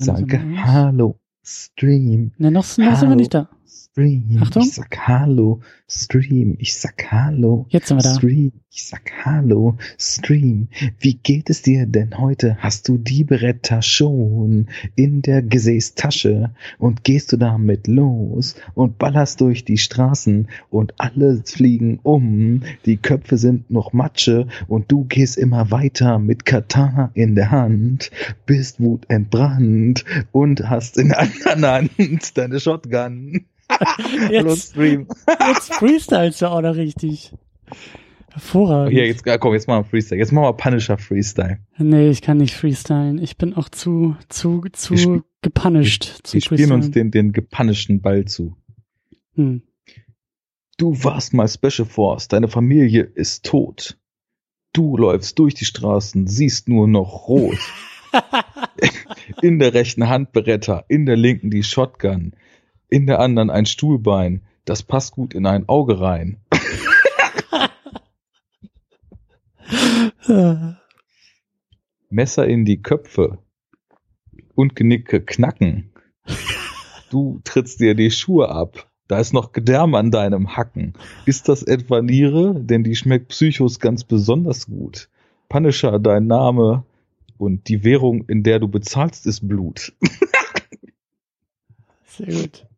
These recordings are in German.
Sage Hallo, Stream. Ne, noch, noch sind wir Hallo. nicht da. Stream. Achtung. Ich sag Hallo, Stream. Ich sag Hallo. Jetzt sind wir da. Stream. Ich sag Hallo, Stream. Wie geht es dir denn heute? Hast du die Beretta schon in der Gesäßtasche und gehst du damit los und ballerst durch die Straßen und alle fliegen um. Die Köpfe sind noch Matsche und du gehst immer weiter mit Katana in der Hand, bist wutentbrannt und hast in der anderen Hand deine Shotgun. Jetzt, jetzt freestylst du auch noch richtig. Hervorragend. Ja, jetzt, komm, jetzt machen wir Freestyle. Jetzt machen wir Punisher Freestyle. Nee, ich kann nicht freestylen. Ich bin auch zu, zu, zu Wir gepunished. zu Wir spielen uns den, den gepunischten Ball zu. Hm. Du warst mal Special Force, deine Familie ist tot. Du läufst durch die Straßen, siehst nur noch rot. In der rechten Hand Beretta, in der linken die Shotgun, in der anderen ein Stuhlbein. Das passt gut in ein Auge rein. Messer in die Köpfe und Genicke knacken. Du trittst dir die Schuhe ab. Da ist noch Gedärm an deinem Hacken. Ist das etwa Niere? Denn die schmeckt Psychos ganz besonders gut. Punisher, dein Name und die Währung, in der du bezahlst, ist Blut. Sehr gut.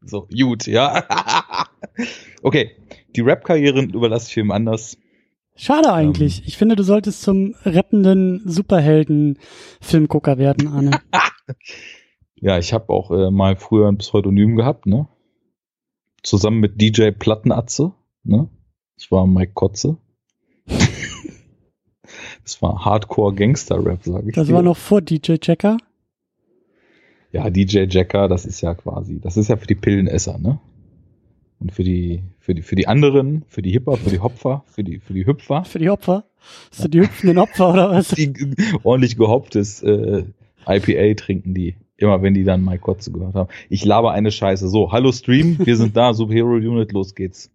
So, gut, ja. okay, die Rap-Karriere überlasse ich wem anders. Schade eigentlich. ich finde, du solltest zum rappenden Superhelden-Filmgucker werden, Arne. Ja, ich habe auch äh, mal früher ein Pseudonym gehabt, ne? Zusammen mit DJ Plattenatze, ne? Ich war Mike Kotze. das war Hardcore Gangster Rap, sage ich. Das dir. war noch vor DJ Checker. Ja DJ Jacker, das ist ja quasi, das ist ja für die Pillenesser, ne? Und für die für die für die anderen, für die Hipper, für die Hopfer, für die für die Hüpfer, Für die Opfer. Hast du die hüpfenden Opfer oder was? die ordentlich gehopptes äh, IPA trinken die. Immer wenn die dann Mike Kotze gehört haben. Ich laber eine Scheiße. So, hallo Stream, wir sind da, Superhero Unit, los geht's.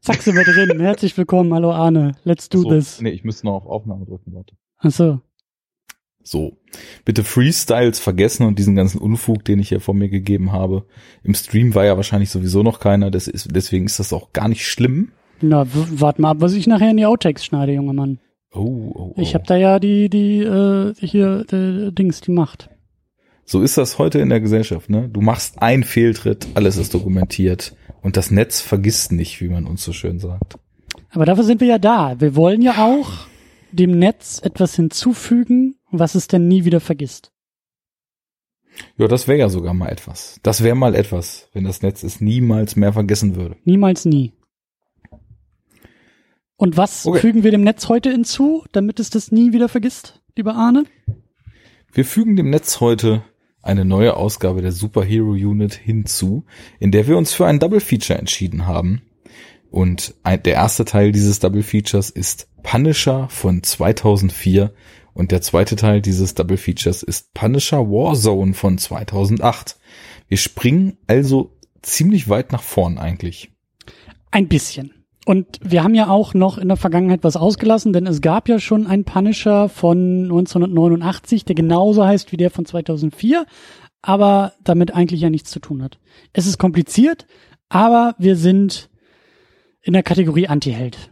Zack, sind wir drin. Herzlich willkommen. Hallo Arne. Let's do so, this. Nee, ich müsste noch auf Aufnahme drücken, warte. Ach so. So, bitte Freestyles vergessen und diesen ganzen Unfug, den ich hier vor mir gegeben habe. Im Stream war ja wahrscheinlich sowieso noch keiner, das ist, deswegen ist das auch gar nicht schlimm. Na, w- wart mal ab, was ich nachher in die Outtakes schneide, junger Mann. Oh, oh, oh. Ich habe da ja die, die, äh, hier, äh, Dings, die Macht. So ist das heute in der Gesellschaft, ne? Du machst einen Fehltritt, alles ist dokumentiert und das Netz vergisst nicht, wie man uns so schön sagt. Aber dafür sind wir ja da. Wir wollen ja auch dem Netz etwas hinzufügen, was es denn nie wieder vergisst. Ja, das wäre ja sogar mal etwas. Das wäre mal etwas, wenn das Netz es niemals mehr vergessen würde. Niemals nie. Und was Okay. fügen wir dem Netz heute hinzu, damit es das nie wieder vergisst, lieber Arne? Wir fügen dem Netz heute eine neue Ausgabe der Superhero Unit hinzu, in der wir uns für ein Double Feature entschieden haben. Und ein, der erste Teil dieses Double Features ist Punisher von 2004 und der zweite Teil dieses Double Features ist Punisher Warzone von 2008. Wir springen also ziemlich weit nach vorn eigentlich. Ein bisschen. Und wir haben ja auch noch in der Vergangenheit was ausgelassen, denn es gab ja schon einen Punisher von 1989, der genauso heißt wie der von 2004, aber damit eigentlich ja nichts zu tun hat. Es ist kompliziert, aber wir sind in der Kategorie Anti-Held.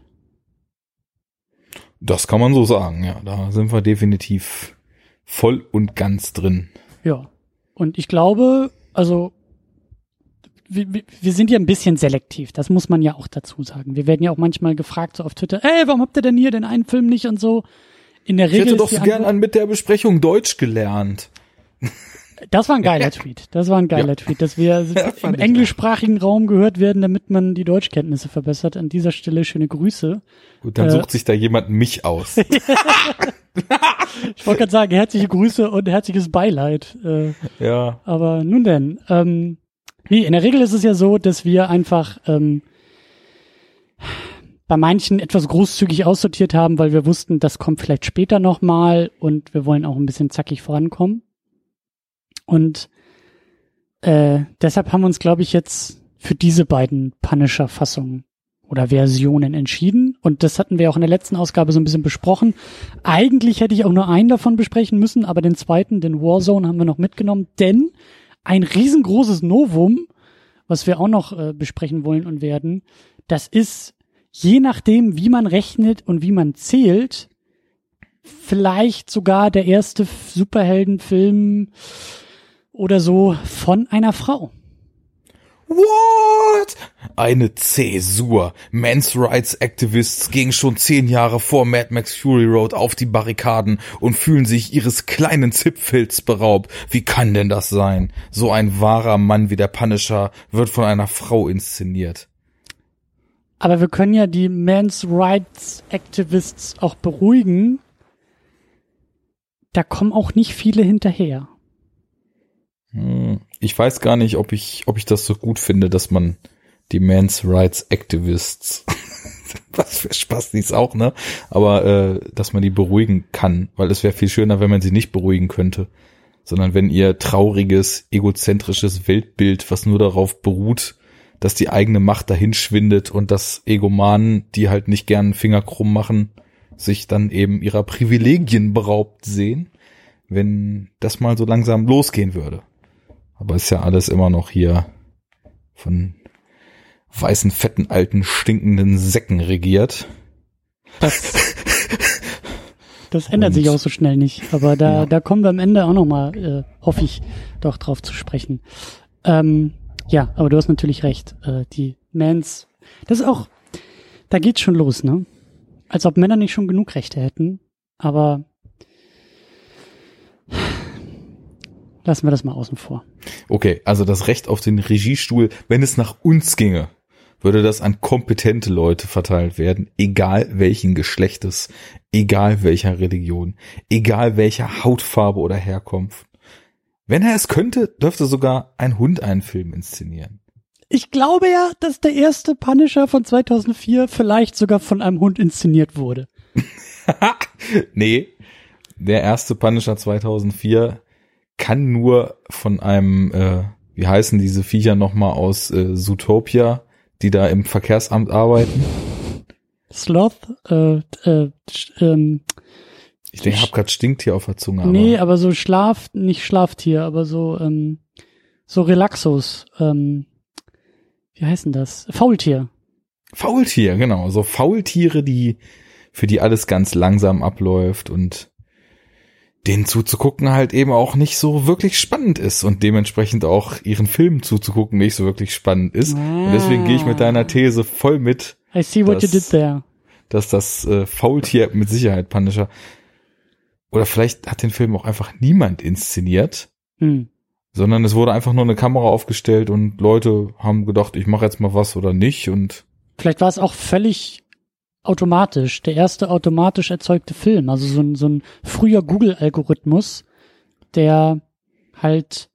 Das kann man so sagen, ja. Da sind wir definitiv voll und ganz drin. Ja. Und ich glaube, also wir, wir- sind ja ein bisschen selektiv, das muss man ja auch dazu sagen. Wir werden ja auch manchmal gefragt so auf Twitter, ey, warum habt ihr denn hier den einen Film nicht und so? In der Ich Regel hätte ist doch so gern an mit der Besprechung Deutsch gelernt. Das war ein geiler Tweet. Das war ein geiler Ja. Tweet, dass wir Ja, im englischsprachigen Raum gehört werden, damit man die Deutschkenntnisse verbessert. An dieser Stelle schöne Grüße. Gut, dann Äh. sucht sich da jemand mich aus. Ich wollte gerade sagen, herzliche Grüße und herzliches Beileid. Äh, ja. aber nun denn, ähm, wie, in der Regel ist es ja so, dass wir einfach ähm, bei manchen etwas großzügig aussortiert haben, weil wir wussten, das kommt vielleicht später nochmal und wir wollen auch ein bisschen zackig vorankommen. Und äh, deshalb haben wir uns, glaube ich, jetzt für diese beiden Punisher-Fassungen oder Versionen entschieden. Und das hatten wir auch in der letzten Ausgabe so ein bisschen besprochen. Eigentlich hätte ich auch nur einen davon besprechen müssen, aber den zweiten, den Warzone, haben wir noch mitgenommen, denn ein riesengroßes Novum, was wir auch noch äh, besprechen wollen und werden, das ist, je nachdem, wie man rechnet und wie man zählt, vielleicht sogar der erste Superheldenfilm oder so von einer Frau. What? Eine Zäsur. Men's Rights Activists gingen schon zehn Jahre vor Mad Max Fury Road auf die Barrikaden und fühlen sich ihres kleinen Zipfels beraubt. Wie kann denn das sein? So ein wahrer Mann wie der Punisher wird von einer Frau inszeniert. Aber wir können ja die Men's Rights Activists auch beruhigen. Da kommen auch nicht viele hinterher. Ich weiß gar nicht, ob ich, ob ich das so gut finde, dass man die Men's Rights Activists, was für Spaß dies auch, ne? Aber äh, dass man die beruhigen kann, weil es wäre viel schöner, wenn man sie nicht beruhigen könnte, sondern wenn ihr trauriges, egozentrisches Weltbild, was nur darauf beruht, dass die eigene Macht dahin schwindet und dass Egomanen, die halt nicht gern Finger krumm machen, sich dann eben ihrer Privilegien beraubt sehen, wenn das mal so langsam losgehen würde. Aber ist ja alles immer noch hier von weißen, fetten, alten, stinkenden Säcken regiert. Das, das ändert sich auch so schnell nicht. Aber da, ja. da kommen wir am Ende auch nochmal, äh, hoffe ich, doch drauf zu sprechen. Ähm, ja, aber du hast natürlich recht. Äh, die Mans, das ist auch, da geht's schon los, ne? Als ob Männer nicht schon genug Rechte hätten. Aber lassen wir das mal außen vor. Okay, also das Recht auf den Regiestuhl, wenn es nach uns ginge, würde das an kompetente Leute verteilt werden, egal welchen Geschlechtes, egal welcher Religion, egal welcher Hautfarbe oder Herkunft. Wenn er es könnte, dürfte sogar ein Hund einen Film inszenieren. Ich glaube ja, dass der erste Punisher von 2004 vielleicht sogar von einem Hund inszeniert wurde. nee, der erste Punisher 2004 kann nur von einem, äh, wie heißen diese Viecher nochmal aus äh, Zootopia, die da im Verkehrsamt arbeiten? Sloth, äh, äh, ähm, ich denke, ich hab grad Stinktier auf der Zunge. Aber nee, aber so Schlaf, nicht Schlaftier, aber so, ähm, so Relaxos, ähm, wie heißen das? Faultier. Faultier, genau. So Faultiere, die, für die alles ganz langsam abläuft und denen zuzugucken halt eben auch nicht so wirklich spannend ist und dementsprechend auch ihren Film zuzugucken nicht so wirklich spannend ist. Ah. Und deswegen gehe ich mit deiner ah. These voll mit. I see what dass, you did there. Dass das äh, Faultier mit Sicherheit Punisher oder vielleicht hat den Film auch einfach niemand inszeniert, hm. sondern es wurde einfach nur eine Kamera aufgestellt und Leute haben gedacht, ich mache jetzt mal was oder nicht und vielleicht war es auch völlig automatisch, der erste automatisch erzeugte Film, also so ein, so ein früher Google-Algorithmus, der halt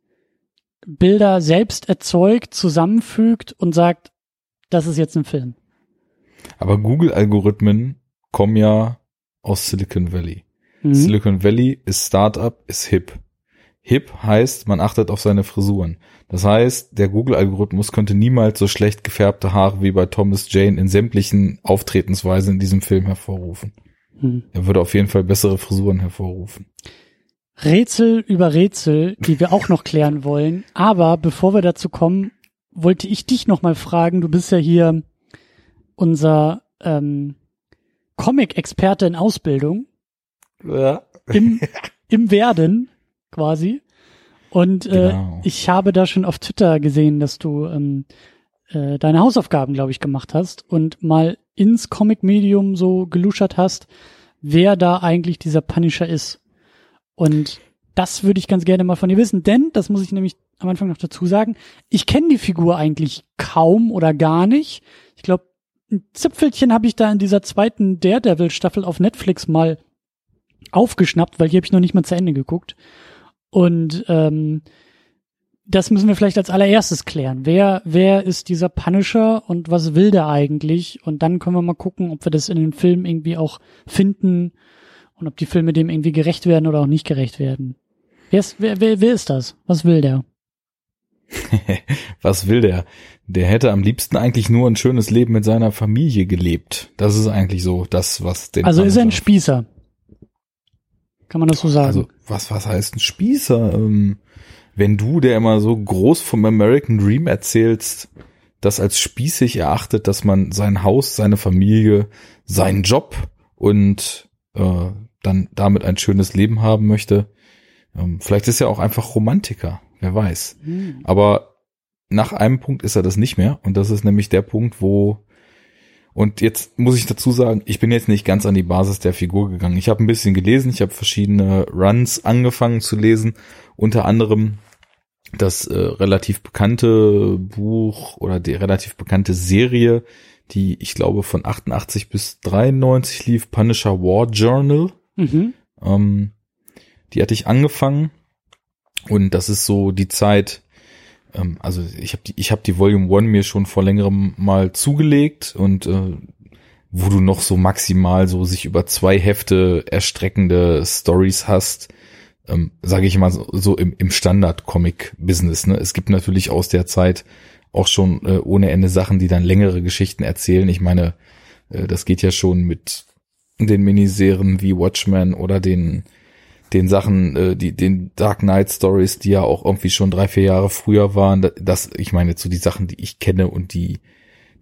Bilder selbst erzeugt, zusammenfügt und sagt, das ist jetzt ein Film. Aber Google-Algorithmen kommen ja aus Silicon Valley. Mhm. Silicon Valley ist Startup, ist hip. Hip heißt, man achtet auf seine Frisuren. Das heißt, der Google-Algorithmus könnte niemals so schlecht gefärbte Haare wie bei Thomas Jane in sämtlichen Auftretensweisen in diesem Film hervorrufen. Hm. Er würde auf jeden Fall bessere Frisuren hervorrufen. Rätsel über Rätsel, die wir auch noch klären wollen. Aber bevor wir dazu kommen, wollte ich dich noch mal fragen. Du bist ja hier unser ähm, Comic-Experte in Ausbildung. Ja. Im, Im Werden quasi. Und äh, genau. ich habe da schon auf Twitter gesehen, dass du ähm, äh, deine Hausaufgaben, glaube ich, gemacht hast und mal ins Comic-Medium so geluschert hast, wer da eigentlich dieser Punisher ist. Und das würde ich ganz gerne mal von dir wissen, denn, das muss ich nämlich am Anfang noch dazu sagen, ich kenne die Figur eigentlich kaum oder gar nicht. Ich glaube, ein Zipfelchen habe ich da in dieser zweiten Daredevil-Staffel auf Netflix mal aufgeschnappt, weil hier habe ich noch nicht mal zu Ende geguckt. Und ähm, das müssen wir vielleicht als allererstes klären. Wer, wer ist dieser Punisher und was will der eigentlich? Und dann können wir mal gucken, ob wir das in den Filmen irgendwie auch finden und ob die Filme dem irgendwie gerecht werden oder auch nicht gerecht werden. Wer ist, wer, wer, wer ist das? Was will der? Was will der? Der hätte am liebsten eigentlich nur ein schönes Leben mit seiner Familie gelebt. Das ist eigentlich so das, was den. Also ist er ein Spießer. Kann man das so sagen? Also was, was heißt ein Spießer? Ähm, wenn du, der immer so groß vom American Dream erzählst, das als spießig erachtet, dass man sein Haus, seine Familie, seinen Job und äh, dann damit ein schönes Leben haben möchte. Ähm, vielleicht ist er auch einfach Romantiker, wer weiß. Mhm. Aber nach einem Punkt ist er das nicht mehr und das ist nämlich der Punkt, wo und jetzt muss ich dazu sagen, ich bin jetzt nicht ganz an die Basis der Figur gegangen. Ich habe ein bisschen gelesen, ich habe verschiedene Runs angefangen zu lesen, unter anderem das äh, relativ bekannte Buch oder die relativ bekannte Serie, die ich glaube von 88 bis 93 lief, Punisher War Journal. Mhm. Ähm, die hatte ich angefangen und das ist so die Zeit, ähm, also ich habe die, ich habe die Volume One mir schon vor längerem mal zugelegt und äh, wo du noch so maximal so sich über zwei Hefte erstreckende Stories hast, ähm, sage ich mal so, so im, im Standard-Comic-Business. Ne? Es gibt natürlich aus der Zeit auch schon äh, ohne Ende Sachen, die dann längere Geschichten erzählen. Ich meine, äh, das geht ja schon mit den Miniserien wie Watchmen oder den den Sachen, äh, die den Dark Knight Stories, die ja auch irgendwie schon drei vier Jahre früher waren. Das, ich meine zu so die Sachen, die ich kenne und die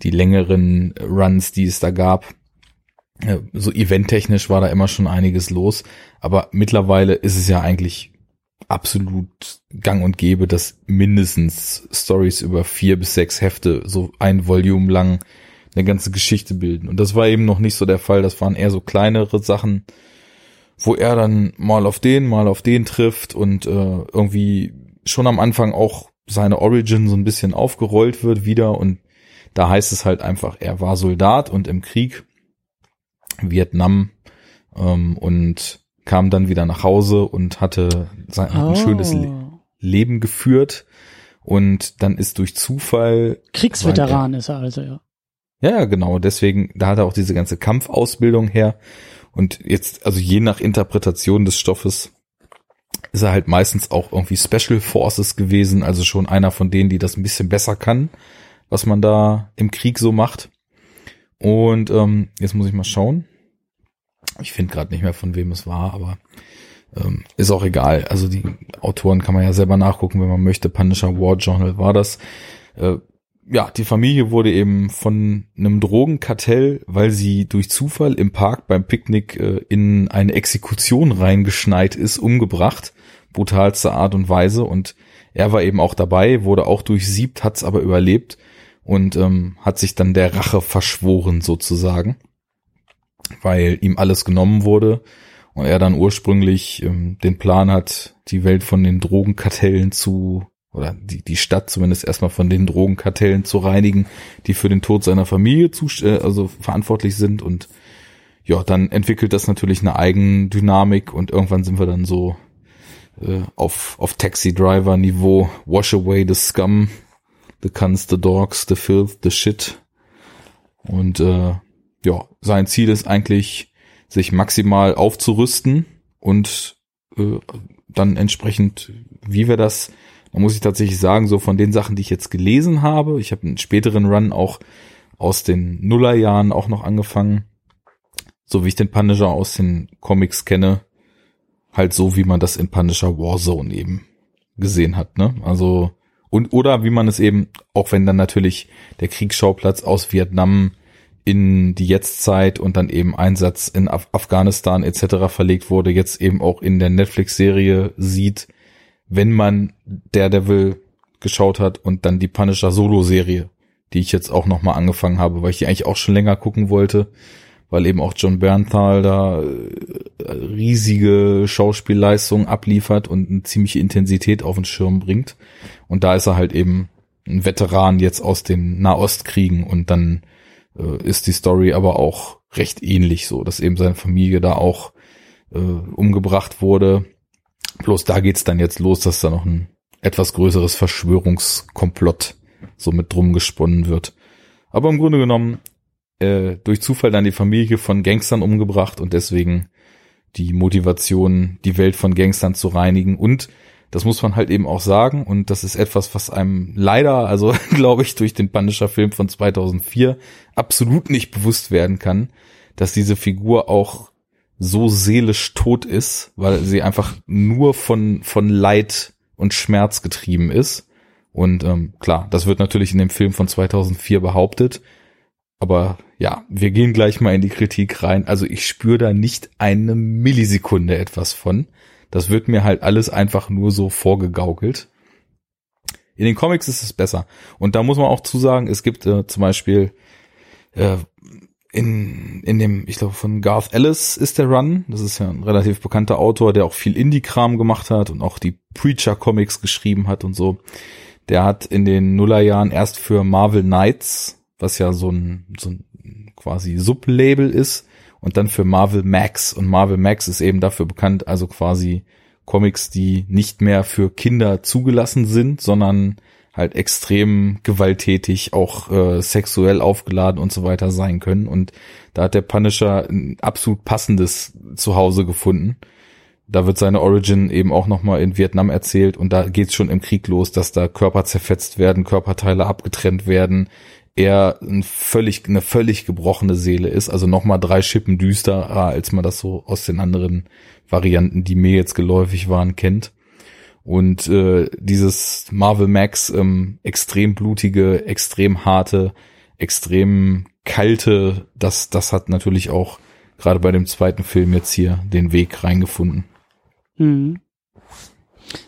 die längeren Runs, die es da gab. Äh, so eventtechnisch war da immer schon einiges los, aber mittlerweile ist es ja eigentlich absolut gang und gäbe, dass mindestens Stories über vier bis sechs Hefte so ein Volume lang eine ganze Geschichte bilden. Und das war eben noch nicht so der Fall. Das waren eher so kleinere Sachen, wo er dann mal auf den, mal auf den trifft und äh, irgendwie schon am Anfang auch seine Origin so ein bisschen aufgerollt wird wieder und da heißt es halt einfach, er war Soldat und im Krieg Vietnam ähm, und kam dann wieder nach Hause und hatte sein, oh. ein schönes Le Leben geführt und dann ist durch Zufall Kriegsveteran ist er also ja. Ja, genau. Deswegen, da hat er auch diese ganze Kampfausbildung her. Und jetzt, also je nach Interpretation des Stoffes, ist er halt meistens auch irgendwie Special Forces gewesen, also schon einer von denen, die das ein bisschen besser kann, was man da im Krieg so macht. Und ähm, jetzt muss ich mal schauen. Ich finde gerade nicht mehr, von wem es war, aber ähm, ist auch egal. Also die Autoren kann man ja selber nachgucken, wenn man möchte. Punisher War Journal war das. Äh, ja, die Familie wurde eben von einem Drogenkartell, weil sie durch Zufall im Park beim Picknick äh, in eine Exekution reingeschneit ist, umgebracht. Brutalste Art und Weise. Und er war eben auch dabei, wurde auch durchsiebt, hat's aber überlebt und ähm, hat sich dann der Rache verschworen sozusagen, weil ihm alles genommen wurde und er dann ursprünglich ähm, den Plan hat, die Welt von den Drogenkartellen zu oder die, die Stadt zumindest erstmal von den Drogenkartellen zu reinigen, die für den Tod seiner Familie zu, äh, also verantwortlich sind und ja, dann entwickelt das natürlich eine Eigendynamik und irgendwann sind wir dann so äh, auf, auf Taxi-Driver-Niveau, wash away the scum, the cunts, the dogs, the filth, the shit. Und äh, ja, sein Ziel ist eigentlich, sich maximal aufzurüsten und äh, dann entsprechend, wie wir das da muss ich tatsächlich sagen, so von den Sachen, die ich jetzt gelesen habe, ich habe einen späteren Run auch aus den Nullerjahren auch noch angefangen, so wie ich den Punisher aus den Comics kenne, halt so, wie man das in Punisher Warzone eben gesehen hat, ne? Also, und, oder wie man es eben, auch wenn dann natürlich der Kriegsschauplatz aus Vietnam in die Jetztzeit und dann eben Einsatz in Af Afghanistan etc. verlegt wurde, jetzt eben auch in der Netflix-Serie sieht, wenn man Daredevil geschaut hat und dann die Punisher Solo-Serie, die ich jetzt auch nochmal angefangen habe, weil ich die eigentlich auch schon länger gucken wollte, weil eben auch John Bernthal da äh, riesige Schauspielleistungen abliefert und eine ziemliche Intensität auf den Schirm bringt. Und da ist er halt eben ein Veteran jetzt aus den Nahostkriegen und dann äh, ist die Story aber auch recht ähnlich so, dass eben seine Familie da auch äh, umgebracht wurde Bloß da geht's dann jetzt los, dass da noch ein etwas größeres Verschwörungskomplott so mit drum gesponnen wird. Aber im Grunde genommen äh, durch Zufall dann die Familie von Gangstern umgebracht und deswegen die Motivation, die Welt von Gangstern zu reinigen und Das muss man halt eben auch sagen und das ist etwas, was einem leider, also glaube ich, durch den Punisher-Film von 2004 absolut nicht bewusst werden kann, dass diese Figur auch so seelisch tot ist, weil sie einfach nur von, von Leid und Schmerz getrieben ist. Und ähm, klar, das wird natürlich in dem Film von 2004 behauptet. Aber ja, wir gehen gleich mal in die Kritik rein. Also ich spüre da nicht eine Millisekunde etwas von. Das wird mir halt alles einfach nur so vorgegaukelt. In den Comics ist es besser. Und da muss man auch zusagen, es gibt äh, zum Beispiel äh, in, in dem, ich glaube, von Garth Ellis ist der Run. Das ist ja ein relativ bekannter Autor, der auch viel Indie-Kram gemacht hat und auch die Preacher-Comics geschrieben hat und so. Der hat in den Nullerjahren erst für Marvel Knights, was ja so ein, so ein quasi Sublabel ist, und dann für Marvel Max. Und Marvel Max ist eben dafür bekannt, also quasi Comics, die nicht mehr für Kinder zugelassen sind, sondern halt extrem gewalttätig, auch äh, sexuell aufgeladen und so weiter sein können. Und da hat der Punisher ein absolut passendes Zuhause gefunden. Da wird seine Origin eben auch nochmal in Vietnam erzählt und da geht's schon im Krieg los, dass da Körper zerfetzt werden, Körperteile abgetrennt werden, er ein völlig, eine völlig gebrochene Seele ist, also nochmal drei Schippen düsterer, als man das so aus den anderen Varianten, die mir jetzt geläufig waren, kennt. Und äh, dieses Marvel Max ähm, extrem blutige, extrem harte, extrem kalte, das, das hat natürlich auch gerade bei dem zweiten Film jetzt hier den Weg reingefunden. Mhm.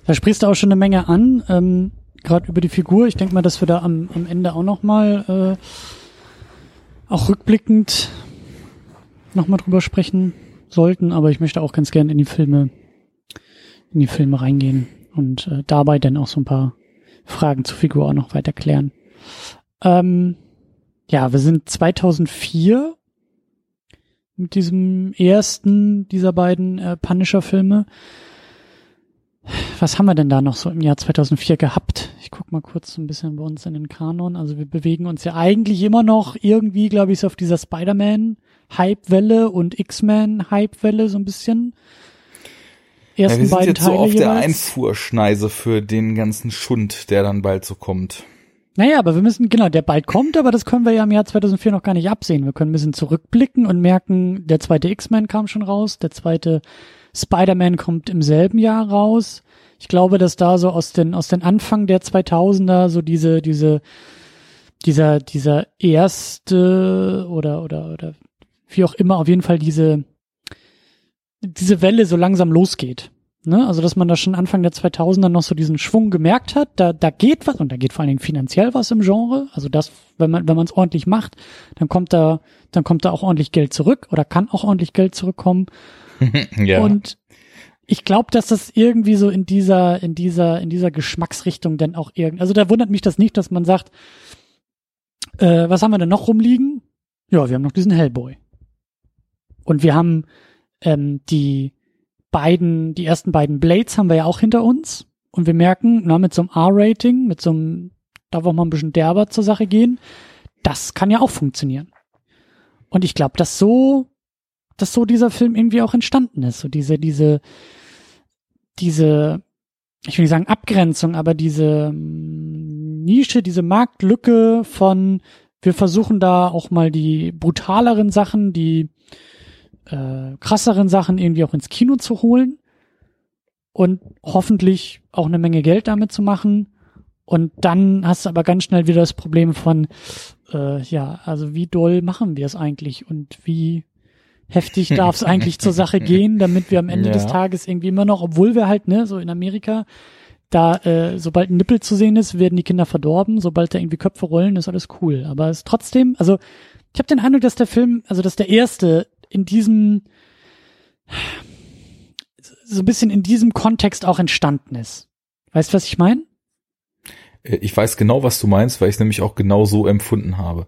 Da sprichst du auch schon eine Menge an, ähm, gerade über die Figur. Ich denke mal, dass wir da am, am Ende auch noch mal äh, auch rückblickend noch mal drüber sprechen sollten. Aber ich möchte auch ganz gerne in die Filme in die Filme reingehen und äh, dabei dann auch so ein paar Fragen zur Figur auch noch weiter klären. Ähm, ja, wir sind 2004 mit diesem ersten dieser beiden äh, Punisher-Filme. Was haben wir denn da noch so im Jahr 2004 gehabt? Ich guck mal kurz so ein bisschen bei uns in den Kanon. Also wir bewegen uns ja eigentlich immer noch irgendwie, glaube ich, so auf dieser Spider-Man-Hype-Welle und X-Men-Hype-Welle so ein bisschen ersten ja, wir sind beiden jetzt Teile so auf jeweils. der Einfuhrschneise für den ganzen Schund, der dann bald so kommt. Naja, aber wir müssen, genau, der bald kommt, aber das können wir ja im Jahr 2004 noch gar nicht absehen. Wir können ein bisschen zurückblicken und merken, der zweite X-Men kam schon raus, der zweite Spider-Man kommt im selben Jahr raus. Ich glaube, dass da so aus den, aus den Anfang der 2000er so diese, diese, dieser, dieser erste oder, oder, oder wie auch immer, auf jeden Fall diese, diese Welle so langsam losgeht. Ne? Also, dass man da schon Anfang der 2000er noch so diesen Schwung gemerkt hat, da, da geht was und da geht vor allen Dingen finanziell was im Genre. Also das, wenn man, wenn man es ordentlich macht, dann kommt da, dann kommt da auch ordentlich Geld zurück oder kann auch ordentlich Geld zurückkommen. ja. Und ich glaube, dass das irgendwie so in dieser, in dieser, in dieser Geschmacksrichtung dann auch irgendwie, also da wundert mich das nicht, dass man sagt, äh, was haben wir denn noch rumliegen? Ja, wir haben noch diesen Hellboy. Und wir haben ähm, die beiden, die ersten beiden Blades haben wir ja auch hinter uns. Und wir merken, na, mit so einem R-Rating, mit so einem, darf auch mal ein bisschen derber zur Sache gehen, das kann ja auch funktionieren. Und ich glaube, dass so, dass so dieser Film irgendwie auch entstanden ist. So diese, diese, diese, ich will nicht sagen Abgrenzung, aber diese mm, Nische, diese Marktlücke von, wir versuchen da auch mal die brutaleren Sachen, die äh, krasseren Sachen irgendwie auch ins Kino zu holen und hoffentlich auch eine Menge Geld damit zu machen. Und dann hast du aber ganz schnell wieder das Problem von, äh, ja, also wie doll machen wir es eigentlich und wie heftig darf es eigentlich zur Sache gehen, damit wir am Ende ja. des Tages irgendwie immer noch, obwohl wir halt, ne, so in Amerika, da, äh, sobald ein Nippel zu sehen ist, werden die Kinder verdorben, sobald da irgendwie Köpfe rollen, ist alles cool. Aber es ist trotzdem, also ich habe den Eindruck, dass der Film, also dass der erste in diesem so ein bisschen in diesem Kontext auch entstanden ist. Weißt du, was ich meine? Äh, ich weiß genau, was du meinst, weil ich es nämlich auch genau so empfunden habe.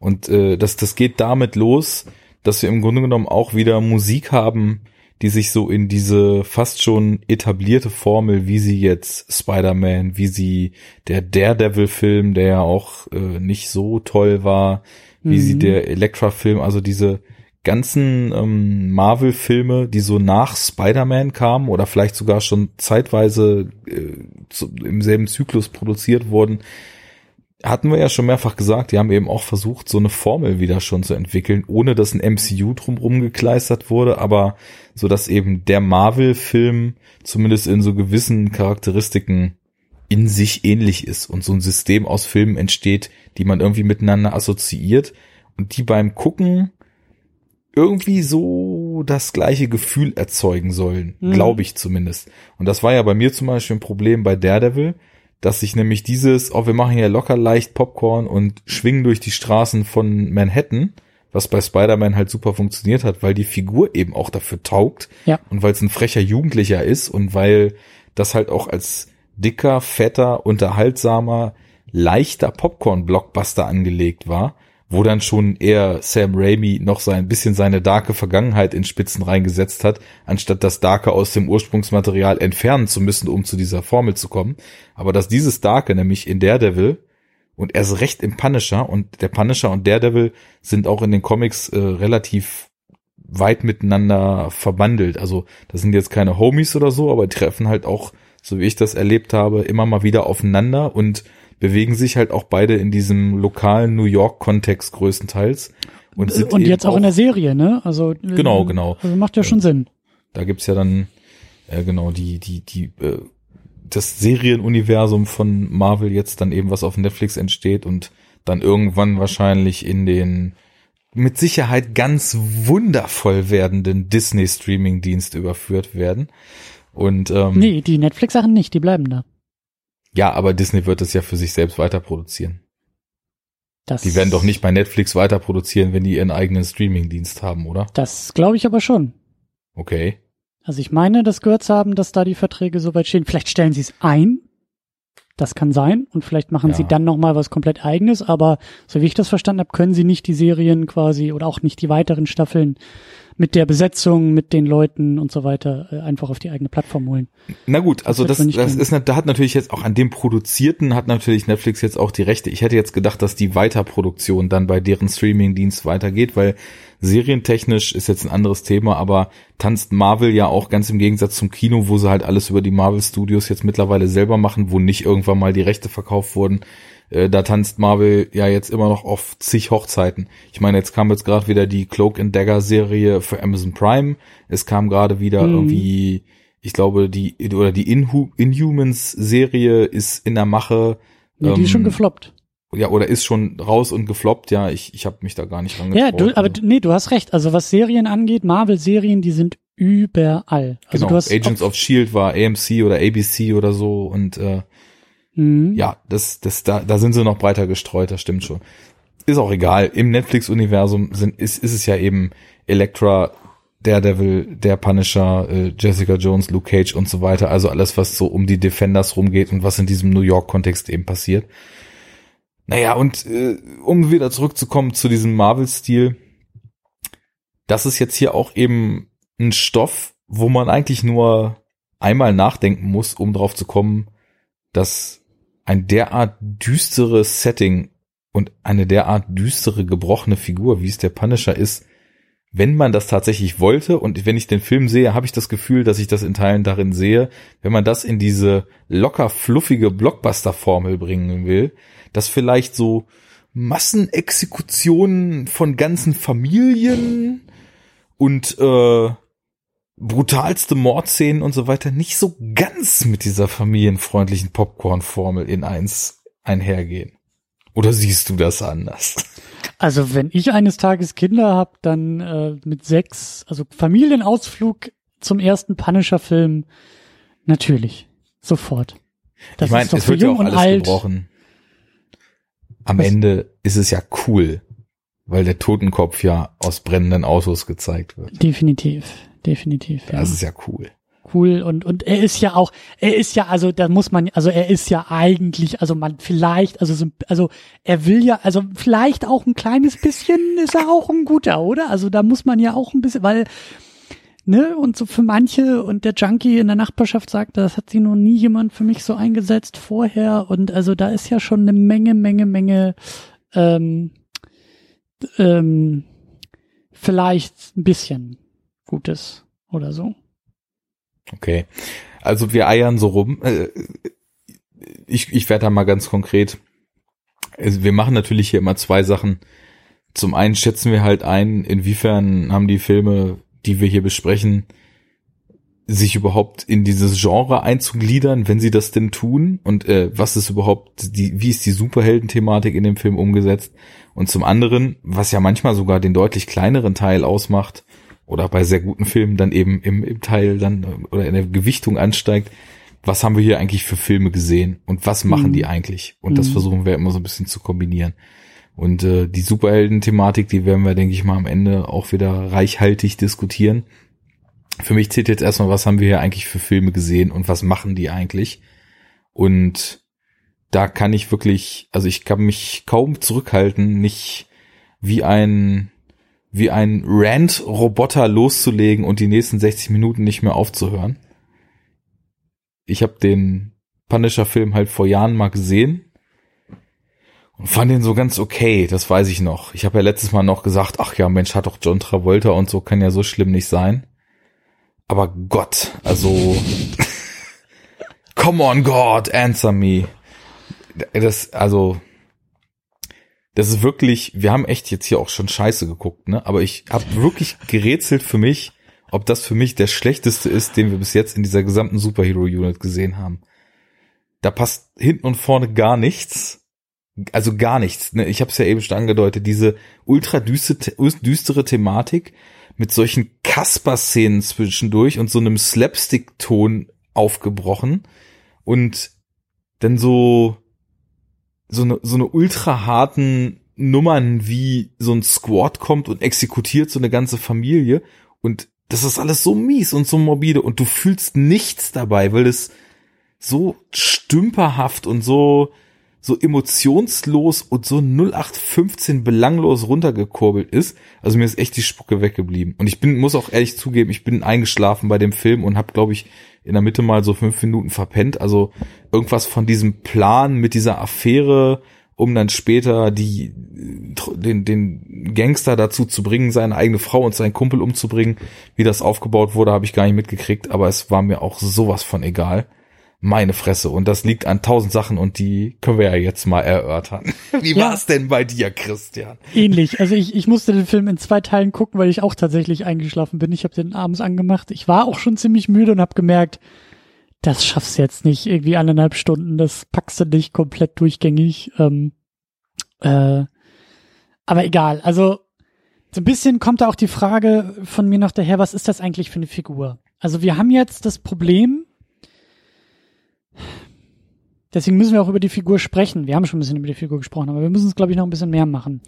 Und äh, das, das geht damit los, dass wir im Grunde genommen auch wieder Musik haben, die sich so in diese fast schon etablierte Formel, wie sie jetzt Spider-Man, wie sie der Daredevil-Film, der ja auch äh, nicht so toll war, wie mhm. sie der Elektra-Film, also diese ganzen ähm, Marvel-Filme, die so nach Spider-Man kamen oder vielleicht sogar schon zeitweise äh, zu, im selben Zyklus produziert wurden, hatten wir ja schon mehrfach gesagt, die haben eben auch versucht, so eine Formel wieder schon zu entwickeln, ohne dass ein MCU drumherum gekleistert wurde, aber so dass eben der Marvel-Film zumindest in so gewissen Charakteristiken in sich ähnlich ist und so ein System aus Filmen entsteht, die man irgendwie miteinander assoziiert und die beim Gucken irgendwie so das gleiche Gefühl erzeugen sollen, mhm. glaube ich zumindest. Und das war ja bei mir zum Beispiel ein Problem bei Daredevil, dass sich nämlich dieses, oh, wir machen hier locker leicht Popcorn und schwingen durch die Straßen von Manhattan, was bei Spider-Man halt super funktioniert hat, weil die Figur eben auch dafür taugt ja. und weil es ein frecher Jugendlicher ist und weil das halt auch als dicker, fetter, unterhaltsamer, leichter Popcorn-Blockbuster angelegt war wo dann schon eher Sam Raimi noch so ein bisschen seine darke Vergangenheit in Spitzen reingesetzt hat, anstatt das Darke aus dem Ursprungsmaterial entfernen zu müssen, um zu dieser Formel zu kommen. Aber dass dieses Darke nämlich in Daredevil und erst recht im Punisher und der Punisher und Daredevil sind auch in den Comics äh, relativ weit miteinander verbandelt. Also das sind jetzt keine Homies oder so, aber treffen halt auch, so wie ich das erlebt habe, immer mal wieder aufeinander und bewegen sich halt auch beide in diesem lokalen New York-Kontext größtenteils. Und, sind und jetzt auch, in der Serie, ne? Also genau, äh, genau. Also macht ja schon Sinn. Da gibt's ja dann äh, genau die die die äh, das Serienuniversum von Marvel jetzt dann eben was auf Netflix entsteht und dann irgendwann wahrscheinlich in den mit Sicherheit ganz wundervoll werdenden Disney Streaming Dienst überführt werden. Und ähm, nee, die Netflix Sachen nicht, die bleiben da. Ja, aber Disney wird es ja für sich selbst weiter produzieren. Das die werden doch nicht bei Netflix weiter produzieren, wenn die ihren eigenen Streaming-Dienst haben, oder? Das glaube ich aber schon. Okay. Also ich meine, das gehört zu haben, dass da die Verträge soweit stehen. Vielleicht stellen sie es ein. Das kann sein. Und vielleicht machen ja. sie dann nochmal was komplett eigenes. Aber so wie ich das verstanden habe, können sie nicht die Serien quasi oder auch nicht die weiteren Staffeln mit der Besetzung, mit den Leuten und so weiter äh, einfach auf die eigene Plattform holen. Na gut, also das, das, das ist, da hat natürlich jetzt auch an dem Produzierten hat natürlich Netflix jetzt auch die Rechte. Ich hätte jetzt gedacht, dass die Weiterproduktion dann bei deren Streaming-Dienst weitergeht, weil serientechnisch ist jetzt ein anderes Thema, aber tanzt Marvel ja auch ganz im Gegensatz zum Kino, wo sie halt alles über die Marvel Studios jetzt mittlerweile selber machen, wo nicht irgendwann mal die Rechte verkauft wurden äh, da tanzt Marvel ja jetzt immer noch auf zig Hochzeiten. Ich meine, jetzt kam jetzt gerade wieder die Cloak and Dagger Serie für Amazon Prime. Es kam gerade wieder mhm. irgendwie, ich glaube, die oder die Inhu Inhumans Serie ist in der Mache. Ja, die ähm, ist schon ähm, gefloppt. Ja, oder ist schon raus und gefloppt. Ja, ich, ich habe mich da gar nicht dran Ja, du, aber nee, du hast recht. Also was Serien angeht, Marvel-Serien, die sind überall. Also genau, du hast Agents of Shield war AMC oder ABC oder so und äh, Mhm. Ja, das, das, da, da sind sie noch breiter gestreut, das stimmt schon. Ist auch egal. Im Netflix-Universum sind, ist, ist es ja eben Elektra, Daredevil, der Punisher, äh, Jessica Jones, Luke Cage und so weiter. Also alles, was so um die Defenders rumgeht und was in diesem New York-Kontext eben passiert. Naja, und äh, um wieder zurückzukommen zu diesem Marvel-Stil, das ist jetzt hier auch eben ein Stoff, wo man eigentlich nur einmal nachdenken muss, um drauf zu kommen, dass ein derart düsteres Setting und eine derart düstere, gebrochene Figur, wie es der Punisher ist, wenn man das tatsächlich wollte und wenn ich den Film sehe, habe ich das Gefühl, dass ich das in Teilen darin sehe, wenn man das in diese locker fluffige Blockbuster-Formel bringen will, dass vielleicht so Massenexekutionen von ganzen Familien und äh, brutalste Mordszenen und so weiter nicht so ganz mit dieser familienfreundlichen Popcorn-Formel in eins einhergehen. Oder siehst du das anders? Also wenn ich eines Tages Kinder habe, dann äh, mit sechs, also Familienausflug zum ersten Punisher-Film, natürlich, sofort. Das ich meine, es wird ja auch alles alt. gebrochen. Am Was? Ende ist es ja cool, weil der Totenkopf ja aus brennenden Autos gezeigt wird. Definitiv definitiv. Das ja. ist ja cool. Cool und und er ist ja auch, er ist ja also, da muss man, also er ist ja eigentlich, also man vielleicht, also so, also er will ja, also vielleicht auch ein kleines bisschen ist er auch ein guter, oder? Also da muss man ja auch ein bisschen, weil ne und so für manche und der Junkie in der Nachbarschaft sagt, das hat sie noch nie jemand für mich so eingesetzt vorher und also da ist ja schon eine Menge, Menge, Menge ähm, ähm, vielleicht ein bisschen gut ist oder so. Okay. Also wir eiern so rum. Äh, ich, ich werde da mal ganz konkret. Also wir machen natürlich hier immer zwei Sachen. Zum einen schätzen wir halt ein, inwiefern haben die Filme, die wir hier besprechen, sich überhaupt in dieses Genre einzugliedern, wenn sie das denn tun und äh, was ist überhaupt die, wie ist die Superhelden-Thematik in dem Film umgesetzt und zum anderen, was ja manchmal sogar den deutlich kleineren Teil ausmacht oder bei sehr guten Filmen dann eben im, im Teil dann oder in der Gewichtung ansteigt, was haben wir hier eigentlich für Filme gesehen und was machen mhm. die eigentlich und das mhm. versuchen wir immer so ein bisschen zu kombinieren. Und äh, die Superhelden-Thematik, die werden wir, denke ich mal, am Ende auch wieder reichhaltig diskutieren für mich zählt jetzt erstmal, was haben wir hier eigentlich für Filme gesehen und was machen die eigentlich? Und da kann ich wirklich, also ich kann mich kaum zurückhalten, nicht wie ein wie ein Rant-Roboter loszulegen und die nächsten 60 Minuten nicht mehr aufzuhören. Ich habe den Punisher-Film halt vor Jahren mal gesehen und fand den so ganz okay, das weiß ich noch. Ich habe ja letztes Mal noch gesagt, ach ja, Mensch, hat doch John Travolta und so, kann ja so schlimm nicht sein. Aber Gott, also come on God, answer me. Das, also, das ist wirklich, wir haben echt jetzt hier auch schon Scheiße geguckt, ne? Aber ich habe wirklich gerätselt für mich, ob das für mich der schlechteste ist, den wir bis jetzt in dieser gesamten Superhero-Unit gesehen haben. Da passt hinten und vorne gar nichts. Also gar nichts. Ne? Ich habe es ja eben schon angedeutet, diese ultra düstere, düstere Thematik mit solchen Kasper-Szenen zwischendurch und so einem Slapstick-Ton aufgebrochen und dann so so eine so eine ultra harten Nummern wie so ein Squad kommt und exekutiert so eine ganze Familie und das ist alles so mies und so morbide und du fühlst nichts dabei, weil es so stümperhaft und so so emotionslos und so 0815 belanglos runtergekurbelt ist. Also mir ist echt die Spucke weggeblieben. Und ich bin, muss auch ehrlich zugeben, ich bin eingeschlafen bei dem Film und habe, glaube ich, in der Mitte mal so fünf Minuten verpennt. Also irgendwas von diesem Plan mit dieser Affäre, um dann später die, den, den Gangster dazu zu bringen, seine eigene Frau und seinen Kumpel umzubringen. Wie das aufgebaut wurde, habe ich gar nicht mitgekriegt, aber es war mir auch sowas von egal meine Fresse. Und das liegt an tausend Sachen und die können wir ja jetzt mal erörtern. Wie ja. war es denn bei dir, Christian? Ähnlich. Also ich, ich musste den Film in zwei Teilen gucken, weil ich auch tatsächlich eingeschlafen bin. Ich habe den abends angemacht. Ich war auch schon ziemlich müde und habe gemerkt, das schaffst du jetzt nicht irgendwie eineinhalb Stunden. Das packst du nicht komplett durchgängig. Ähm, äh, aber egal. Also so ein bisschen kommt da auch die Frage von mir noch daher, was ist das eigentlich für eine Figur? Also wir haben jetzt das Problem, Deswegen müssen wir auch über die Figur sprechen. Wir haben schon ein bisschen über die Figur gesprochen, aber wir müssen es, glaube ich, noch ein bisschen mehr machen.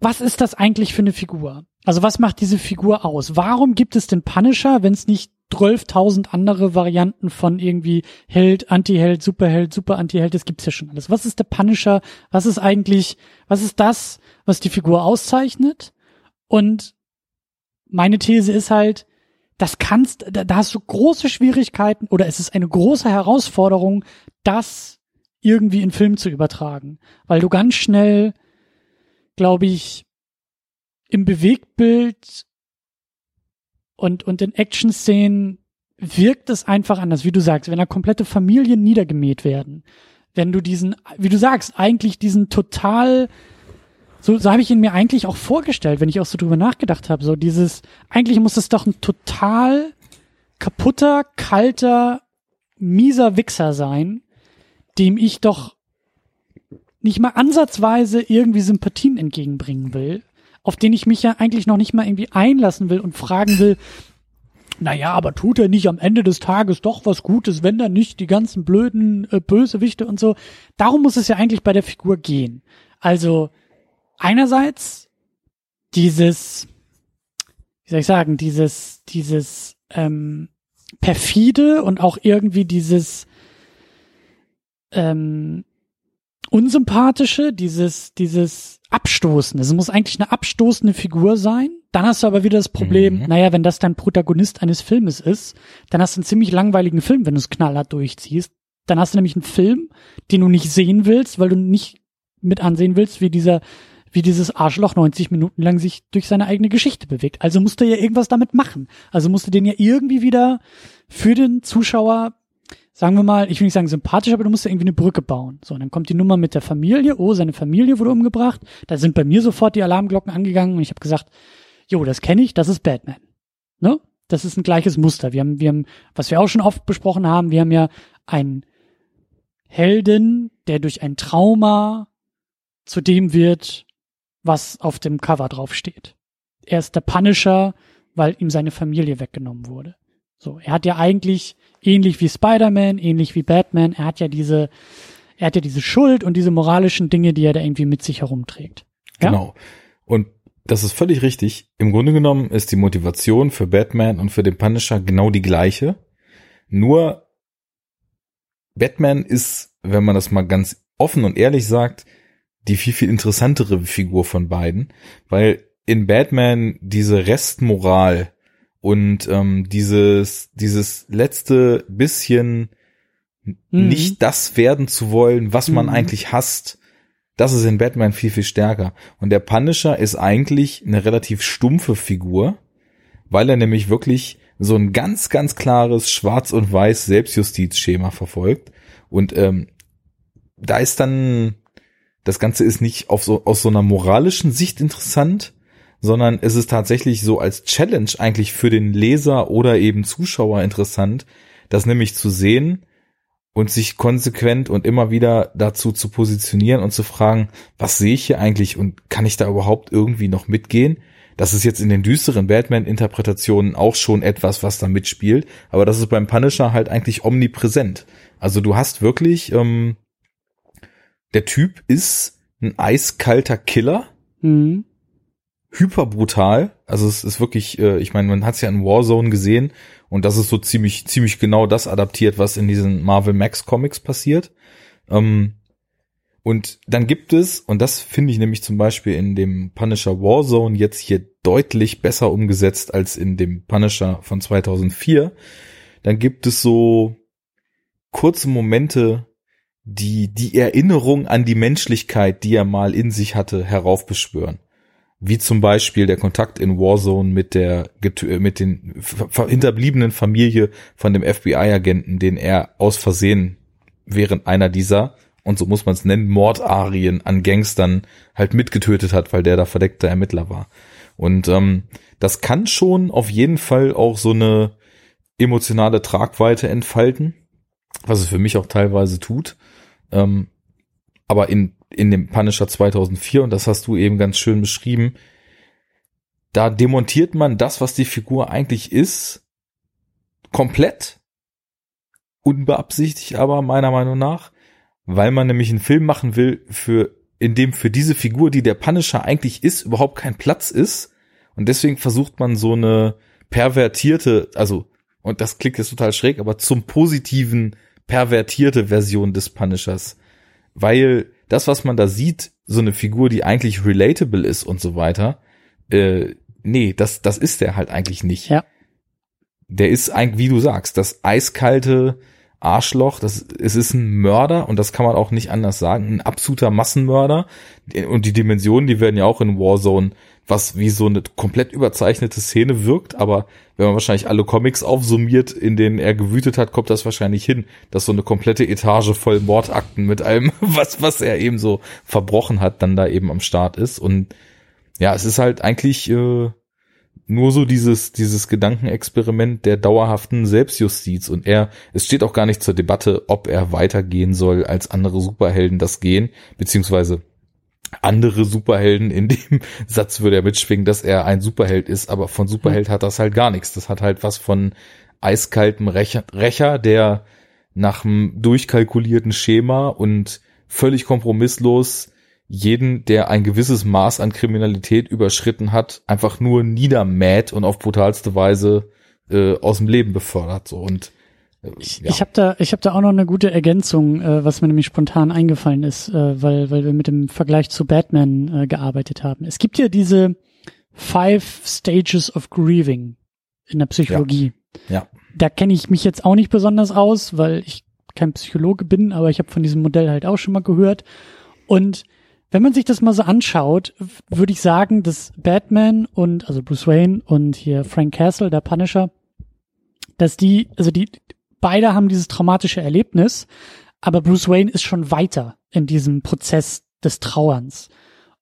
Was ist das eigentlich für eine Figur? Also was macht diese Figur aus? Warum gibt es den Punisher, wenn es nicht 12.000 andere Varianten von irgendwie Held, Anti-Held, Superheld, Super-Anti-Held, das gibt's ja schon alles. Was ist der Punisher? Was ist eigentlich, was ist das, was die Figur auszeichnet? Und meine These ist halt, das kannst, da, da hast du große Schwierigkeiten oder es ist eine große Herausforderung, das irgendwie in Film zu übertragen, weil du ganz schnell, glaube ich, im Bewegtbild und, und in Action-Szenen wirkt es einfach anders, wie du sagst, wenn da komplette Familien niedergemäht werden, wenn du diesen, wie du sagst, eigentlich diesen total so, so habe ich ihn mir eigentlich auch vorgestellt, wenn ich auch so drüber nachgedacht habe. So dieses, eigentlich muss es doch ein total kaputter, kalter, mieser Wichser sein, dem ich doch nicht mal ansatzweise irgendwie Sympathien entgegenbringen will, auf den ich mich ja eigentlich noch nicht mal irgendwie einlassen will und fragen will, naja, aber tut er nicht am Ende des Tages doch was Gutes, wenn er nicht die ganzen blöden äh, Bösewichte und so. Darum muss es ja eigentlich bei der Figur gehen. Also, einerseits dieses, wie soll ich sagen, dieses, dieses ähm, perfide und auch irgendwie dieses ähm, unsympathische, dieses, dieses Abstoßende. Es muss eigentlich eine abstoßende Figur sein. Dann hast du aber wieder das Problem, mhm. naja, wenn das dein Protagonist eines Filmes ist, dann hast du einen ziemlich langweiligen Film, wenn du es knallhart durchziehst. Dann hast du nämlich einen Film, den du nicht sehen willst, weil du nicht mit ansehen willst, wie dieser wie dieses Arschloch 90 Minuten lang sich durch seine eigene Geschichte bewegt. Also musste er ja irgendwas damit machen. Also musste den ja irgendwie wieder für den Zuschauer, sagen wir mal, ich will nicht sagen sympathisch, aber du musst ja irgendwie eine Brücke bauen. So, und dann kommt die Nummer mit der Familie. Oh, seine Familie wurde umgebracht. Da sind bei mir sofort die Alarmglocken angegangen und ich habe gesagt, jo, das kenne ich, das ist Batman. Ne? Das ist ein gleiches Muster. Wir haben, wir haben, was wir auch schon oft besprochen haben, wir haben ja einen Helden, der durch ein Trauma zu dem wird, was auf dem Cover drauf steht. Er ist der Punisher, weil ihm seine Familie weggenommen wurde. So, er hat ja eigentlich ähnlich wie Spider-Man, ähnlich wie Batman, er hat ja diese, er hat ja diese Schuld und diese moralischen Dinge, die er da irgendwie mit sich herumträgt. Ja? Genau. Und das ist völlig richtig. Im Grunde genommen ist die Motivation für Batman und für den Punisher genau die gleiche. Nur Batman ist, wenn man das mal ganz offen und ehrlich sagt, die viel, viel interessantere Figur von beiden, weil in Batman diese Restmoral und ähm, dieses, dieses letzte bisschen mhm. nicht das werden zu wollen, was man mhm. eigentlich hasst, das ist in Batman viel, viel stärker. Und der Punisher ist eigentlich eine relativ stumpfe Figur, weil er nämlich wirklich so ein ganz, ganz klares Schwarz- und Weiß Selbstjustizschema verfolgt. Und ähm, da ist dann das Ganze ist nicht auf so, aus so einer moralischen Sicht interessant, sondern es ist tatsächlich so als Challenge eigentlich für den Leser oder eben Zuschauer interessant, das nämlich zu sehen und sich konsequent und immer wieder dazu zu positionieren und zu fragen, was sehe ich hier eigentlich und kann ich da überhaupt irgendwie noch mitgehen? Das ist jetzt in den düsteren Batman-Interpretationen auch schon etwas, was da mitspielt, aber das ist beim Punisher halt eigentlich omnipräsent. Also du hast wirklich ähm, der Typ ist ein eiskalter Killer. Mhm. Hyper brutal. Also es ist wirklich, äh, ich meine, man hat es ja in Warzone gesehen und das ist so ziemlich, ziemlich genau das adaptiert, was in diesen Marvel Max Comics passiert. Ähm, und dann gibt es, und das finde ich nämlich zum Beispiel in dem Punisher Warzone jetzt hier deutlich besser umgesetzt als in dem Punisher von 2004, dann gibt es so kurze Momente, die die Erinnerung an die Menschlichkeit, die er mal in sich hatte, heraufbeschwören. Wie zum Beispiel der Kontakt in Warzone mit der mit den hinterbliebenen Familie von dem FBI-Agenten, den er aus Versehen während einer dieser und so muss man es nennen Mordarien an Gangstern halt mitgetötet hat, weil der da verdeckter Ermittler war. Und ähm, das kann schon auf jeden Fall auch so eine emotionale Tragweite entfalten, was es für mich auch teilweise tut. Ähm, aber in, in dem Punisher 2004, und das hast du eben ganz schön beschrieben, da demontiert man das, was die Figur eigentlich ist, komplett. Unbeabsichtigt aber meiner Meinung nach, weil man nämlich einen Film machen will, für, in dem für diese Figur, die der Punisher eigentlich ist, überhaupt kein Platz ist. Und deswegen versucht man so eine pervertierte, also, und das klingt jetzt total schräg, aber zum positiven pervertierte Version des Punishers. Weil das, was man da sieht, so eine Figur, die eigentlich relatable ist und so weiter, äh, nee, das, das ist der halt eigentlich nicht. Ja. Der ist eigentlich, wie du sagst, das eiskalte Arschloch, das, es ist ein Mörder und das kann man auch nicht anders sagen, ein absoluter Massenmörder. Und die Dimensionen, die werden ja auch in Warzone was wie so eine komplett überzeichnete Szene wirkt, aber wenn man wahrscheinlich alle Comics aufsummiert, in denen er gewütet hat, kommt das wahrscheinlich hin, dass so eine komplette Etage voll Mordakten mit allem, was, was er eben so verbrochen hat, dann da eben am Start ist. Und ja, es ist halt eigentlich äh, nur so dieses, dieses Gedankenexperiment der dauerhaften Selbstjustiz. Und er, es steht auch gar nicht zur Debatte, ob er weitergehen soll, als andere Superhelden das gehen, beziehungsweise andere Superhelden in dem Satz würde er mitschwingen, dass er ein Superheld ist, aber von Superheld hat das halt gar nichts. Das hat halt was von eiskaltem Rächer, Rächer der nach einem durchkalkulierten Schema und völlig kompromisslos jeden, der ein gewisses Maß an Kriminalität überschritten hat, einfach nur niedermäht und auf brutalste Weise äh, aus dem Leben befördert. So und ich, ja. ich habe da, ich habe da auch noch eine gute Ergänzung, äh, was mir nämlich spontan eingefallen ist, äh, weil, weil wir mit dem Vergleich zu Batman äh, gearbeitet haben. Es gibt ja diese Five Stages of Grieving in der Psychologie. Ja. ja. Da kenne ich mich jetzt auch nicht besonders aus, weil ich kein Psychologe bin, aber ich habe von diesem Modell halt auch schon mal gehört. Und wenn man sich das mal so anschaut, würde ich sagen, dass Batman und, also Bruce Wayne und hier Frank Castle, der Punisher, dass die, also die, beide haben dieses traumatische Erlebnis, aber Bruce Wayne ist schon weiter in diesem Prozess des Trauerns.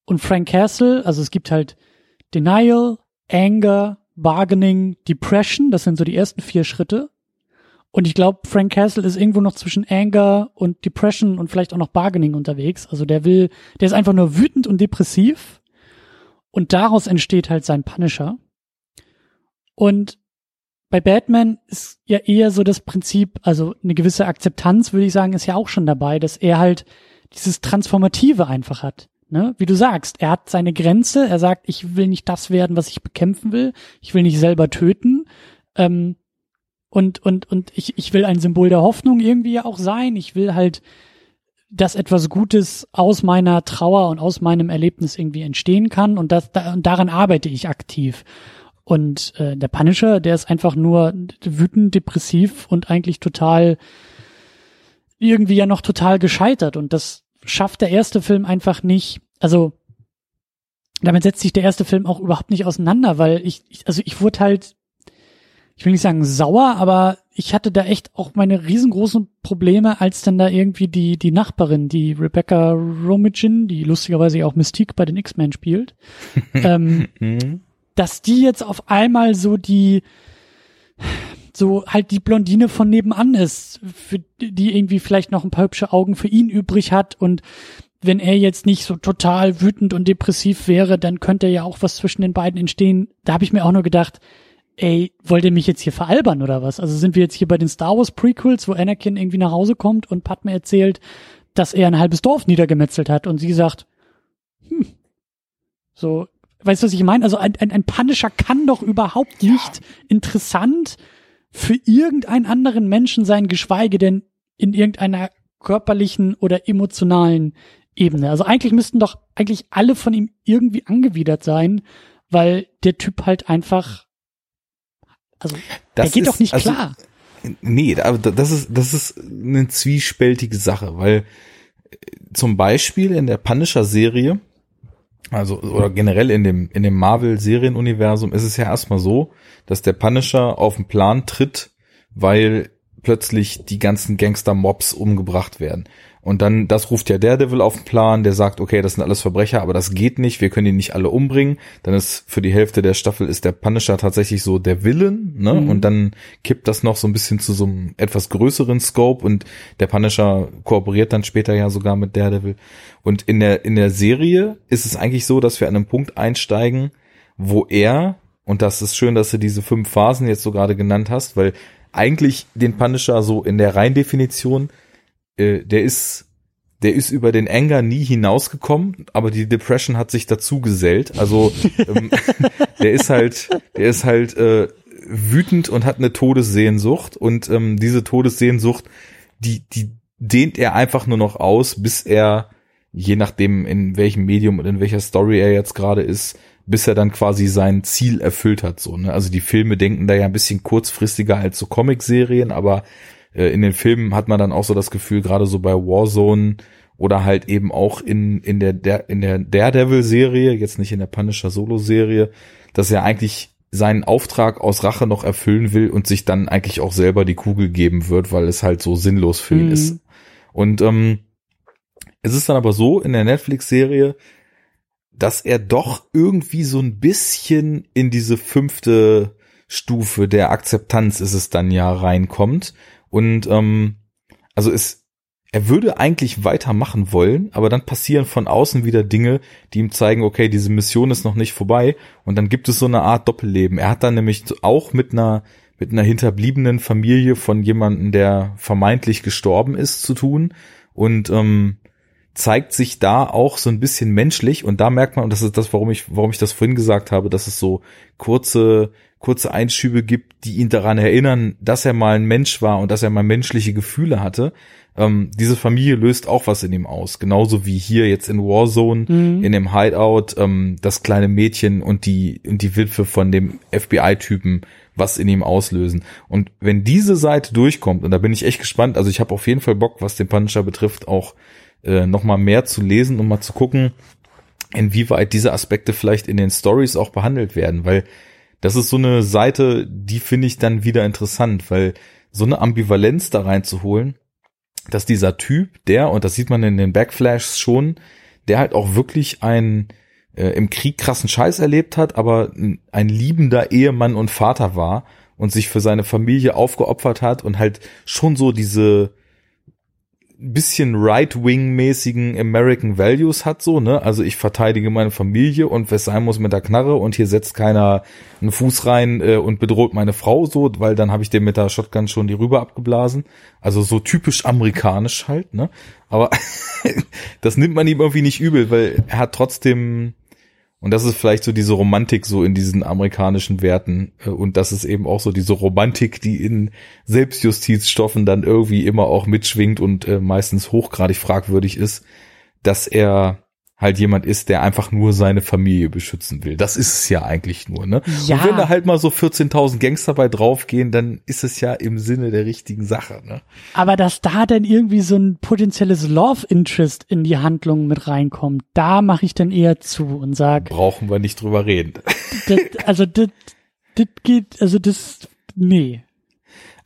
Und Frank Castle, also es gibt halt Denial, Anger, Bargaining, Depression, das sind so die ersten vier Schritte. Und ich glaube, Frank Castle ist irgendwo noch zwischen Anger und Depression und vielleicht auch noch Bargaining unterwegs. Also der will, der ist einfach nur wütend und depressiv. Und daraus entsteht halt sein Punisher. Und bei Batman ist ja eher so das Prinzip, also eine gewisse Akzeptanz, würde ich sagen, ist ja auch schon dabei, dass er halt dieses Transformative einfach hat. Ne? Wie du sagst, er hat seine Grenze, er sagt, ich will nicht das werden, was ich bekämpfen will, ich will nicht selber töten. Ähm, und, und, und ich, ich will ein Symbol der Hoffnung irgendwie ja auch sein. Ich will halt, dass etwas Gutes aus meiner Trauer und aus meinem Erlebnis irgendwie entstehen kann und das, da, und daran arbeite ich aktiv. Und äh, der Punisher, der ist einfach nur wütend, depressiv und eigentlich total irgendwie ja noch total gescheitert. Und das schafft der erste Film einfach nicht. Also damit setzt sich der erste Film auch überhaupt nicht auseinander, weil ich, ich also ich wurde halt ich will nicht sagen sauer, aber ich hatte da echt auch meine riesengroßen Probleme, als dann da irgendwie die, die Nachbarin, die Rebecca Romijn, die lustigerweise auch Mystique bei den X-Men spielt, ähm, mhm. dass die jetzt auf einmal so die, so halt die Blondine von nebenan ist, für die irgendwie vielleicht noch ein paar hübsche Augen für ihn übrig hat und wenn er jetzt nicht so total wütend und depressiv wäre, dann könnte ja auch was zwischen den beiden entstehen. Da habe ich mir auch nur gedacht, ey, wollt ihr mich jetzt hier veralbern oder was? Also sind wir jetzt hier bei den Star Wars Prequels, wo Anakin irgendwie nach Hause kommt und Padme erzählt, dass er ein halbes Dorf niedergemetzelt hat und sie sagt, hm, so, weißt du, was ich meine? Also ein, ein, ein Punisher kann doch überhaupt nicht interessant für irgendeinen anderen Menschen sein, geschweige denn in irgendeiner körperlichen oder emotionalen Ebene. Also eigentlich müssten doch eigentlich alle von ihm irgendwie angewidert sein, weil der Typ halt einfach also, das der geht ist, doch nicht also, klar. Nee, aber das ist, das ist eine zwiespältige Sache, weil äh, zum Beispiel in der Punisher-Serie, also, oder generell in dem, in dem Marvel-Serienuniversum ist es ja erstmal so, dass der Punisher auf den Plan tritt, weil plötzlich die ganzen Gangster-Mobs umgebracht werden. Und dann, das ruft ja Daredevil auf den Plan, der sagt, okay, das sind alles Verbrecher, aber das geht nicht, wir können die nicht alle umbringen. Dann ist für die Hälfte der Staffel ist der Punisher tatsächlich so der Villain, ne? Mhm. Und dann kippt das noch so ein bisschen zu so einem etwas größeren Scope und der Punisher kooperiert dann später ja sogar mit Daredevil. Und in der, in der Serie ist es eigentlich so, dass wir an einem Punkt einsteigen, wo er, und das ist schön, dass du diese fünf Phasen jetzt so gerade genannt hast, weil eigentlich den Punisher so in der Reindefinition äh, der ist der ist über den Anger nie hinausgekommen, aber die Depression hat sich dazu gesellt. Also ähm, der ist halt, der ist halt äh, wütend und hat eine Todessehnsucht und ähm, diese Todessehnsucht, die die dehnt er einfach nur noch aus, bis er je nachdem in welchem Medium und in welcher Story er jetzt gerade ist, bis er dann quasi sein Ziel erfüllt hat. So, ne? Also die Filme denken da ja ein bisschen kurzfristiger als so Comic-Serien, aber in den Filmen hat man dann auch so das Gefühl, gerade so bei Warzone oder halt eben auch in, in der, der, in der Daredevil-Serie, jetzt nicht in der Punisher Solo-Serie, dass er eigentlich seinen Auftrag aus Rache noch erfüllen will und sich dann eigentlich auch selber die Kugel geben wird, weil es halt so sinnlos für ihn mhm. ist. Und ähm, es ist dann aber so in der Netflix-Serie, dass er doch irgendwie so ein bisschen in diese fünfte Stufe der Akzeptanz ist es dann ja reinkommt und ähm, also es, er würde eigentlich weitermachen wollen, aber dann passieren von außen wieder Dinge, die ihm zeigen, okay, diese Mission ist noch nicht vorbei. Und dann gibt es so eine Art Doppelleben. Er hat dann nämlich auch mit einer mit einer hinterbliebenen Familie von jemandem, der vermeintlich gestorben ist, zu tun und ähm, zeigt sich da auch so ein bisschen menschlich und da merkt man, und das ist das, warum ich, warum ich das vorhin gesagt habe, dass es so kurze kurze Einschübe gibt, die ihn daran erinnern, dass er mal ein Mensch war und dass er mal menschliche Gefühle hatte. Ähm, diese Familie löst auch was in ihm aus. Genauso wie hier jetzt in Warzone, mhm. in dem Hideout, ähm, das kleine Mädchen und die, und die Witwe von dem FBI-Typen was in ihm auslösen. Und wenn diese Seite durchkommt, und da bin ich echt gespannt, also ich habe auf jeden Fall Bock, was den Punisher betrifft, auch äh, noch mal mehr zu lesen und mal zu gucken, inwieweit diese Aspekte vielleicht in den Stories auch behandelt werden, weil das ist so eine Seite, die finde ich dann wieder interessant, weil so eine Ambivalenz da reinzuholen, dass dieser Typ, der, und das sieht man in den Backflashs schon, der halt auch wirklich ein äh, im Krieg krassen Scheiß erlebt hat, aber ein liebender Ehemann und Vater war und sich für seine Familie aufgeopfert hat und halt schon so diese bisschen right-wing-mäßigen American Values hat, so, ne? Also ich verteidige meine Familie und was sein muss mit der Knarre und hier setzt keiner einen Fuß rein äh, und bedroht meine Frau so, weil dann habe ich dem mit der Shotgun schon die Rübe abgeblasen. Also so typisch amerikanisch halt, ne? Aber das nimmt man ihm irgendwie nicht übel, weil er hat trotzdem und das ist vielleicht so diese Romantik so in diesen amerikanischen Werten. Äh, und das ist eben auch so diese Romantik, die in Selbstjustizstoffen dann irgendwie immer auch mitschwingt und äh, meistens hochgradig fragwürdig ist, dass er halt jemand ist, der einfach nur seine Familie beschützen will. Das ist es ja eigentlich nur, ne? Ja. Und wenn da halt mal so 14.000 Gangster bei draufgehen, dann ist es ja im Sinne der richtigen Sache, ne? Aber dass da dann irgendwie so ein potenzielles Love Interest in die Handlung mit reinkommt, da mache ich dann eher zu und sag. Brauchen wir nicht drüber reden. Das, also das, das geht, also das, nee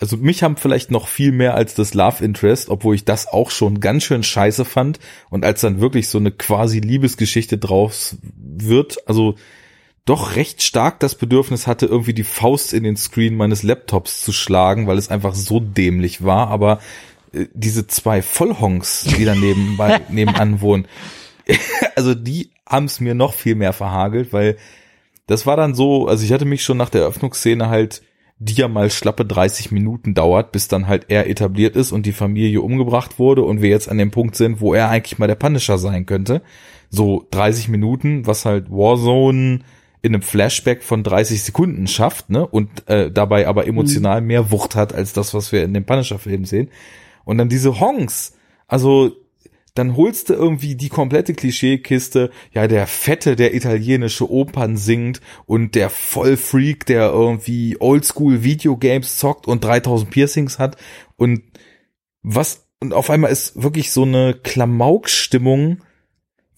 also mich haben vielleicht noch viel mehr als das Love Interest, obwohl ich das auch schon ganz schön scheiße fand. Und als dann wirklich so eine quasi Liebesgeschichte draus wird, also doch recht stark das Bedürfnis hatte, irgendwie die Faust in den Screen meines Laptops zu schlagen, weil es einfach so dämlich war. Aber äh, diese zwei Vollhongs, die da nebenbei, nebenan wohnen, also die haben es mir noch viel mehr verhagelt, weil das war dann so, also ich hatte mich schon nach der Eröffnungsszene halt die ja mal schlappe 30 Minuten dauert, bis dann halt er etabliert ist und die Familie umgebracht wurde und wir jetzt an dem Punkt sind, wo er eigentlich mal der Punisher sein könnte. So 30 Minuten, was halt Warzone in einem Flashback von 30 Sekunden schafft, ne? Und äh, dabei aber emotional mhm. mehr Wucht hat als das, was wir in dem Punisher-Film sehen. Und dann diese Honks, also dann holst du irgendwie die komplette Klischeekiste, ja, der Fette, der italienische Opern singt und der Vollfreak, der irgendwie Oldschool Videogames zockt und 3000 Piercings hat und was, und auf einmal ist wirklich so eine Klamauk-Stimmung,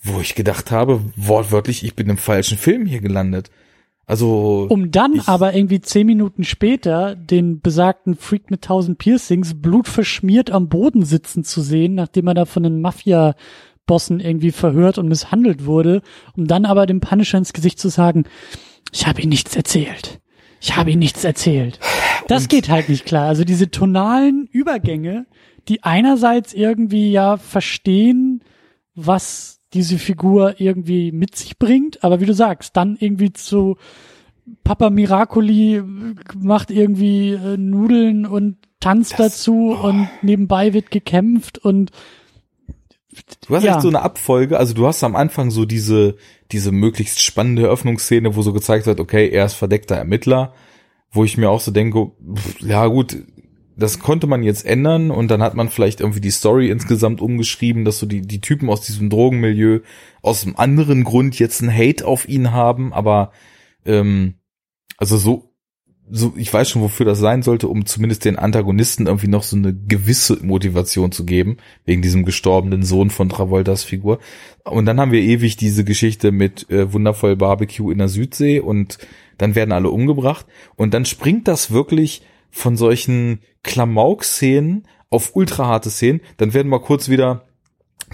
wo ich gedacht habe, wortwörtlich, ich bin im falschen Film hier gelandet. Also. Um dann aber irgendwie zehn Minuten später den besagten Freak mit tausend Piercings blutverschmiert am Boden sitzen zu sehen, nachdem er da von den Mafia-Bossen irgendwie verhört und misshandelt wurde, um dann aber dem Punisher ins Gesicht zu sagen, ich habe ihm nichts erzählt. Ich habe ihm nichts erzählt. Das geht halt nicht klar. Also diese tonalen Übergänge, die einerseits irgendwie ja verstehen, was diese Figur irgendwie mit sich bringt, aber wie du sagst, dann irgendwie zu Papa Miracoli macht irgendwie äh, Nudeln und tanzt das, dazu oh. und nebenbei wird gekämpft und Du hast ja. echt so eine Abfolge, also du hast am Anfang so diese, diese möglichst spannende Eröffnungsszene, wo so gezeigt wird, okay, er ist verdeckter Ermittler, wo ich mir auch so denke, ja gut, das konnte man jetzt ändern und dann hat man vielleicht irgendwie die Story insgesamt umgeschrieben, dass so die, die Typen aus diesem Drogenmilieu aus einem anderen Grund jetzt einen Hate auf ihn haben, aber ähm, also so, so, ich weiß schon, wofür das sein sollte, um zumindest den Antagonisten irgendwie noch so eine gewisse Motivation zu geben, wegen diesem gestorbenen Sohn von Travoltas Figur. Und dann haben wir ewig diese Geschichte mit äh, wundervoll Barbecue in der Südsee und dann werden alle umgebracht und dann springt das wirklich von solchen Klamauk-Szenen auf ultraharte Szenen, dann werden mal kurz wieder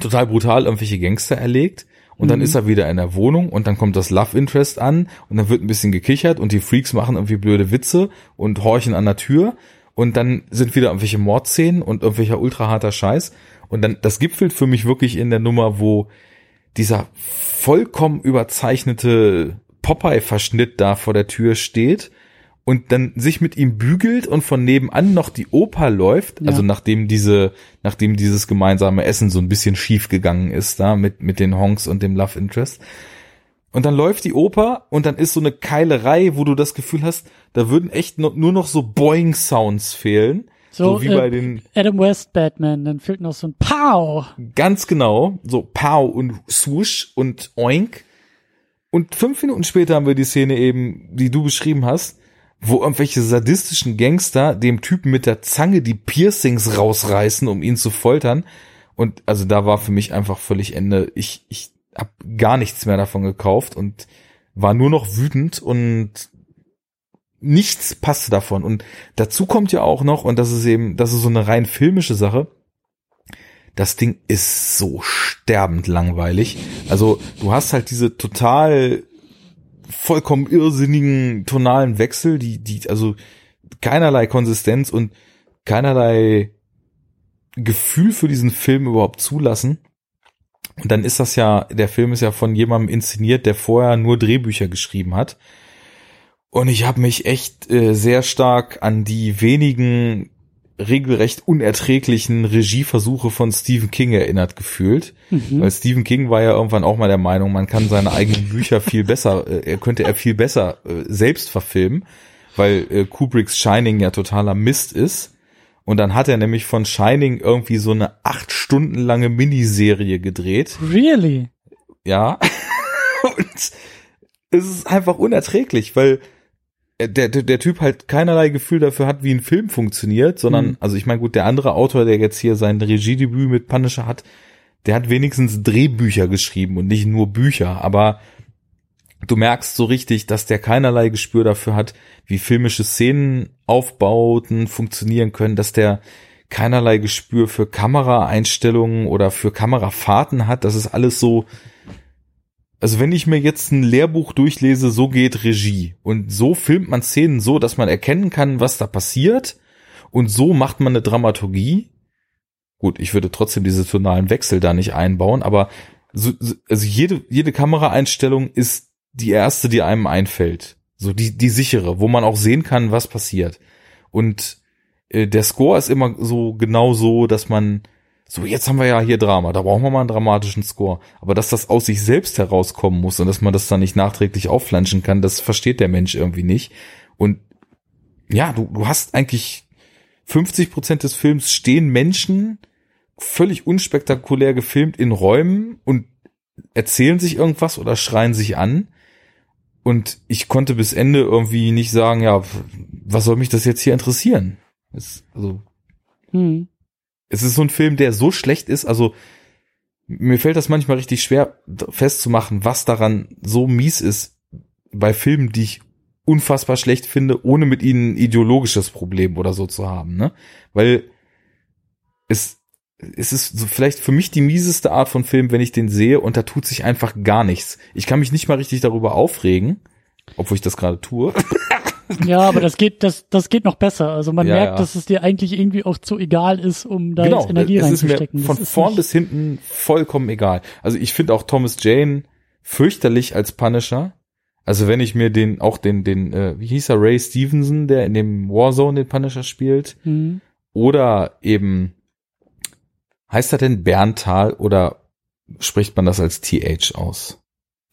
total brutal irgendwelche Gangster erlegt und dann mhm. ist er wieder in der Wohnung und dann kommt das Love Interest an und dann wird ein bisschen gekichert und die Freaks machen irgendwie blöde Witze und horchen an der Tür und dann sind wieder irgendwelche Mordszenen und irgendwelcher ultraharter Scheiß und dann das gipfelt für mich wirklich in der Nummer, wo dieser vollkommen überzeichnete Popeye-Verschnitt da vor der Tür steht und dann sich mit ihm bügelt und von nebenan noch die Oper läuft, ja. also nachdem diese, nachdem dieses gemeinsame Essen so ein bisschen schief gegangen ist, da mit, mit den Honks und dem Love Interest. Und dann läuft die Oper und dann ist so eine Keilerei, wo du das Gefühl hast, da würden echt nur noch so Boing-Sounds fehlen. So, so wie äh, bei den Adam West Batman, dann fehlt noch so ein Pow. Ganz genau, so Pow und Swoosh und Oink. Und fünf Minuten später haben wir die Szene eben, die du beschrieben hast, wo irgendwelche sadistischen Gangster dem Typen mit der Zange die Piercings rausreißen, um ihn zu foltern. Und also da war für mich einfach völlig Ende. Ich, ich habe gar nichts mehr davon gekauft und war nur noch wütend und nichts passte davon. Und dazu kommt ja auch noch, und das ist eben, das ist so eine rein filmische Sache, das Ding ist so sterbend langweilig. Also du hast halt diese total vollkommen irrsinnigen tonalen Wechsel, die, die, also keinerlei Konsistenz und keinerlei Gefühl für diesen Film überhaupt zulassen. Und dann ist das ja, der Film ist ja von jemandem inszeniert, der vorher nur Drehbücher geschrieben hat. Und ich habe mich echt äh, sehr stark an die wenigen regelrecht unerträglichen Regieversuche von Stephen King erinnert gefühlt. Mhm. Weil Stephen King war ja irgendwann auch mal der Meinung, man kann seine eigenen Bücher viel besser, äh, er könnte er viel besser äh, selbst verfilmen, weil äh, Kubricks Shining ja totaler Mist ist. Und dann hat er nämlich von Shining irgendwie so eine acht Stunden lange Miniserie gedreht. Really? Ja. Und es ist einfach unerträglich, weil der, der, der Typ halt keinerlei Gefühl dafür hat, wie ein Film funktioniert, sondern, mhm. also ich meine, gut, der andere Autor, der jetzt hier sein Regiedebüt mit Punisher hat, der hat wenigstens Drehbücher geschrieben und nicht nur Bücher, aber du merkst so richtig, dass der keinerlei Gespür dafür hat, wie filmische Szenen aufbauten, funktionieren können, dass der keinerlei Gespür für Kameraeinstellungen oder für Kamerafahrten hat, das ist alles so, also wenn ich mir jetzt ein Lehrbuch durchlese, so geht Regie und so filmt man Szenen so, dass man erkennen kann, was da passiert und so macht man eine Dramaturgie. Gut, ich würde trotzdem diese tonalen Wechsel da nicht einbauen, aber so, also jede jede Kameraeinstellung ist die erste, die einem einfällt, so die die sichere, wo man auch sehen kann, was passiert. Und äh, der Score ist immer so genau so, dass man so, jetzt haben wir ja hier Drama, da brauchen wir mal einen dramatischen Score. Aber dass das aus sich selbst herauskommen muss und dass man das dann nicht nachträglich aufflanschen kann, das versteht der Mensch irgendwie nicht. Und ja, du, du hast eigentlich 50 Prozent des Films stehen Menschen völlig unspektakulär gefilmt in Räumen und erzählen sich irgendwas oder schreien sich an. Und ich konnte bis Ende irgendwie nicht sagen, ja, was soll mich das jetzt hier interessieren? Das, also, hm es ist so ein Film, der so schlecht ist, also mir fällt das manchmal richtig schwer festzumachen, was daran so mies ist bei Filmen, die ich unfassbar schlecht finde, ohne mit ihnen ein ideologisches Problem oder so zu haben, ne? Weil es, es ist so vielleicht für mich die mieseste Art von Film, wenn ich den sehe und da tut sich einfach gar nichts. Ich kann mich nicht mal richtig darüber aufregen, obwohl ich das gerade tue. Ja, aber das geht, das, das geht noch besser. Also man ja, merkt, ja. dass es dir eigentlich irgendwie auch zu egal ist, um da genau, jetzt Energie es reinzustecken. Ist mir von vorn bis hinten vollkommen egal. Also ich finde auch Thomas Jane fürchterlich als Punisher. Also wenn ich mir den, auch den, den, äh, wie hieß er, Ray Stevenson, der in dem Warzone den Punisher spielt, mhm. oder eben, heißt er denn Berntal oder spricht man das als TH aus?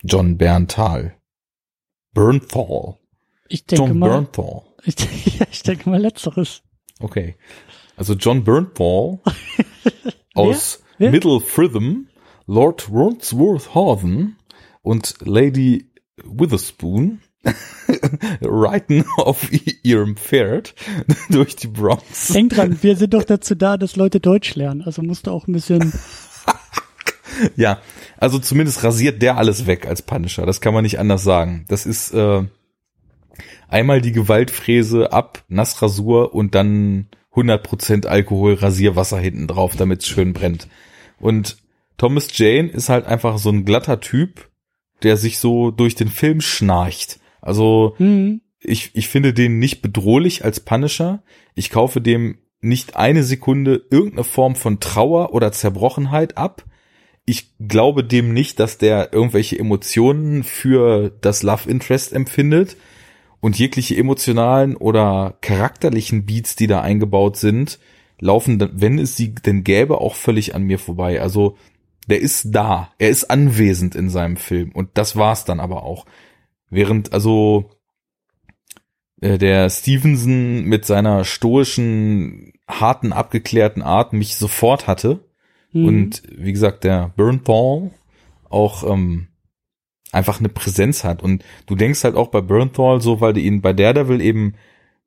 John Berntal. Bernthal. Ich denke John mal, Bernthal. Ich, ich denke mal letzteres. Okay. Also John Bernthal aus Wer? Middle Fritham, Lord Wordsworth Haven und Lady Witherspoon reiten auf ihrem Pferd durch die Bronx. Denk dran, wir sind doch dazu da, dass Leute Deutsch lernen. Also musst du auch ein bisschen. ja, also zumindest rasiert der alles weg als Punisher. Das kann man nicht anders sagen. Das ist äh, einmal die Gewaltfräse ab, Nassrasur und dann 100% Alkohol, Rasierwasser hinten drauf, damit es schön brennt. Und Thomas Jane ist halt einfach so ein glatter Typ, der sich so durch den Film schnarcht. Also mhm. ich, ich finde den nicht bedrohlich als Punisher. Ich kaufe dem nicht eine Sekunde irgendeine Form von Trauer oder Zerbrochenheit ab. Ich glaube dem nicht, dass der irgendwelche Emotionen für das Love Interest empfindet und jegliche emotionalen oder charakterlichen Beats, die da eingebaut sind, laufen, wenn es sie denn gäbe, auch völlig an mir vorbei. Also der ist da, er ist anwesend in seinem Film und das war's dann aber auch. Während also äh, der Stevenson mit seiner stoischen, harten, abgeklärten Art mich sofort hatte mhm. und wie gesagt der Burnthal auch ähm, einfach eine Präsenz hat. Und du denkst halt auch bei Bernthal so, weil du ihn bei Daredevil eben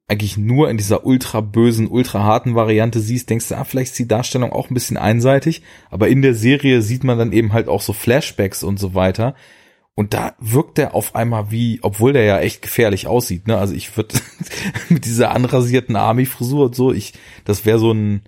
eigentlich nur in dieser ultra bösen, ultra harten Variante siehst, denkst du, ah, vielleicht ist die Darstellung auch ein bisschen einseitig, aber in der Serie sieht man dann eben halt auch so Flashbacks und so weiter. Und da wirkt er auf einmal wie, obwohl der ja echt gefährlich aussieht, ne? Also ich würde mit dieser anrasierten Army-Frisur und so, ich, das wäre so ein,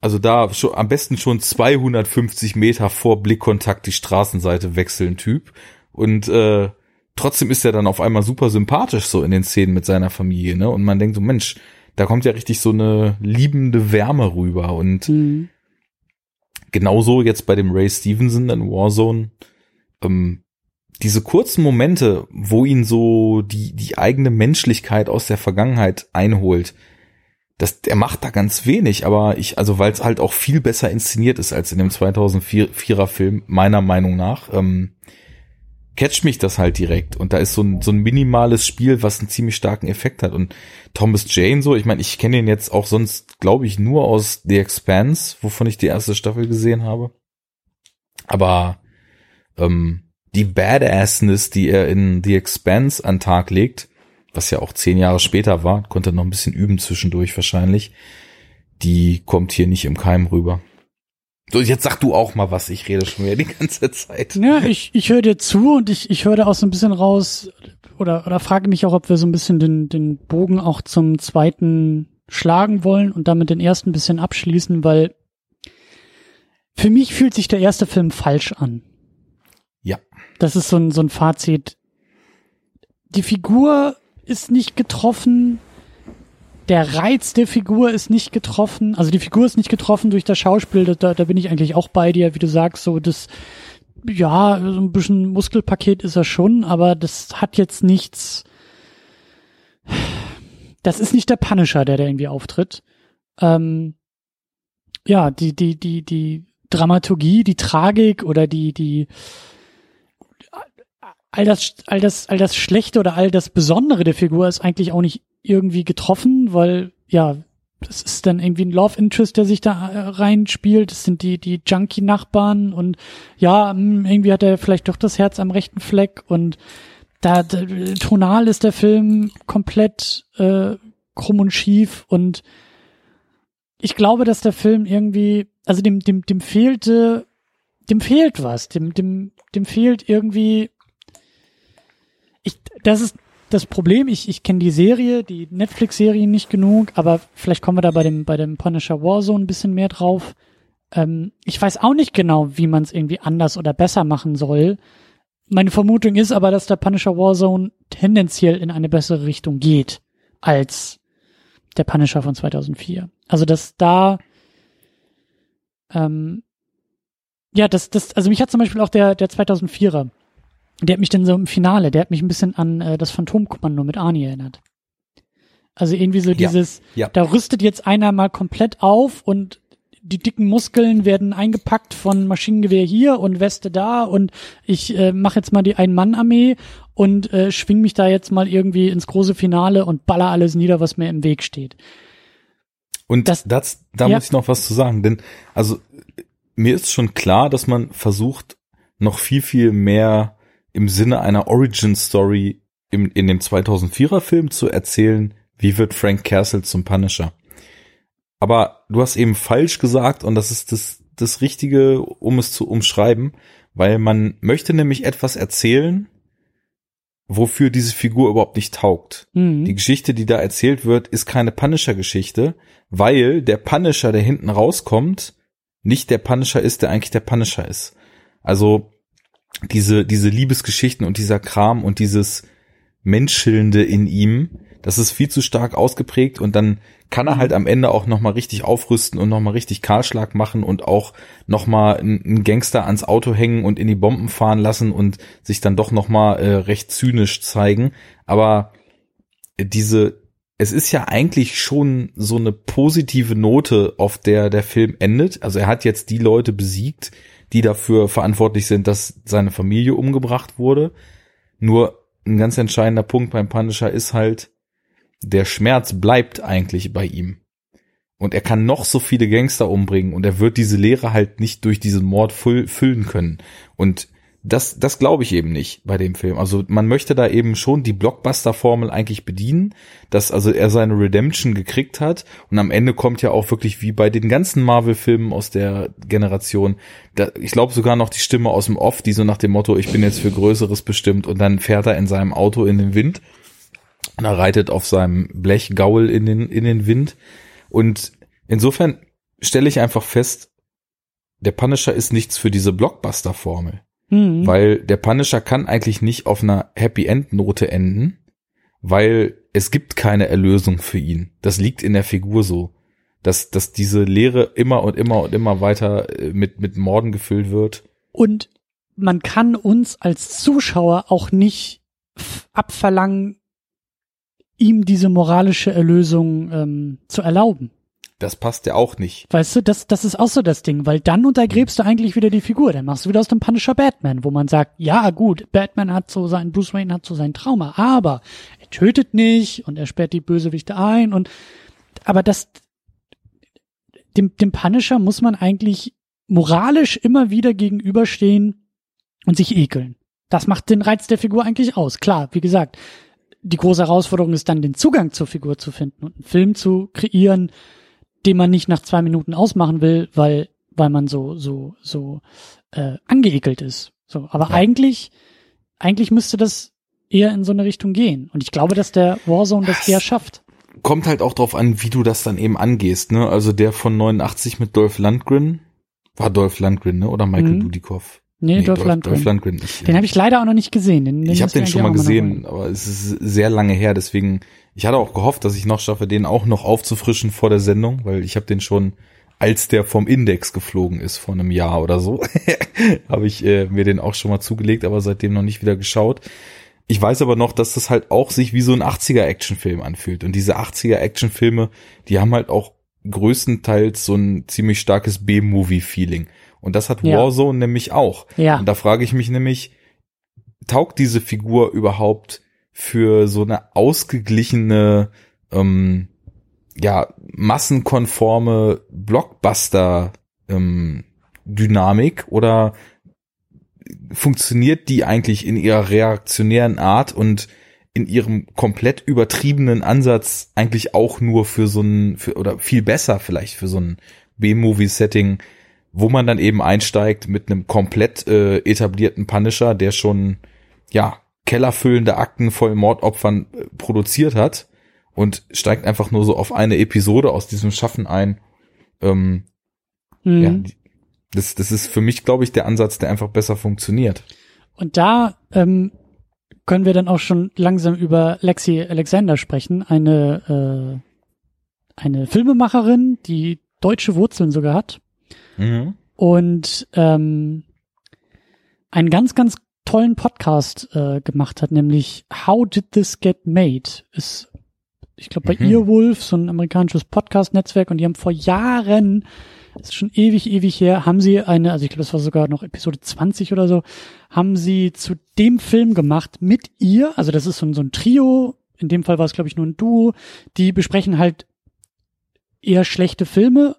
also da schon, am besten schon 250 Meter vor Blickkontakt die Straßenseite wechseln Typ. Und äh, trotzdem ist er dann auf einmal super sympathisch so in den Szenen mit seiner Familie, ne? Und man denkt so, Mensch, da kommt ja richtig so eine liebende Wärme rüber und mhm. genauso jetzt bei dem Ray Stevenson in Warzone, ähm, diese kurzen Momente, wo ihn so die, die eigene Menschlichkeit aus der Vergangenheit einholt, das, er macht da ganz wenig, aber ich, also weil es halt auch viel besser inszeniert ist als in dem 2004er Film, meiner Meinung nach, ähm, catcht mich das halt direkt. Und da ist so ein, so ein minimales Spiel, was einen ziemlich starken Effekt hat. Und Thomas Jane so, ich meine, ich kenne ihn jetzt auch sonst, glaube ich, nur aus The Expanse, wovon ich die erste Staffel gesehen habe. Aber ähm, die Badassness, die er in The Expanse an Tag legt, was ja auch zehn Jahre später war, konnte noch ein bisschen üben zwischendurch wahrscheinlich, die kommt hier nicht im Keim rüber. So, jetzt sag du auch mal was, ich rede schon wieder die ganze Zeit. Ja, ich, ich höre dir zu und ich, ich höre da auch so ein bisschen raus oder, oder frage mich auch, ob wir so ein bisschen den, den Bogen auch zum zweiten schlagen wollen und damit den ersten ein bisschen abschließen, weil für mich fühlt sich der erste Film falsch an. Ja. Das ist so ein, so ein Fazit. Die Figur ist nicht getroffen, der Reiz der Figur ist nicht getroffen, also die Figur ist nicht getroffen durch das Schauspiel, da, da bin ich eigentlich auch bei dir, wie du sagst, so das, ja, so ein bisschen Muskelpaket ist er schon, aber das hat jetzt nichts, das ist nicht der Punisher, der da irgendwie auftritt. Ähm, ja, die, die, die, die Dramaturgie, die Tragik oder die, die, all das, all das, all das Schlechte oder all das Besondere der Figur ist eigentlich auch nicht irgendwie getroffen, weil ja, das ist dann irgendwie ein Love Interest, der sich da äh, reinspielt. Das sind die, die Junkie-Nachbarn und ja, hm, irgendwie hat er vielleicht doch das Herz am rechten Fleck und da, da tonal ist der Film komplett äh, krumm und schief und ich glaube, dass der Film irgendwie, also dem, dem, dem fehlte, dem fehlt was, dem, dem, dem fehlt irgendwie, ich, das ist das Problem, ich, ich kenne die Serie, die Netflix-Serie nicht genug, aber vielleicht kommen wir da bei dem, bei dem Punisher Warzone ein bisschen mehr drauf. Ähm, ich weiß auch nicht genau, wie man es irgendwie anders oder besser machen soll. Meine Vermutung ist aber, dass der Punisher Warzone tendenziell in eine bessere Richtung geht als der Punisher von 2004. Also, dass da, ähm, ja, das, das, also mich hat zum Beispiel auch der, der 2004er der hat mich dann so im Finale, der hat mich ein bisschen an äh, das Phantomkommando mit Arnie erinnert. Also irgendwie so dieses, ja, ja. da rüstet jetzt einer mal komplett auf und die dicken Muskeln werden eingepackt von Maschinengewehr hier und Weste da und ich äh, mache jetzt mal die Ein-Mann-Armee und äh, schwing mich da jetzt mal irgendwie ins große Finale und baller alles nieder, was mir im Weg steht. Und das, das da ja. muss ich noch was zu sagen, denn also mir ist schon klar, dass man versucht, noch viel, viel mehr im Sinne einer Origin Story im, in dem 2004er Film zu erzählen, wie wird Frank Castle zum Punisher. Aber du hast eben falsch gesagt und das ist das, das Richtige, um es zu umschreiben, weil man möchte nämlich etwas erzählen, wofür diese Figur überhaupt nicht taugt. Mhm. Die Geschichte, die da erzählt wird, ist keine Punisher-Geschichte, weil der Punisher, der hinten rauskommt, nicht der Punisher ist, der eigentlich der Punisher ist. Also diese, diese Liebesgeschichten und dieser Kram und dieses Menschelnde in ihm, das ist viel zu stark ausgeprägt und dann kann er halt am Ende auch nochmal richtig aufrüsten und nochmal richtig Kahlschlag machen und auch nochmal einen Gangster ans Auto hängen und in die Bomben fahren lassen und sich dann doch nochmal äh, recht zynisch zeigen. Aber diese, es ist ja eigentlich schon so eine positive Note, auf der der Film endet. Also er hat jetzt die Leute besiegt, die dafür verantwortlich sind, dass seine Familie umgebracht wurde. Nur ein ganz entscheidender Punkt beim Punisher ist halt, der Schmerz bleibt eigentlich bei ihm. Und er kann noch so viele Gangster umbringen und er wird diese Leere halt nicht durch diesen Mord füllen können. Und das, das glaube ich eben nicht bei dem Film. Also man möchte da eben schon die Blockbuster-Formel eigentlich bedienen, dass also er seine Redemption gekriegt hat und am Ende kommt ja auch wirklich wie bei den ganzen Marvel-Filmen aus der Generation, da, ich glaube sogar noch die Stimme aus dem Off, die so nach dem Motto, ich bin jetzt für Größeres bestimmt und dann fährt er in seinem Auto in den Wind und er reitet auf seinem Blechgaul in den, in den Wind und insofern stelle ich einfach fest, der Punisher ist nichts für diese Blockbuster-Formel. Mhm. Weil der Punisher kann eigentlich nicht auf einer Happy End Note enden, weil es gibt keine Erlösung für ihn. Das liegt in der Figur so. Dass, dass diese Leere immer und immer und immer weiter äh, mit, mit Morden gefüllt wird. Und man kann uns als Zuschauer auch nicht abverlangen, ihm diese moralische Erlösung ähm, zu erlauben. Das passt ja auch nicht. Weißt du, das, das ist auch so das Ding, weil dann untergräbst du eigentlich wieder die Figur. Dann machst du wieder aus dem Punisher Batman, wo man sagt, ja gut, Batman hat so sein, Bruce Wayne hat so sein Trauma, aber er tötet nicht und er sperrt die Bösewichte ein und, aber das, dem, dem Punisher muss man eigentlich moralisch immer wieder gegenüberstehen und sich ekeln. Das macht den Reiz der Figur eigentlich aus. Klar, wie gesagt, die große Herausforderung ist dann, den Zugang zur Figur zu finden und einen Film zu kreieren, den man nicht nach zwei Minuten ausmachen will, weil, weil man so, so, so äh, angeekelt ist. So, aber Ja. eigentlich, eigentlich müsste das eher in so eine Richtung gehen. Und ich glaube, dass der Warzone das Was? eher schafft. Kommt halt auch drauf an, wie du das dann eben angehst, ne? Also der von 89 mit Dolph Lundgren, war Dolph Lundgren, ne? Oder Michael Mhm. Dudikoff? Nee, Dolph Lundgren. Dolph Lundgren. Ich, Den habe ich leider auch noch nicht gesehen. Den, den ich habe den schon mal gesehen, aber es ist sehr lange her, deswegen, ich hatte auch gehofft, dass ich noch schaffe, den auch noch aufzufrischen vor der Sendung, weil ich habe den schon, als der vom Index geflogen ist, vor einem Jahr oder so, habe ich äh, mir den auch schon mal zugelegt, aber seitdem noch nicht wieder geschaut. Ich weiß aber noch, dass das halt auch sich wie so ein 80er Actionfilm anfühlt. Und diese 80er Actionfilme, die haben halt auch größtenteils so ein ziemlich starkes B-Movie-Feeling. Und das hat Ja. Warzone nämlich auch. Ja. Und da frage ich mich nämlich, taugt diese Figur überhaupt für so eine ausgeglichene, ähm, ja, massenkonforme Blockbuster ähm, Dynamik oder funktioniert die eigentlich in ihrer reaktionären Art und in ihrem komplett übertriebenen Ansatz eigentlich auch nur für so ein, für, oder viel besser vielleicht für so ein B-Movie-Setting, wo man dann eben einsteigt mit einem komplett äh, etablierten Punisher, der schon, ja, kellerfüllende Akten voll Mordopfern äh, produziert hat und steigt einfach nur so auf eine Episode aus diesem Schaffen ein. Ähm, Mhm. ja, das, das ist für mich, glaube ich, der Ansatz, der einfach besser funktioniert. Und da ähm, können wir dann auch schon langsam über Lexi Alexander sprechen, eine äh, eine Filmemacherin, die deutsche Wurzeln sogar hat Mhm. und ähm, einen ganz ganz tollen Podcast äh, gemacht hat, nämlich How Did This Get Made? Ist ich glaube bei Mhm. Earwolf so ein amerikanisches Podcast-Netzwerk und die haben vor Jahren das ist schon ewig, ewig her, haben sie eine, also ich glaube, das war sogar noch Episode 20 oder so, haben sie zu dem Film gemacht mit ihr, also das ist so ein, so ein Trio, in dem Fall war es, glaube ich, nur ein Duo, die besprechen halt eher schlechte Filme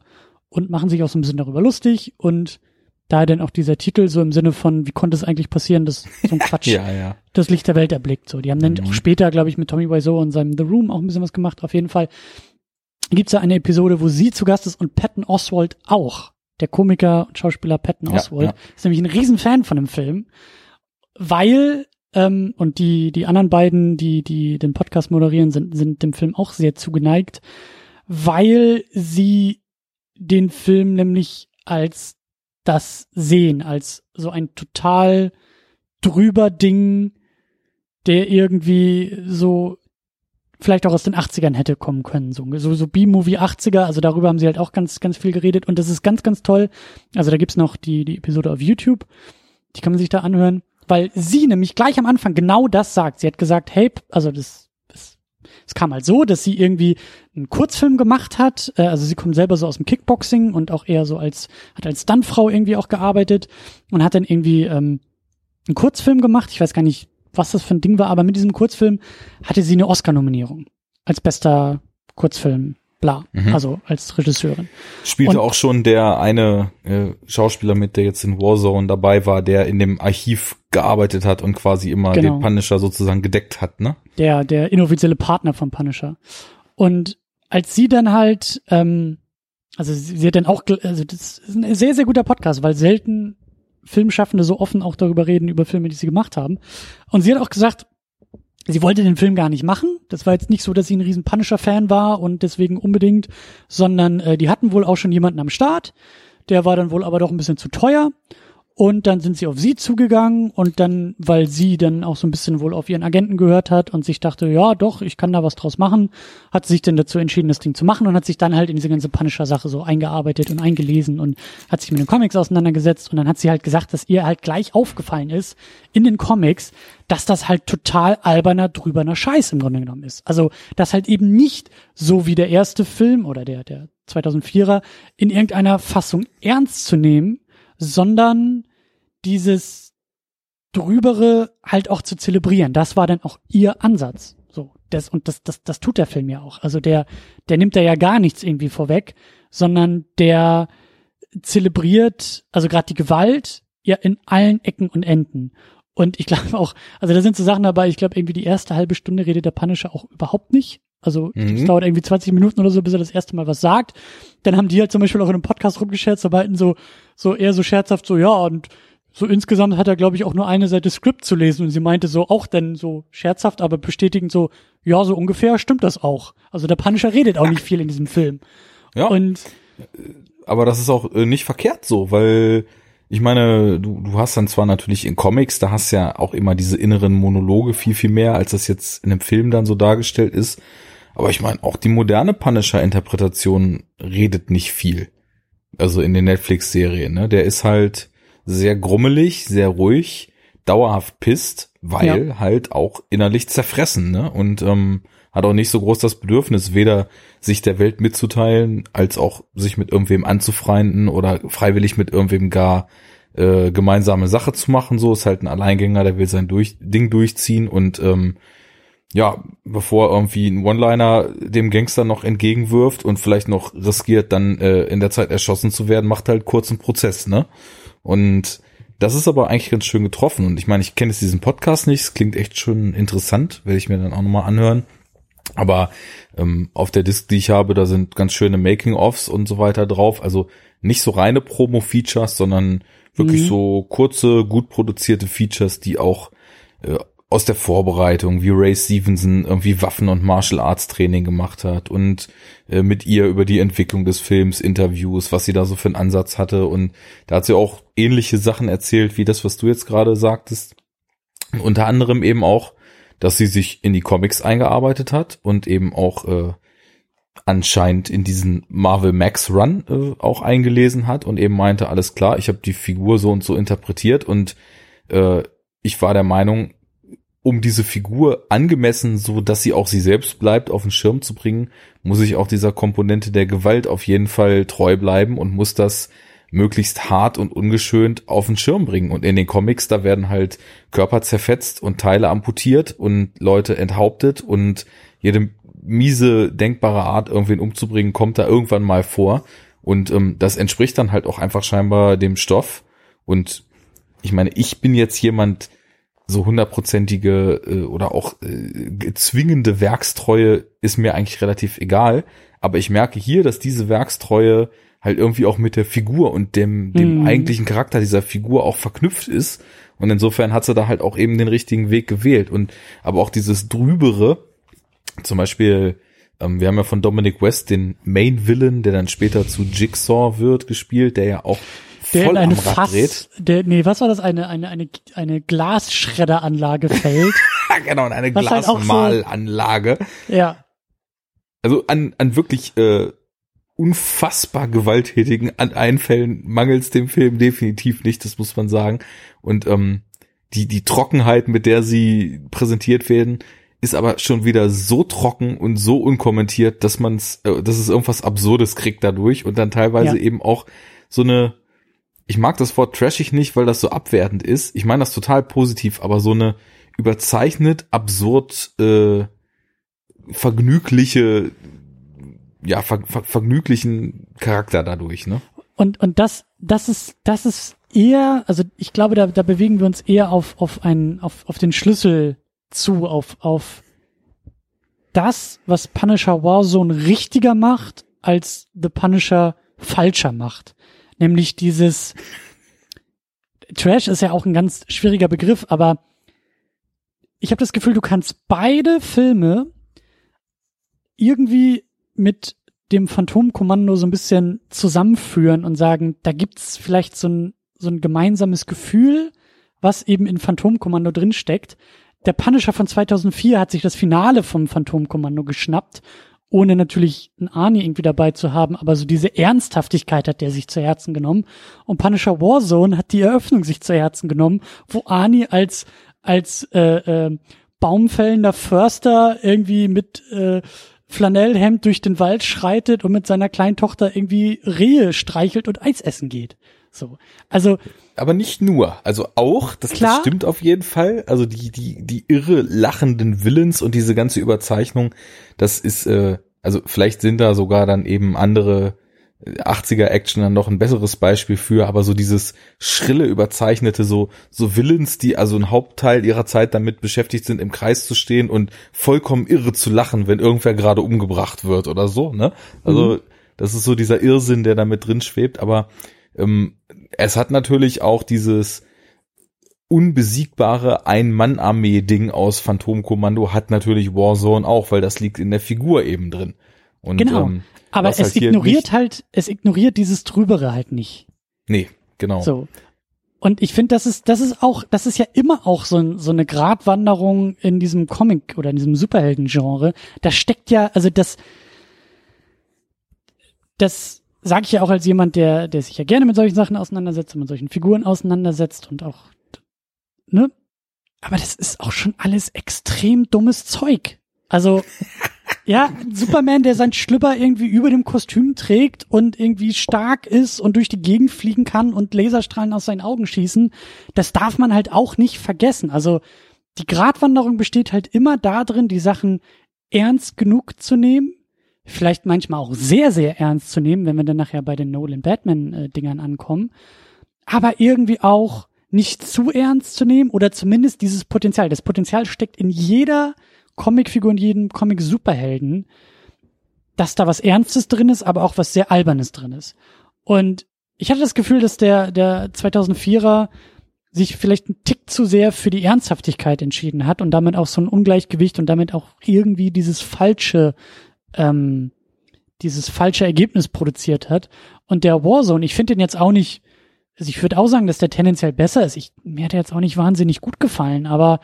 und machen sich auch so ein bisschen darüber lustig und da dann auch dieser Titel so im Sinne von, wie konnte es eigentlich passieren, dass so ein Quatsch Ja, ja. das Licht der Welt erblickt. So, die haben dann Mhm. auch später, glaube ich, mit Tommy Wiseau und seinem The Room auch ein bisschen was gemacht. Auf jeden Fall gibt's da eine Episode, wo sie zu Gast ist und Patton Oswald auch. Der Komiker und Schauspieler Patton Ja, Oswald ist nämlich ein Riesenfan von dem Film, weil ähm, und die die anderen beiden, die die den Podcast moderieren, sind sind dem Film auch sehr zugeneigt, weil sie den Film nämlich als das sehen, als so ein total drüber Ding, der irgendwie so vielleicht auch aus den 80ern hätte kommen können. So, so, so B-Movie 80er, also darüber haben sie halt auch ganz, ganz viel geredet und das ist ganz, ganz toll. Also da gibt's noch die, die Episode auf YouTube, die kann man sich da anhören, weil sie nämlich gleich am Anfang genau das sagt. Sie hat gesagt, hey, also das, es kam halt so, dass sie irgendwie einen Kurzfilm gemacht hat. Äh, also sie kommt selber so aus dem Kickboxing und auch eher so als, hat als Stuntfrau irgendwie auch gearbeitet und hat dann irgendwie ähm, einen Kurzfilm gemacht. Ich weiß gar nicht, was das für ein Ding war, aber mit diesem Kurzfilm hatte sie eine Oscar-Nominierung als bester Kurzfilm bla, Mhm. also als Regisseurin. Spielte Und- auch schon der eine äh, Schauspieler mit, der jetzt in Warzone dabei war, der in dem Archiv gearbeitet hat und quasi immer Genau. den Punisher sozusagen gedeckt hat, ne? der, der inoffizielle Partner von Punisher. Und als sie dann halt, ähm, also sie, sie hat dann auch, also das ist ein sehr, sehr guter Podcast, weil selten Filmschaffende so offen auch darüber reden, über Filme, die sie gemacht haben. Und sie hat auch gesagt, sie wollte den Film gar nicht machen. Das war jetzt nicht so, dass sie ein riesen Punisher-Fan war und deswegen unbedingt, sondern äh, die hatten wohl auch schon jemanden am Start. Der war dann wohl aber doch ein bisschen zu teuer. Und dann sind sie auf sie zugegangen und dann, weil sie dann auch so ein bisschen wohl auf ihren Agenten gehört hat und sich dachte, ja doch, ich kann da was draus machen, hat sie sich dann dazu entschieden, das Ding zu machen und hat sich dann halt in diese ganze Punisher-Sache so eingearbeitet und eingelesen und hat sich mit den Comics auseinandergesetzt und dann hat sie halt gesagt, dass ihr halt gleich aufgefallen ist in den Comics, dass das halt total alberner, drüberner Scheiß im Grunde genommen ist. Also, dass halt eben nicht so wie der erste Film oder der, der 2004er in irgendeiner Fassung ernst zu nehmen, sondern dieses drübere halt auch zu zelebrieren. Das war dann auch ihr Ansatz. So, das und das das das tut der Film ja auch. Also der der nimmt da ja gar nichts irgendwie vorweg, sondern der zelebriert also gerade die Gewalt ja in allen Ecken und Enden. Und ich glaube auch, also da sind so Sachen dabei, ich glaube irgendwie die erste halbe Stunde redet der Punisher auch überhaupt nicht. Also es Mhm. dauert irgendwie 20 Minuten oder so, bis er das erste Mal was sagt. Dann haben die halt zum Beispiel auch in einem Podcast rumgescherzt, aber halten so, so eher so scherzhaft so, ja, und so insgesamt hat er, glaube ich, auch nur eine Seite Skript zu lesen. Und sie meinte so auch dann so scherzhaft, aber bestätigend so, ja, so ungefähr stimmt das auch. Also der Punisher redet auch nicht viel in diesem Film. Ja. Und aber das ist auch äh, nicht verkehrt so, weil ich meine, du, du hast dann zwar natürlich in Comics, da hast ja auch immer diese inneren Monologe viel, viel mehr, als das jetzt in einem Film dann so dargestellt ist. Aber ich meine, auch die moderne Punisher-Interpretation redet nicht viel. Also in den Netflix-Serien, ne? Der ist halt sehr grummelig, sehr ruhig, dauerhaft pisst, weil halt auch innerlich zerfressen, ne? Und ähm, hat auch nicht so groß das Bedürfnis, weder sich der Welt mitzuteilen, als auch sich mit irgendwem anzufreunden oder freiwillig mit irgendwem gar äh, gemeinsame Sache zu machen. So ist halt ein Alleingänger, der will sein durch, Ding durchziehen und ähm, ja, bevor irgendwie ein One-Liner dem Gangster noch entgegenwirft und vielleicht noch riskiert, dann äh, in der Zeit erschossen zu werden, macht halt kurzen Prozess, ne? Und das ist aber eigentlich ganz schön getroffen. Und ich meine, ich kenne jetzt diesen Podcast nicht, es klingt echt schon interessant, werde ich mir dann auch nochmal anhören. Aber ähm, auf der Disc, die ich habe, da sind ganz schöne Making-ofs und so weiter drauf. Also nicht so reine Promo-Features, sondern wirklich Mhm. so kurze, gut produzierte Features, die auch äh, aus der Vorbereitung, wie Ray Stevenson irgendwie Waffen- und Martial Arts Training gemacht hat und äh, mit ihr über die Entwicklung des Films, Interviews, was sie da so für einen Ansatz hatte. Und da hat sie auch ähnliche Sachen erzählt, wie das, was du jetzt gerade sagtest. Unter anderem eben auch, dass sie sich in die Comics eingearbeitet hat und eben auch äh, anscheinend in diesen Marvel Max Run äh, auch eingelesen hat und eben meinte, alles klar, ich habe die Figur so und so interpretiert und äh, ich war der Meinung, um diese Figur angemessen, so dass sie auch sie selbst bleibt, auf den Schirm zu bringen, muss ich auch dieser Komponente der Gewalt auf jeden Fall treu bleiben und muss das möglichst hart und ungeschönt auf den Schirm bringen. Und in den Comics, da werden halt Körper zerfetzt und Teile amputiert und Leute enthauptet und jede miese denkbare Art, irgendwen umzubringen, kommt da irgendwann mal vor. Und ähm, das entspricht dann halt auch einfach scheinbar dem Stoff. Und ich meine, ich bin jetzt jemand, so hundertprozentige äh, oder auch äh, zwingende Werkstreue ist mir eigentlich relativ egal. Aber ich merke hier, dass diese Werkstreue halt irgendwie auch mit der Figur und dem, dem Mhm. eigentlichen Charakter dieser Figur auch verknüpft ist. Und insofern hat sie da halt auch eben den richtigen Weg gewählt. Und aber auch dieses Drübere, zum Beispiel, ähm, wir haben ja von Dominic West den Main Villain, der dann später zu Jigsaw wird, gespielt, der ja auch der voll in eine am Rad Fass, dreht. der, nee, was war das? Eine, eine, eine, eine Glasschredderanlage fällt. genau, in eine halt auch so- Glasmalanlage. ja. Also an, an wirklich äh, unfassbar gewalttätigen an Einfällen mangels dem Film definitiv nicht, das muss man sagen. Und ähm, die, die Trockenheit, mit der sie präsentiert werden, ist aber schon wieder so trocken und so unkommentiert, dass man's, äh, dass es irgendwas Absurdes kriegt dadurch und dann teilweise Ja. eben auch so eine, ich mag das Wort trashig nicht, weil das so abwertend ist. Ich meine das total positiv, aber so eine überzeichnet, absurd, äh, vergnügliche ja, ver ver vergnüglichen Charakter dadurch, ne? Und, und das, das ist, das ist eher, also ich glaube, da, da bewegen wir uns eher auf, auf einen, auf, auf den Schlüssel zu, auf, auf das, was Punisher Warzone richtiger macht, als The Punisher falscher macht. Nämlich dieses Trash ist ja auch ein ganz schwieriger Begriff, aber ich habe das Gefühl, du kannst beide Filme irgendwie mit dem Phantomkommando so ein bisschen zusammenführen und sagen, da gibt's vielleicht so ein, so ein gemeinsames Gefühl, was eben in Phantomkommando drinsteckt. Der Punisher von 2004 hat sich das Finale vom Phantomkommando geschnappt, ohne natürlich ein Arnie irgendwie dabei zu haben, aber so diese Ernsthaftigkeit hat der sich zu Herzen genommen. Und Punisher Warzone hat die Eröffnung sich zu Herzen genommen, wo Arnie als, als äh, äh, baumfällender Förster irgendwie mit äh, Flanellhemd durch den Wald schreitet und mit seiner kleinen Tochter irgendwie Rehe streichelt und Eis essen geht. So. Also. Aber nicht nur. Also auch, das, klar, das stimmt auf jeden Fall. Also die, die, die irre lachenden Villains und diese ganze Überzeichnung, das ist, äh, also vielleicht sind da sogar dann eben andere 80er Action dann noch ein besseres Beispiel für, aber so dieses schrille, überzeichnete, so, so Villains, die also ein Hauptteil ihrer Zeit damit beschäftigt sind, im Kreis zu stehen und vollkommen irre zu lachen, wenn irgendwer gerade umgebracht wird oder so, ne? Also, mhm. das ist so dieser Irrsinn, der da mit drin schwebt, aber ähm, es hat natürlich auch dieses unbesiegbare Ein-Mann-Armee-Ding aus Phantomkommando hat natürlich Warzone auch, weil das liegt in der Figur eben drin. Und, genau. Ähm, aber es halt ignoriert halt, es ignoriert dieses Trübere halt nicht. Nee, genau. So. Und ich finde, das ist, das ist auch, das ist ja immer auch so, so eine Gratwanderung in diesem Comic oder in diesem Superhelden-Genre. Da steckt ja, also das, das sage ich ja auch als jemand, der, der sich ja gerne mit solchen Sachen auseinandersetzt und mit solchen Figuren auseinandersetzt und auch, ne? Aber das ist auch schon alles extrem dummes Zeug. Also, ja, Superman, der sein Schlüpper irgendwie über dem Kostüm trägt und irgendwie stark ist und durch die Gegend fliegen kann und Laserstrahlen aus seinen Augen schießen, das darf man halt auch nicht vergessen. Also die Gratwanderung besteht halt immer darin, die Sachen ernst genug zu nehmen, vielleicht manchmal auch sehr, sehr ernst zu nehmen, wenn wir dann nachher bei den Nolan Batman-Dingern äh, ankommen, aber irgendwie auch nicht zu ernst zu nehmen oder zumindest dieses Potenzial. Das Potenzial steckt in jeder Comicfigur in jedem Comic-Superhelden, dass da was Ernstes drin ist, aber auch was sehr Albernes drin ist. Und ich hatte das Gefühl, dass der, der 2004er sich vielleicht ein Tick zu sehr für die Ernsthaftigkeit entschieden hat und damit auch so ein Ungleichgewicht und damit auch irgendwie dieses falsche, ähm, dieses falsche Ergebnis produziert hat. Und der Warzone, ich finde den jetzt auch nicht, also ich würde auch sagen, dass der tendenziell besser ist. Ich, mir hat er jetzt auch nicht wahnsinnig gut gefallen, aber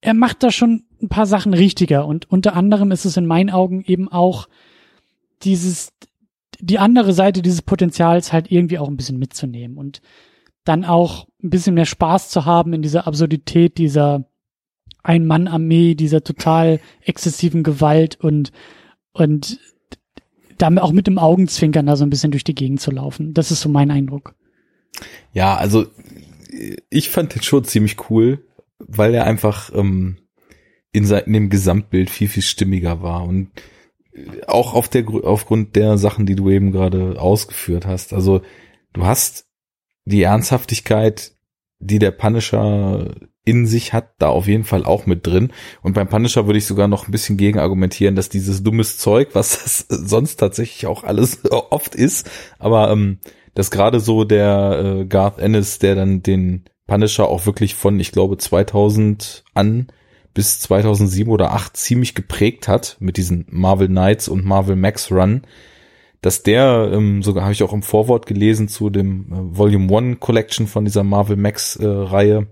er macht da schon ein paar Sachen richtiger und unter anderem ist es in meinen Augen eben auch dieses, die andere Seite dieses Potenzials halt irgendwie auch ein bisschen mitzunehmen und dann auch ein bisschen mehr Spaß zu haben in dieser Absurdität dieser Ein-Mann-Armee, dieser total exzessiven Gewalt und, und damit auch mit dem Augenzwinkern da so ein bisschen durch die Gegend zu laufen. Das ist so mein Eindruck. Ja, also ich fand den schon ziemlich cool weil er einfach ähm, in, sein, in dem Gesamtbild viel, viel stimmiger war und äh, auch auf der, aufgrund der Sachen, die du eben gerade ausgeführt hast. Also du hast die Ernsthaftigkeit, die der Punisher in sich hat, da auf jeden Fall auch mit drin. Und beim Punisher würde ich sogar noch ein bisschen gegen argumentieren, dass dieses dummes Zeug, was das sonst tatsächlich auch alles oft ist, aber ähm, dass gerade so der äh, Garth Ennis, der dann den Punisher auch wirklich von, ich glaube, 2000 an bis 2007 oder 8 ziemlich geprägt hat mit diesen Marvel Knights und Marvel Max Run, dass der, ähm, sogar habe ich auch im Vorwort gelesen zu dem äh, Volume One Collection von dieser Marvel Max äh, Reihe,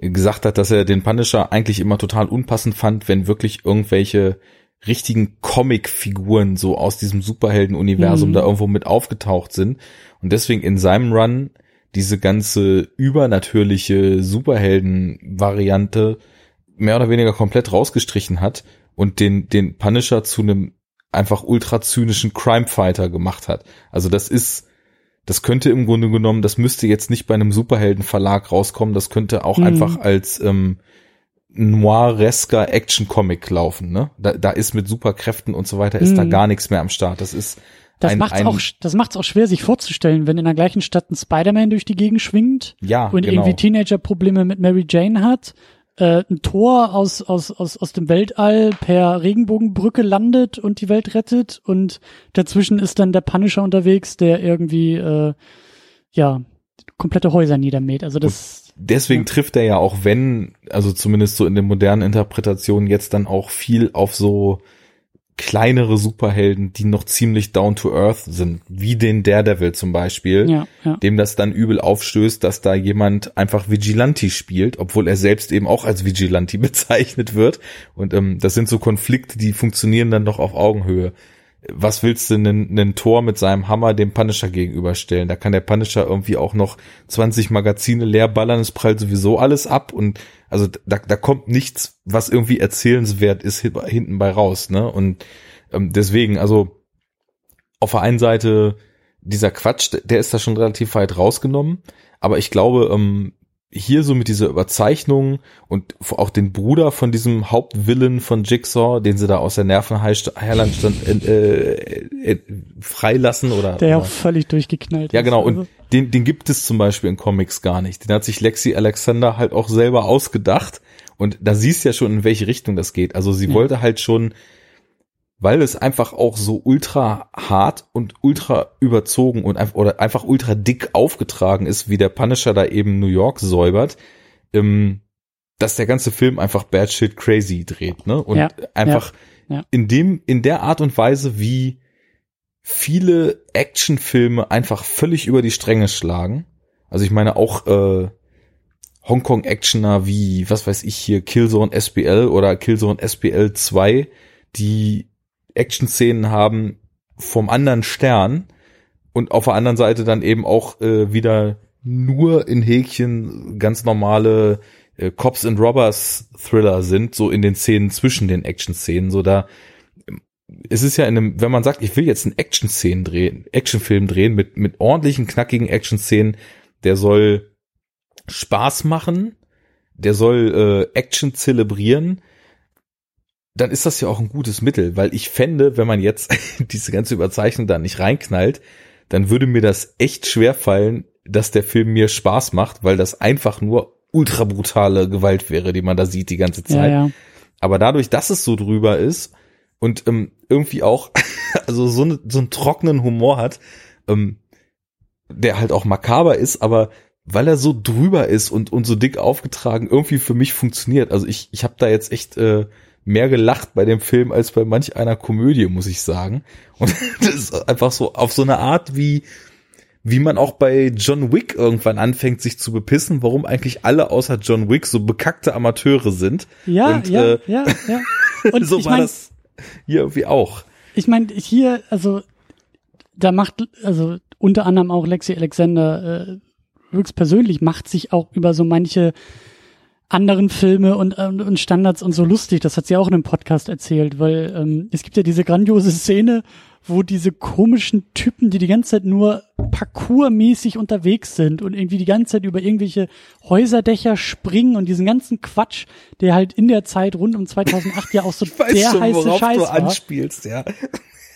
gesagt hat, dass er den Punisher eigentlich immer total unpassend fand, wenn wirklich irgendwelche richtigen Comic-Figuren so aus diesem Superhelden-Universum mhm. da irgendwo mit aufgetaucht sind. Und deswegen in seinem Run diese ganze übernatürliche Superhelden-Variante mehr oder weniger komplett rausgestrichen hat und den, den Punisher zu einem einfach ultra zynischen Crime-Fighter gemacht hat. Also das ist, das könnte im Grunde genommen, das müsste jetzt nicht bei einem Superhelden-Verlag rauskommen, das könnte auch mhm. einfach als ähm, noiresker Action-Comic laufen, ne? Da, da ist mit Superkräften und so weiter, ist Mhm. da gar nichts mehr am Start. Das ist Das ein, macht's ein, auch, das macht's auch schwer, sich vorzustellen, wenn in der gleichen Stadt ein Spider-Man durch die Gegend schwingt ja, und genau. irgendwie Teenager-Probleme mit Mary Jane hat, äh, ein Tor aus, aus, aus, aus dem Weltall per Regenbogenbrücke landet und die Welt rettet und dazwischen ist dann der Punisher unterwegs, der irgendwie, äh, ja, komplette Häuser niedermäht. Also das, Deswegen Ja. trifft er ja auch wenn, also zumindest so in den modernen Interpretationen jetzt dann auch viel auf so kleinere Superhelden, die noch ziemlich down to earth sind, wie den Daredevil zum Beispiel. ja, ja. dem das dann übel aufstößt, dass da jemand einfach Vigilanti spielt, obwohl er selbst eben auch als Vigilanti bezeichnet wird. Und ähm, das sind so Konflikte, die funktionieren dann doch auf Augenhöhe. Was willst du einen, einen Tor mit seinem Hammer dem Punisher gegenüberstellen? Da kann der Punisher irgendwie auch noch 20 Magazine leer ballern, es prallt sowieso alles ab und also da, da kommt nichts, was irgendwie erzählenswert ist hin- hinten bei raus, ne? Und ähm, deswegen, also auf der einen Seite dieser Quatsch, der ist da schon relativ weit rausgenommen. Aber ich glaube, ähm, hier so mit dieser Überzeichnung und auch den Bruder von diesem Hauptvillen von Jigsaw, den sie da aus der Nervenheiland äh, äh, freilassen oder, Der ja auch völlig durchgeknallt ja, genau. Also, Und den, den gibt es zum Beispiel in Comics gar nicht. Den hat sich Lexi Alexander halt auch selber ausgedacht. Und da siehst du ja schon, in welche Richtung das geht. Also sie Ja. wollte halt schon, weil es einfach auch so ultra hart und ultra überzogen und einfach, oder einfach ultra dick aufgetragen ist, wie der Punisher da eben New York säubert, ähm, dass der ganze Film einfach bad shit crazy dreht, ne? Und Ja, einfach ja, ja. in dem, in der Art und Weise, wie viele Actionfilme einfach völlig über die Stränge schlagen. Also ich meine auch äh, Hongkong-Actioner wie, was weiß ich hier, Killzone SPL oder Killzone SPL 2, die Action-Szenen haben vom anderen Stern und auf der anderen Seite dann eben auch äh, wieder nur in Häkchen ganz normale äh, Cops and Robbers Thriller sind, so in den Szenen zwischen den Action-Szenen, so da es ist ja in einem, wenn man sagt, ich will jetzt einen Action-Szenen drehen, Actionfilm drehen mit, mit ordentlichen, knackigen Action-Szenen, der soll Spaß machen, der soll äh, Action zelebrieren, dann ist das ja auch ein gutes Mittel, weil ich fände, wenn man jetzt diese ganze Überzeichnung da nicht reinknallt, dann würde mir das echt schwer fallen, dass der Film mir Spaß macht, weil das einfach nur ultra brutale Gewalt wäre, die man da sieht die ganze ja, Zeit. ja. Aber dadurch, dass es so drüber ist und ähm, irgendwie auch also so, ne, so einen trockenen Humor hat, ähm, der halt auch makaber ist, aber weil er so drüber ist und, und so dick aufgetragen, irgendwie für mich funktioniert. Also ich, ich habe da jetzt echt äh, mehr gelacht bei dem Film als bei manch einer Komödie, muss ich sagen. Und das ist einfach so auf so eine Art wie wie man auch bei John Wick irgendwann anfängt, sich zu bepissen, warum eigentlich alle außer John Wick so bekackte Amateure sind. Ja, Und, ja, äh, ja, ja. Und so ich war mein, das hier irgendwie auch. Ich meine, hier, also da macht, also unter anderem auch Lexi Alexander äh, höchstpersönlich macht sich auch über so manche anderen Filme und, ähm, und Standards und so lustig. Das hat sie auch in einem Podcast erzählt, weil ähm, es gibt ja diese grandiose Szene, wo diese komischen Typen, die die ganze Zeit nur parkourmäßig unterwegs sind und irgendwie die ganze Zeit über irgendwelche Häuserdächer springen und diesen ganzen Quatsch, der halt in der Zeit rund um 2008 ja auch so der heiße Scheiß du war. anspielst, ja.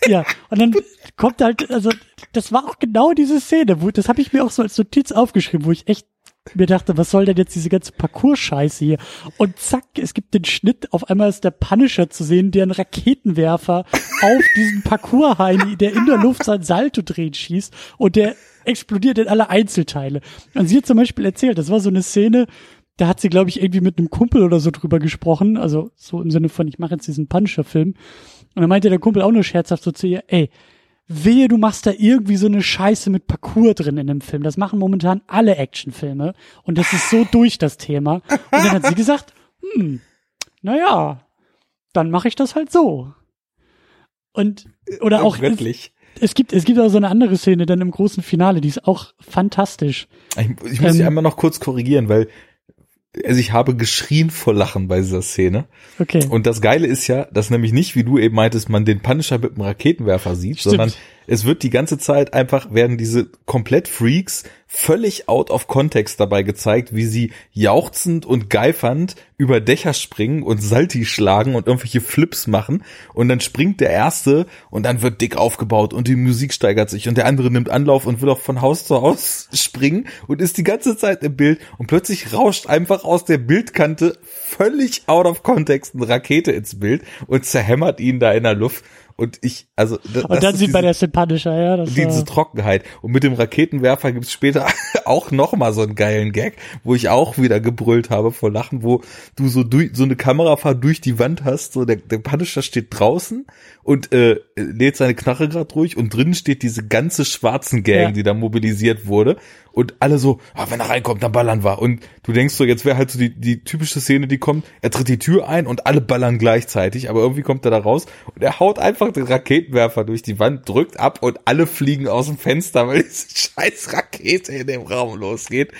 Ja, und dann kommt halt, also das war auch genau diese Szene, wo, das habe ich mir auch so als Notiz aufgeschrieben, wo ich echt mir dachte, was soll denn jetzt diese ganze Parcours-Scheiße hier? Und zack, es gibt den Schnitt, auf einmal ist der Punisher zu sehen, der einen Raketenwerfer auf diesen Parcours-Heini, der in der Luft sein Salto dreht, schießt und der explodiert in alle Einzelteile. Und sie hat zum Beispiel erzählt, das war so eine Szene, da hat sie, glaube ich, irgendwie mit einem Kumpel oder so drüber gesprochen, also so im Sinne von, ich mache jetzt diesen Punisher-Film. Und dann meinte der Kumpel auch nur scherzhaft so zu ihr, ey, wehe, du machst da irgendwie so eine Scheiße mit Parcours drin in dem Film. Das machen momentan alle Actionfilme. Und das ist so durch das Thema. Und dann hat sie gesagt, hm, naja, dann mache ich das halt so. Und, oder auch, es, Göttlich. es gibt, es gibt auch so eine andere Szene dann im großen Finale, die ist auch fantastisch. Ich, ich muss dich Ähm, einmal noch kurz korrigieren, weil also ich habe geschrien vor Lachen bei dieser Szene. Okay. Und das Geile ist ja, dass nämlich nicht, wie du eben meintest, man den Punisher mit dem Raketenwerfer sieht, Stimmt. sondern es wird die ganze Zeit einfach, werden diese komplett Freaks völlig out of context dabei gezeigt, wie sie jauchzend und geifernd über Dächer springen und Salti schlagen und irgendwelche Flips machen. Und dann springt der erste und dann wird dick aufgebaut und die Musik steigert sich und der andere nimmt Anlauf und will auch von Haus zu Haus springen und ist die ganze Zeit im Bild und plötzlich rauscht einfach aus der Bildkante völlig out of context eine Rakete ins Bild und zerhämmert ihn da in der Luft und ich, also. Das, und dann sieht man der sympathischer, ja. Das diese war... Trockenheit. Und mit dem Raketenwerfer gibt's später auch noch mal so einen geilen Gag, wo ich auch wieder gebrüllt habe vor Lachen, wo du so durch, so eine Kamerafahrt durch die Wand hast, so der, der Punisher steht draußen und äh, lädt seine Knarre gerade durch und drinnen steht diese ganze schwarzen Gang, ja. die da mobilisiert wurde und alle so, ah, wenn er reinkommt, dann ballern wir. Und du denkst so, jetzt wäre halt so die, die typische Szene, die kommt, er tritt die Tür ein und alle ballern gleichzeitig, aber irgendwie kommt er da raus und er haut einfach den Raketenwerfer durch die Wand, drückt ab und alle fliegen aus dem Fenster, weil diese scheiß Rakete in dem Raum losgeht.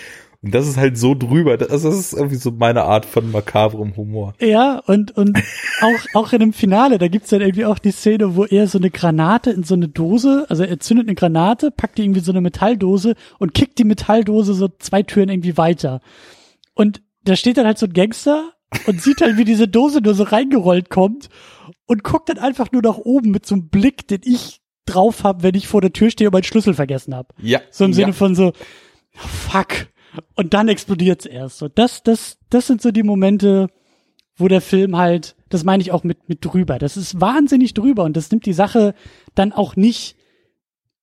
Und das ist halt so drüber. Das, das ist irgendwie so meine Art von makabrem Humor. Ja, und, und auch, auch in dem Finale, da gibt's dann irgendwie auch die Szene, wo er so eine Granate in so eine Dose, also er zündet eine Granate, packt die irgendwie so eine Metalldose und kickt die Metalldose so zwei Türen irgendwie weiter. Und da steht dann halt so ein Gangster und sieht halt, wie diese Dose nur so reingerollt kommt und guckt dann einfach nur nach oben mit so einem Blick, den ich drauf habe, wenn ich vor der Tür stehe und meinen Schlüssel vergessen habe. Ja. So im ja. Sinne von so, fuck. Und dann explodiert's erst. So, das, das, das sind so die Momente, wo der Film halt, das meine ich auch mit, mit drüber. Das ist wahnsinnig drüber und das nimmt die Sache dann auch nicht,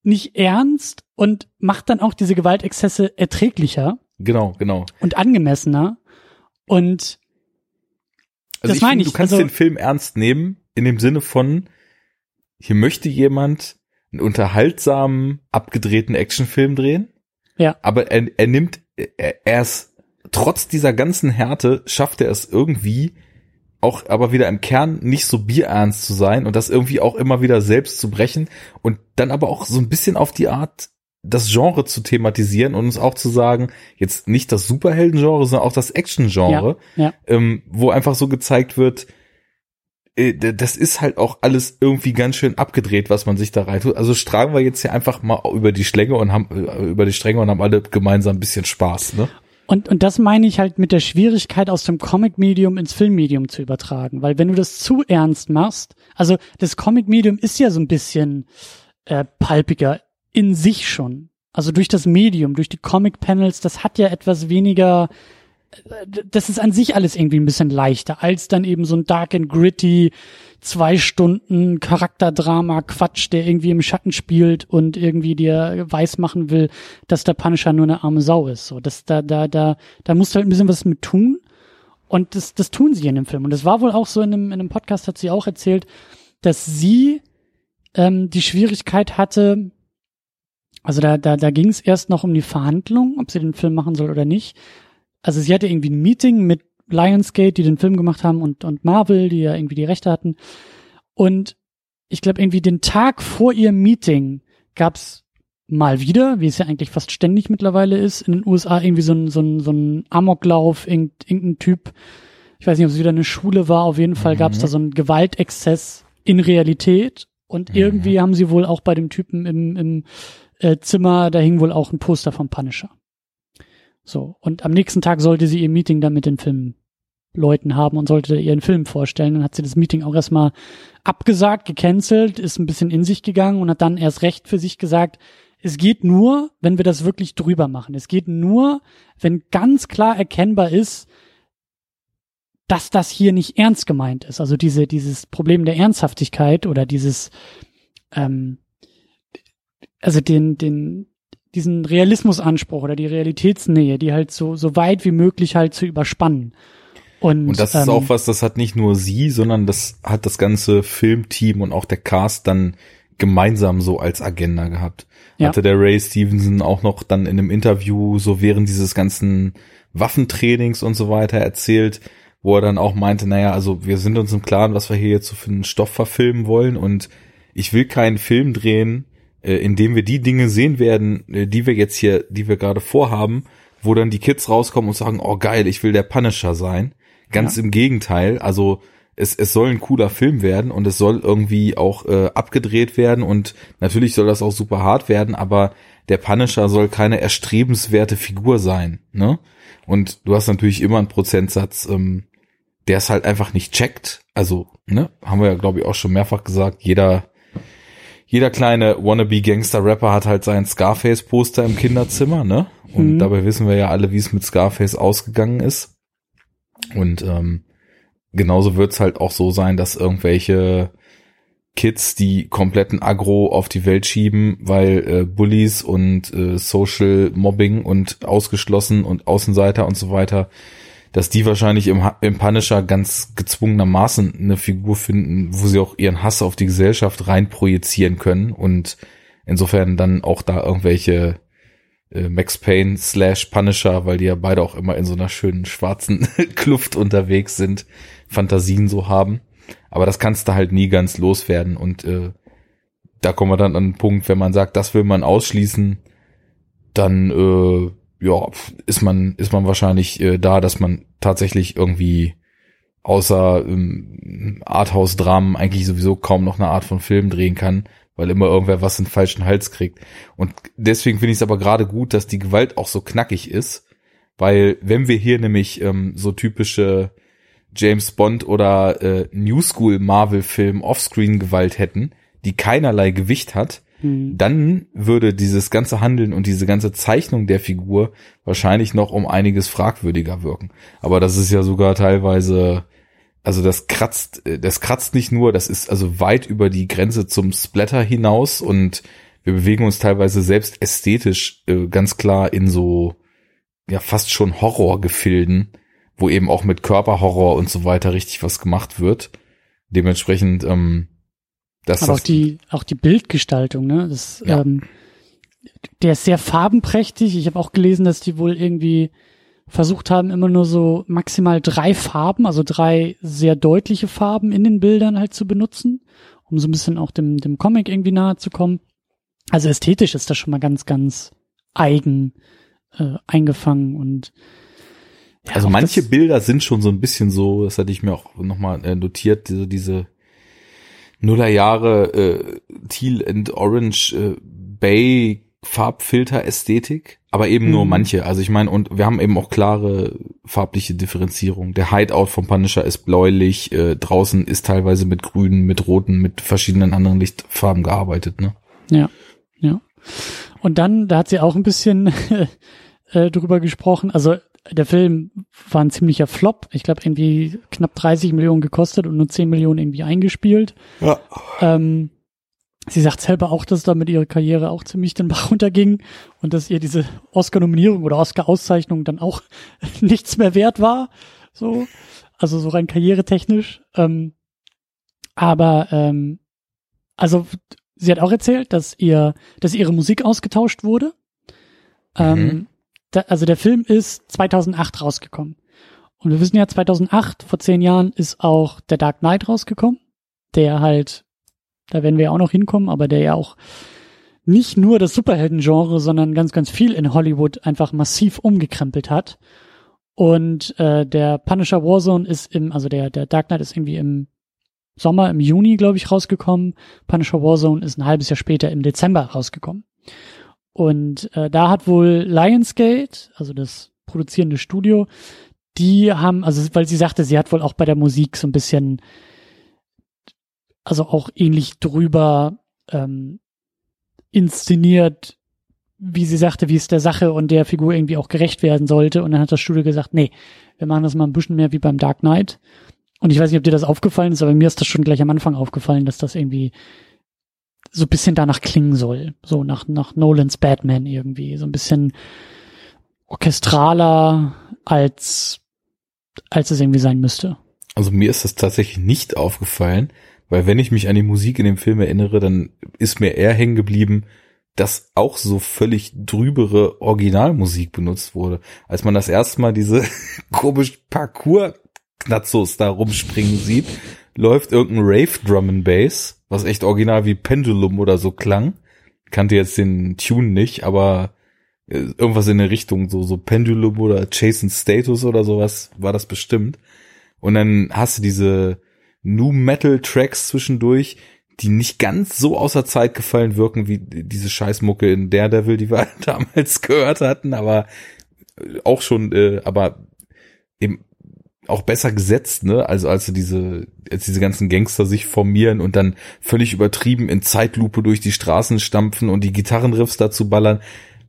nicht ernst und macht dann auch diese Gewaltexzesse erträglicher. Genau, genau. Und angemessener. Und also das meine ich. Du kannst also, den Film ernst nehmen in dem Sinne von, hier möchte jemand einen unterhaltsamen, abgedrehten Actionfilm drehen. Ja. Aber er, er nimmt er, ist trotz dieser ganzen Härte schafft er es irgendwie auch aber wieder im Kern nicht so bierernst zu sein und das irgendwie auch immer wieder selbst zu brechen und dann aber auch so ein bisschen auf die Art das Genre zu thematisieren und uns auch zu sagen, jetzt nicht das Superhelden-Genre, sondern auch das Action-Genre, ja, ja. ähm, wo einfach so gezeigt wird, das ist halt auch alles irgendwie ganz schön abgedreht, was man sich da rein tut. Also stragen wir jetzt hier einfach mal über die Stränge und haben äh, über die Stränge und haben alle gemeinsam ein bisschen Spaß, ne? Und, und das meine ich halt mit der Schwierigkeit, aus dem Comic-Medium ins Film-Medium zu übertragen. Weil wenn du das zu ernst machst, also das Comic-Medium ist ja so ein bisschen äh, palpiger in sich schon. Also durch das Medium, durch die Comic-Panels, das hat ja etwas weniger das ist an sich alles irgendwie ein bisschen leichter, als dann eben so ein Dark and Gritty, zwei Stunden Charakterdrama Quatsch, der irgendwie im Schatten spielt und irgendwie dir weiß machen will, dass der Punisher nur eine arme Sau ist. So, das, da, da, da, da musst du halt ein bisschen was mit tun. Und das, das tun sie in dem Film. Und das war wohl auch so in einem, in einem Podcast hat sie auch erzählt, dass sie ähm, die Schwierigkeit hatte, also da, da, da ging es erst noch um die Verhandlung, ob sie den Film machen soll oder nicht also sie hatte irgendwie ein Meeting mit Lionsgate, die den Film gemacht haben und, und Marvel, die ja irgendwie die Rechte hatten. Und ich glaube, irgendwie den Tag vor ihrem Meeting gab's mal wieder, wie es ja eigentlich fast ständig mittlerweile ist, in den USA irgendwie so ein, so ein, so ein Amoklauf, irgendein Typ, ich weiß nicht, ob es wieder eine Schule war, auf jeden Fall mhm. gab's da so einen Gewaltexzess in Realität und mhm. irgendwie haben sie wohl auch bei dem Typen im, im äh, Zimmer, da hing wohl auch ein Poster vom Punisher. So. Und am nächsten Tag sollte sie ihr Meeting dann mit den Filmleuten haben und sollte ihren Film vorstellen. Dann hat sie das Meeting auch erstmal abgesagt, gecancelt, ist ein bisschen in sich gegangen und hat dann erst recht für sich gesagt, es geht nur, wenn wir das wirklich drüber machen. Es geht nur, wenn ganz klar erkennbar ist, dass das hier nicht ernst gemeint ist. Also diese, dieses Problem der Ernsthaftigkeit oder dieses, ähm, also den, den, diesen Realismusanspruch oder die Realitätsnähe, die halt so, so weit wie möglich halt zu überspannen. Und, und das ähm, ist auch was, das hat nicht nur sie, sondern das hat das ganze Filmteam und auch der Cast dann gemeinsam so als Agenda gehabt. Ja. Hatte der Ray Stevenson auch noch dann in einem Interview so während dieses ganzen Waffentrainings und so weiter erzählt, wo er dann auch meinte, naja, also wir sind uns im Klaren, was wir hier jetzt so für einen Stoff verfilmen wollen und ich will keinen Film drehen, äh, indem wir die Dinge sehen werden, äh, die wir jetzt hier, die wir gerade vorhaben, wo dann die Kids rauskommen und sagen, oh geil, ich will der Punisher sein. Ganz ja. im Gegenteil, also es, es soll ein cooler Film werden und es soll irgendwie auch äh, abgedreht werden und natürlich soll das auch super hart werden, aber der Punisher soll keine erstrebenswerte Figur sein, ne? Und du hast natürlich immer einen Prozentsatz, ähm, der es halt einfach nicht checkt. Also, ne, haben wir ja, glaube ich, auch schon mehrfach gesagt, jeder, jeder kleine Wannabe-Gangster-Rapper hat halt sein Scarface-Poster im Kinderzimmer, ne? Und mhm. dabei wissen wir ja alle, wie es mit Scarface ausgegangen ist. Und ähm, genauso wird's halt auch so sein, dass irgendwelche Kids die kompletten Agro auf die Welt schieben, weil äh, Bullies und äh, Social Mobbing und ausgeschlossen und Außenseiter und so weiter, dass die wahrscheinlich im, im Punisher ganz gezwungenermaßen eine Figur finden, wo sie auch ihren Hass auf die Gesellschaft rein projizieren können und insofern dann auch da irgendwelche äh, Max Payne slash Punisher, weil die ja beide auch immer in so einer schönen schwarzen Kluft unterwegs sind, Fantasien so haben. Aber das kannst du halt nie ganz loswerden. Und äh, da kommen wir dann an den Punkt, wenn man sagt, das will man ausschließen, dann äh, ja, ist man, ist man wahrscheinlich äh, da, dass man tatsächlich irgendwie außer ähm, Arthouse-Dramen eigentlich sowieso kaum noch eine Art von Film drehen kann, weil immer irgendwer was in den falschen Hals kriegt. Und deswegen finde ich es aber gerade gut, dass die Gewalt auch so knackig ist, weil wenn wir hier nämlich ähm, so typische James Bond oder äh, New School Marvel Film Offscreen Gewalt hätten, die keinerlei Gewicht hat, mhm. dann würde dieses ganze Handeln und diese ganze Zeichnung der Figur wahrscheinlich noch um einiges fragwürdiger wirken. Aber das ist ja sogar teilweise also das kratzt, äh, das kratzt nicht nur, das ist also weit über die Grenze zum Splatter hinaus und wir bewegen uns teilweise selbst ästhetisch äh, ganz klar in so ja fast schon Horrorgefilden, wo eben auch mit Körperhorror und so weiter richtig was gemacht wird. Dementsprechend, ähm, das Aber auch die, auch die Bildgestaltung, ne? Das, ja. ähm, der ist sehr farbenprächtig. Ich habe auch gelesen, dass die wohl irgendwie versucht haben, immer nur so maximal drei Farben, also drei sehr deutliche Farben in den Bildern halt zu benutzen, um so ein bisschen auch dem, dem Comic irgendwie nahe zu kommen. Also ästhetisch ist das schon mal ganz, ganz eigen äh, eingefangen und ja, also manche Bilder sind schon so ein bisschen so, das hatte ich mir auch nochmal äh, notiert, diese, diese Nullerjahre äh, Teal and Orange äh, Bay Farbfilter-Ästhetik, aber eben mhm. nur manche. Also ich meine, und wir haben eben auch klare farbliche Differenzierung. Der Hideout vom Punisher ist bläulich, äh, draußen ist teilweise mit grünen, mit roten, mit verschiedenen anderen Lichtfarben gearbeitet, ne? Ja, ja. Und dann, da hat sie auch ein bisschen äh, drüber gesprochen. Also der Film war ein ziemlicher Flop. Ich glaube, irgendwie knapp 30 Millionen gekostet und nur 10 Millionen irgendwie eingespielt. Ja. Ähm, sie sagt selber auch, dass damit ihre Karriere auch ziemlich den Bach runterging und dass ihr diese Oscar-Nominierung oder Oscar-Auszeichnung dann auch nichts mehr wert war. So, also so rein karrieretechnisch. Ähm, aber ähm, also sie hat auch erzählt, dass ihr, dass ihre Musik ausgetauscht wurde. Ähm, mhm. Ähm, da, also der Film ist 2008 rausgekommen. Und wir wissen ja, 2008, vor zehn Jahren, ist auch der Dark Knight rausgekommen, der halt, da werden wir ja auch noch hinkommen, aber der ja auch nicht nur das Superhelden-Genre, sondern ganz, ganz viel in Hollywood einfach massiv umgekrempelt hat. Und äh, der Punisher Warzone ist im, also der, der Dark Knight ist irgendwie im Sommer, im Juni, glaube ich, rausgekommen. Punisher Warzone ist ein halbes Jahr später im Dezember rausgekommen. Und äh, da hat wohl Lionsgate, also das produzierende Studio, die haben, also weil sie sagte, sie hat wohl auch bei der Musik so ein bisschen, also auch ähnlich drüber ähm, inszeniert, wie sie sagte, wie es der Sache und der Figur irgendwie auch gerecht werden sollte. Und dann hat das Studio gesagt, nee, wir machen das mal ein bisschen mehr wie beim Dark Knight. Und ich weiß nicht, ob dir das aufgefallen ist, aber mir ist das schon gleich am Anfang aufgefallen, dass das irgendwie so bisschen danach klingen soll. So nach, nach Nolans Batman irgendwie. So ein bisschen orchestraler als, als es irgendwie sein müsste. Also mir ist das tatsächlich nicht aufgefallen, weil wenn ich mich an die Musik in dem Film erinnere, dann ist mir eher hängen geblieben, dass auch so völlig drübere Originalmusik benutzt wurde. Als man das erste Mal diese komisch Parkour-Knatzos da rumspringen sieht, läuft irgendein Rave Drum and Bass, was echt original wie Pendulum oder so klang. Kannte jetzt den Tune nicht, aber äh, irgendwas in der Richtung, so, so Pendulum oder Jason Status oder sowas war das bestimmt. Und dann hast du diese New Metal Tracks zwischendurch, die nicht ganz so außer Zeit gefallen wirken wie diese Scheißmucke in Daredevil, die wir damals gehört hatten, aber auch schon, äh, aber eben auch besser gesetzt, ne? Also als diese, als diese ganzen Gangster sich formieren und dann völlig übertrieben in Zeitlupe durch die Straßen stampfen und die Gitarrenriffs dazu ballern.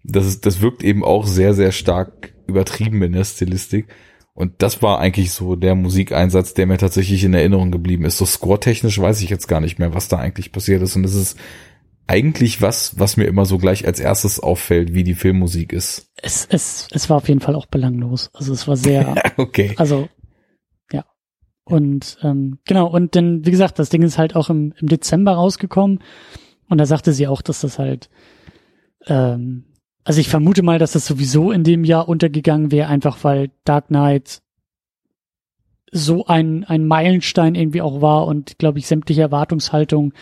Das ist, das wirkt eben auch sehr, sehr stark übertrieben in der Stilistik. Und das war eigentlich so der Musikeinsatz, der mir tatsächlich in Erinnerung geblieben ist. So score-technisch weiß ich jetzt gar nicht mehr, was da eigentlich passiert ist. Und es ist eigentlich was, was mir immer so gleich als erstes auffällt, wie die Filmmusik ist. Es, es, es war auf jeden Fall auch belanglos. Also es war sehr, okay. also. Und ähm, genau, und dann, wie gesagt, das Ding ist halt auch im, im Dezember rausgekommen. Und da sagte sie auch, dass das halt ähm, also ich vermute mal, dass das sowieso in dem Jahr untergegangen wäre, einfach weil Dark Knight so ein, ein Meilenstein irgendwie auch war und, glaube ich, sämtliche Erwartungshaltung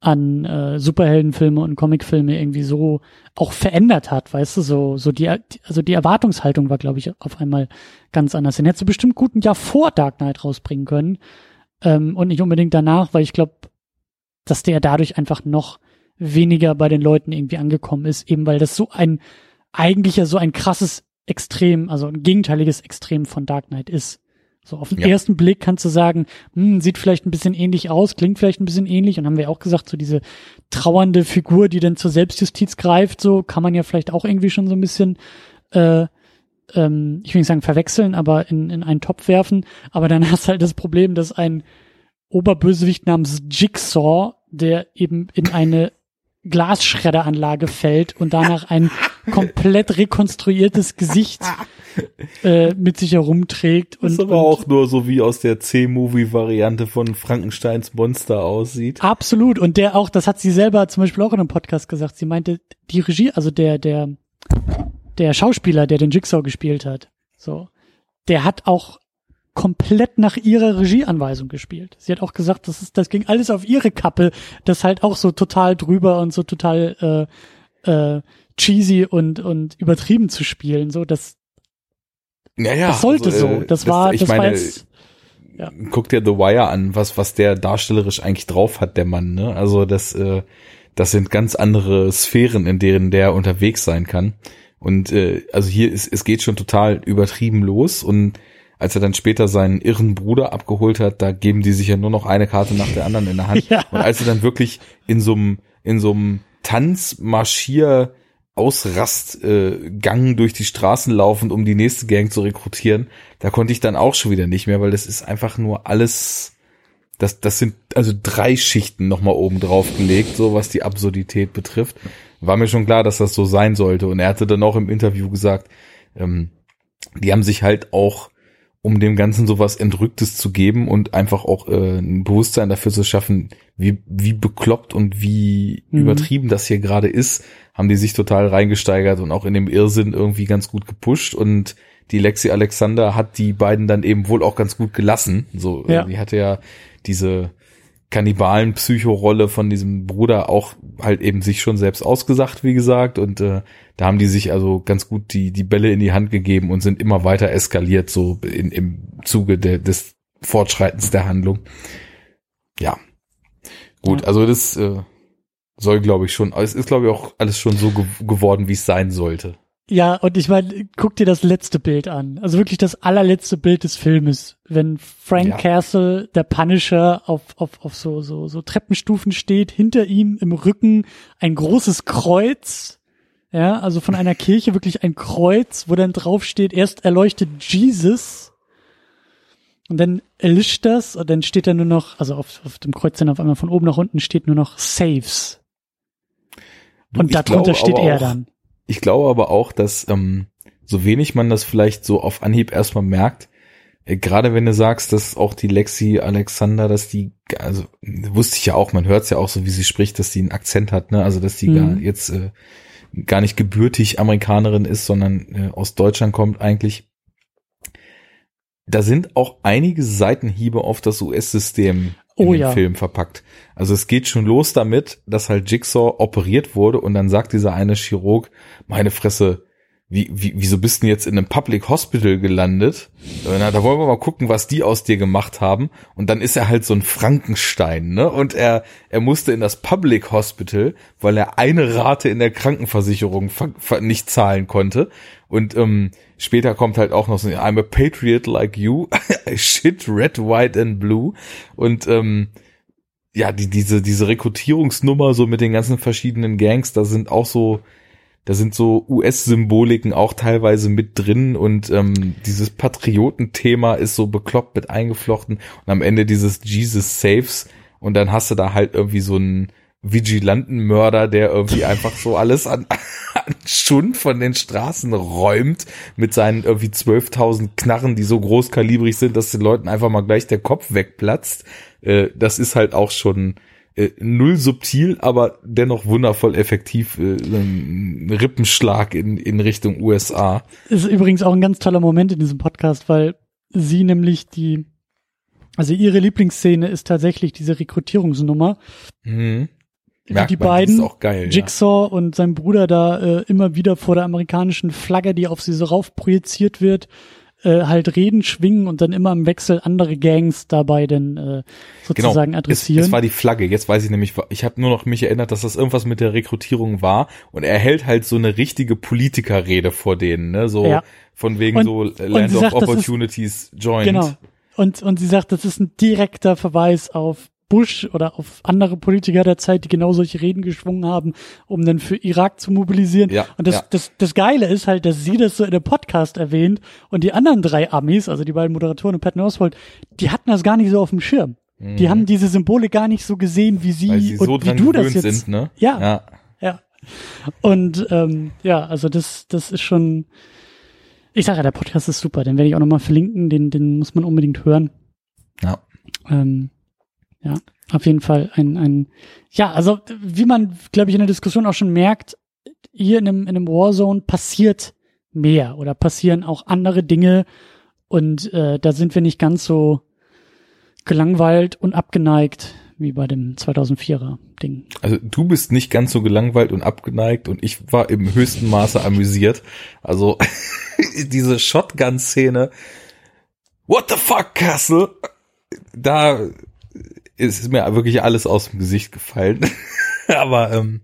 an äh, Superheldenfilme und Comicfilme irgendwie so auch verändert hat, weißt du, so, so die, also die Erwartungshaltung war, glaube ich, auf einmal ganz anders. Den hättest du bestimmt gut ein Jahr vor Dark Knight rausbringen können ähm, und nicht unbedingt danach, weil ich glaube, dass der dadurch einfach noch weniger bei den Leuten irgendwie angekommen ist, eben weil das so ein eigentlich ja so ein krasses Extrem, also ein gegenteiliges Extrem von Dark Knight ist. So auf den ja. ersten Blick kannst du sagen, hm, sieht vielleicht ein bisschen ähnlich aus, klingt vielleicht ein bisschen ähnlich und haben wir auch gesagt, so diese trauernde Figur, die dann zur Selbstjustiz greift, so kann man ja vielleicht auch irgendwie schon so ein bisschen äh, ähm, ich will nicht sagen verwechseln, aber in, in einen Topf werfen. Aber dann hast du halt das Problem, dass ein Oberbösewicht namens Jigsaw, der eben in eine Glasschredderanlage fällt und danach ein komplett rekonstruiertes Gesicht äh, mit sich herumträgt. Und, das aber und auch nur so wie aus der C-Movie-Variante von Frankensteins Monster aussieht. Absolut. Und der auch, das hat sie selber zum Beispiel auch in einem Podcast gesagt. Sie meinte, die Regie, also der, der, der Schauspieler, der den Jigsaw gespielt hat, so, der hat auch komplett nach ihrer Regieanweisung gespielt. Sie hat auch gesagt, das ist, das ging alles auf ihre Kappe, das halt auch so total drüber und so total äh, äh, cheesy und und übertrieben zu spielen. So, das, naja, das sollte also, so. Das, das war, ich das meine, war jetzt, ja. guck dir The Wire an, was was der darstellerisch eigentlich drauf hat, der Mann. Ne? Also das äh, das sind ganz andere Sphären, in denen der unterwegs sein kann. Und äh, also hier ist es geht schon total übertrieben los und als er dann später seinen irren Bruder abgeholt hat, da geben die sich ja nur noch eine Karte nach der anderen in der Hand. Ja. Und als er dann wirklich in so einem in so einem Tanzmarschier Ausrastgang äh, durch die Straßen laufend, um die nächste Gang zu rekrutieren, da konnte ich dann auch schon wieder nicht mehr, weil das ist einfach nur alles, das, das sind also drei Schichten nochmal oben drauf gelegt, so was die Absurdität betrifft. War mir schon klar, dass das so sein sollte. Und er hatte dann auch im Interview gesagt, ähm, die haben sich halt auch um dem Ganzen sowas Entrücktes zu geben und einfach auch äh, ein Bewusstsein dafür zu schaffen, wie, wie bekloppt und wie mhm. übertrieben das hier gerade ist, haben die sich total reingesteigert und auch in dem Irrsinn irgendwie ganz gut gepusht und die Lexi Alexander hat die beiden dann eben wohl auch ganz gut gelassen. So, ja. die hatte ja diese kannibalen Psychorolle von diesem Bruder auch halt eben sich schon selbst ausgesagt, wie gesagt. Und äh, da haben die sich also ganz gut die, die Bälle in die Hand gegeben und sind immer weiter eskaliert, so in, im Zuge de, des Fortschreitens der Handlung. Ja. Gut, ja. also das äh, soll, glaube ich, schon, es ist, glaube ich, auch alles schon so ge geworden, wie es sein sollte. Ja, und ich meine, guck dir das letzte Bild an. Also wirklich das allerletzte Bild des Filmes. Wenn Frank ja. Castle, der Punisher, auf, auf, auf so, so, so Treppenstufen steht, hinter ihm im Rücken ein großes Kreuz. Ja, also von einer Kirche wirklich ein Kreuz, wo dann drauf steht, erst erleuchtet Jesus. Und dann erlischt das und dann steht da nur noch, also auf, auf dem Kreuz dann auf einmal von oben nach unten steht nur noch Saves. Und ich darunter steht er dann ich glaube aber auch, dass ähm, so wenig man das vielleicht so auf Anhieb erstmal merkt, äh, gerade wenn du sagst, dass auch die Lexi Alexander, dass die, also wusste ich ja auch, man hört es ja auch so, wie sie spricht, dass die einen Akzent hat, ne? Also dass die mhm. gar jetzt äh, gar nicht gebürtig Amerikanerin ist, sondern äh, aus Deutschland kommt eigentlich. Da sind auch einige Seitenhiebe auf das US-System in oh, den ja. Film verpackt. Also es geht schon los damit, dass halt Jigsaw operiert wurde und dann sagt dieser eine Chirurg, meine Fresse, wie, wie, wieso bist du denn jetzt in einem Public Hospital gelandet? Na, da wollen wir mal gucken, was die aus dir gemacht haben. Und dann ist er halt so ein Frankenstein, ne? Und er, er musste in das Public Hospital, weil er eine Rate in der Krankenversicherung nicht zahlen konnte. Und ähm, später kommt halt auch noch so, I'm a patriot like you, shit, red, white and blue. Und ähm, ja, die, diese, diese Rekrutierungsnummer so mit den ganzen verschiedenen Gangs, da sind auch so, da sind so US-Symboliken auch teilweise mit drin. Und ähm, dieses Patriotenthema ist so bekloppt mit eingeflochten. Und am Ende dieses Jesus Saves. Und dann hast du da halt irgendwie so einen Vigilantenmörder, der irgendwie einfach so alles an, an Schund von den Straßen räumt mit seinen irgendwie 12.000 Knarren, die so großkalibrig sind, dass den Leuten einfach mal gleich der Kopf wegplatzt. Äh, das ist halt auch schon äh, null subtil, aber dennoch wundervoll effektiv, äh, ein Rippenschlag in, in Richtung USA. Ist übrigens auch ein ganz toller Moment in diesem Podcast, weil sie nämlich die, also ihre Lieblingsszene ist tatsächlich diese Rekrutierungsnummer. Mhm. Merkt die man, beiden, geil, Jigsaw ja. und sein Bruder da äh, immer wieder vor der amerikanischen Flagge, die auf sie so rauf projiziert wird, äh, halt reden, schwingen und dann immer im Wechsel andere Gangs dabei denn äh, sozusagen genau. adressieren. Es, es war die Flagge. Jetzt weiß ich nämlich, ich habe nur noch mich erinnert, dass das irgendwas mit der Rekrutierung war und er hält halt so eine richtige Politikerrede vor denen, ne? So ja. von wegen und, so Land of sagt, Opportunities ist, joined. Genau. Und, und sie sagt, das ist ein direkter Verweis auf Bush oder auf andere Politiker der Zeit, die genau solche Reden geschwungen haben, um dann für Irak zu mobilisieren. Ja, und das, ja. das, das Geile ist halt, dass sie das so in dem Podcast erwähnt und die anderen drei Amis, also die beiden Moderatoren und Patton Oswald, die hatten das gar nicht so auf dem Schirm. Mhm. Die haben diese Symbole gar nicht so gesehen, wie sie, sie und so wie du das jetzt. Sind, ne? Ja. Ja. ja. Und ähm, ja, also das, das ist schon. Ich sage ja, der Podcast ist super, den werde ich auch nochmal verlinken, den, den muss man unbedingt hören. Ja. Ähm, ja, auf jeden Fall ein, ein, ja, also wie man, glaube ich, in der Diskussion auch schon merkt, hier in einem, in einem Warzone passiert mehr oder passieren auch andere Dinge und äh, da sind wir nicht ganz so gelangweilt und abgeneigt wie bei dem 2004er Ding. Also du bist nicht ganz so gelangweilt und abgeneigt und ich war im höchsten Maße amüsiert. Also diese Shotgun-Szene, what the fuck, Castle? Da es ist mir wirklich alles aus dem Gesicht gefallen. Aber ähm,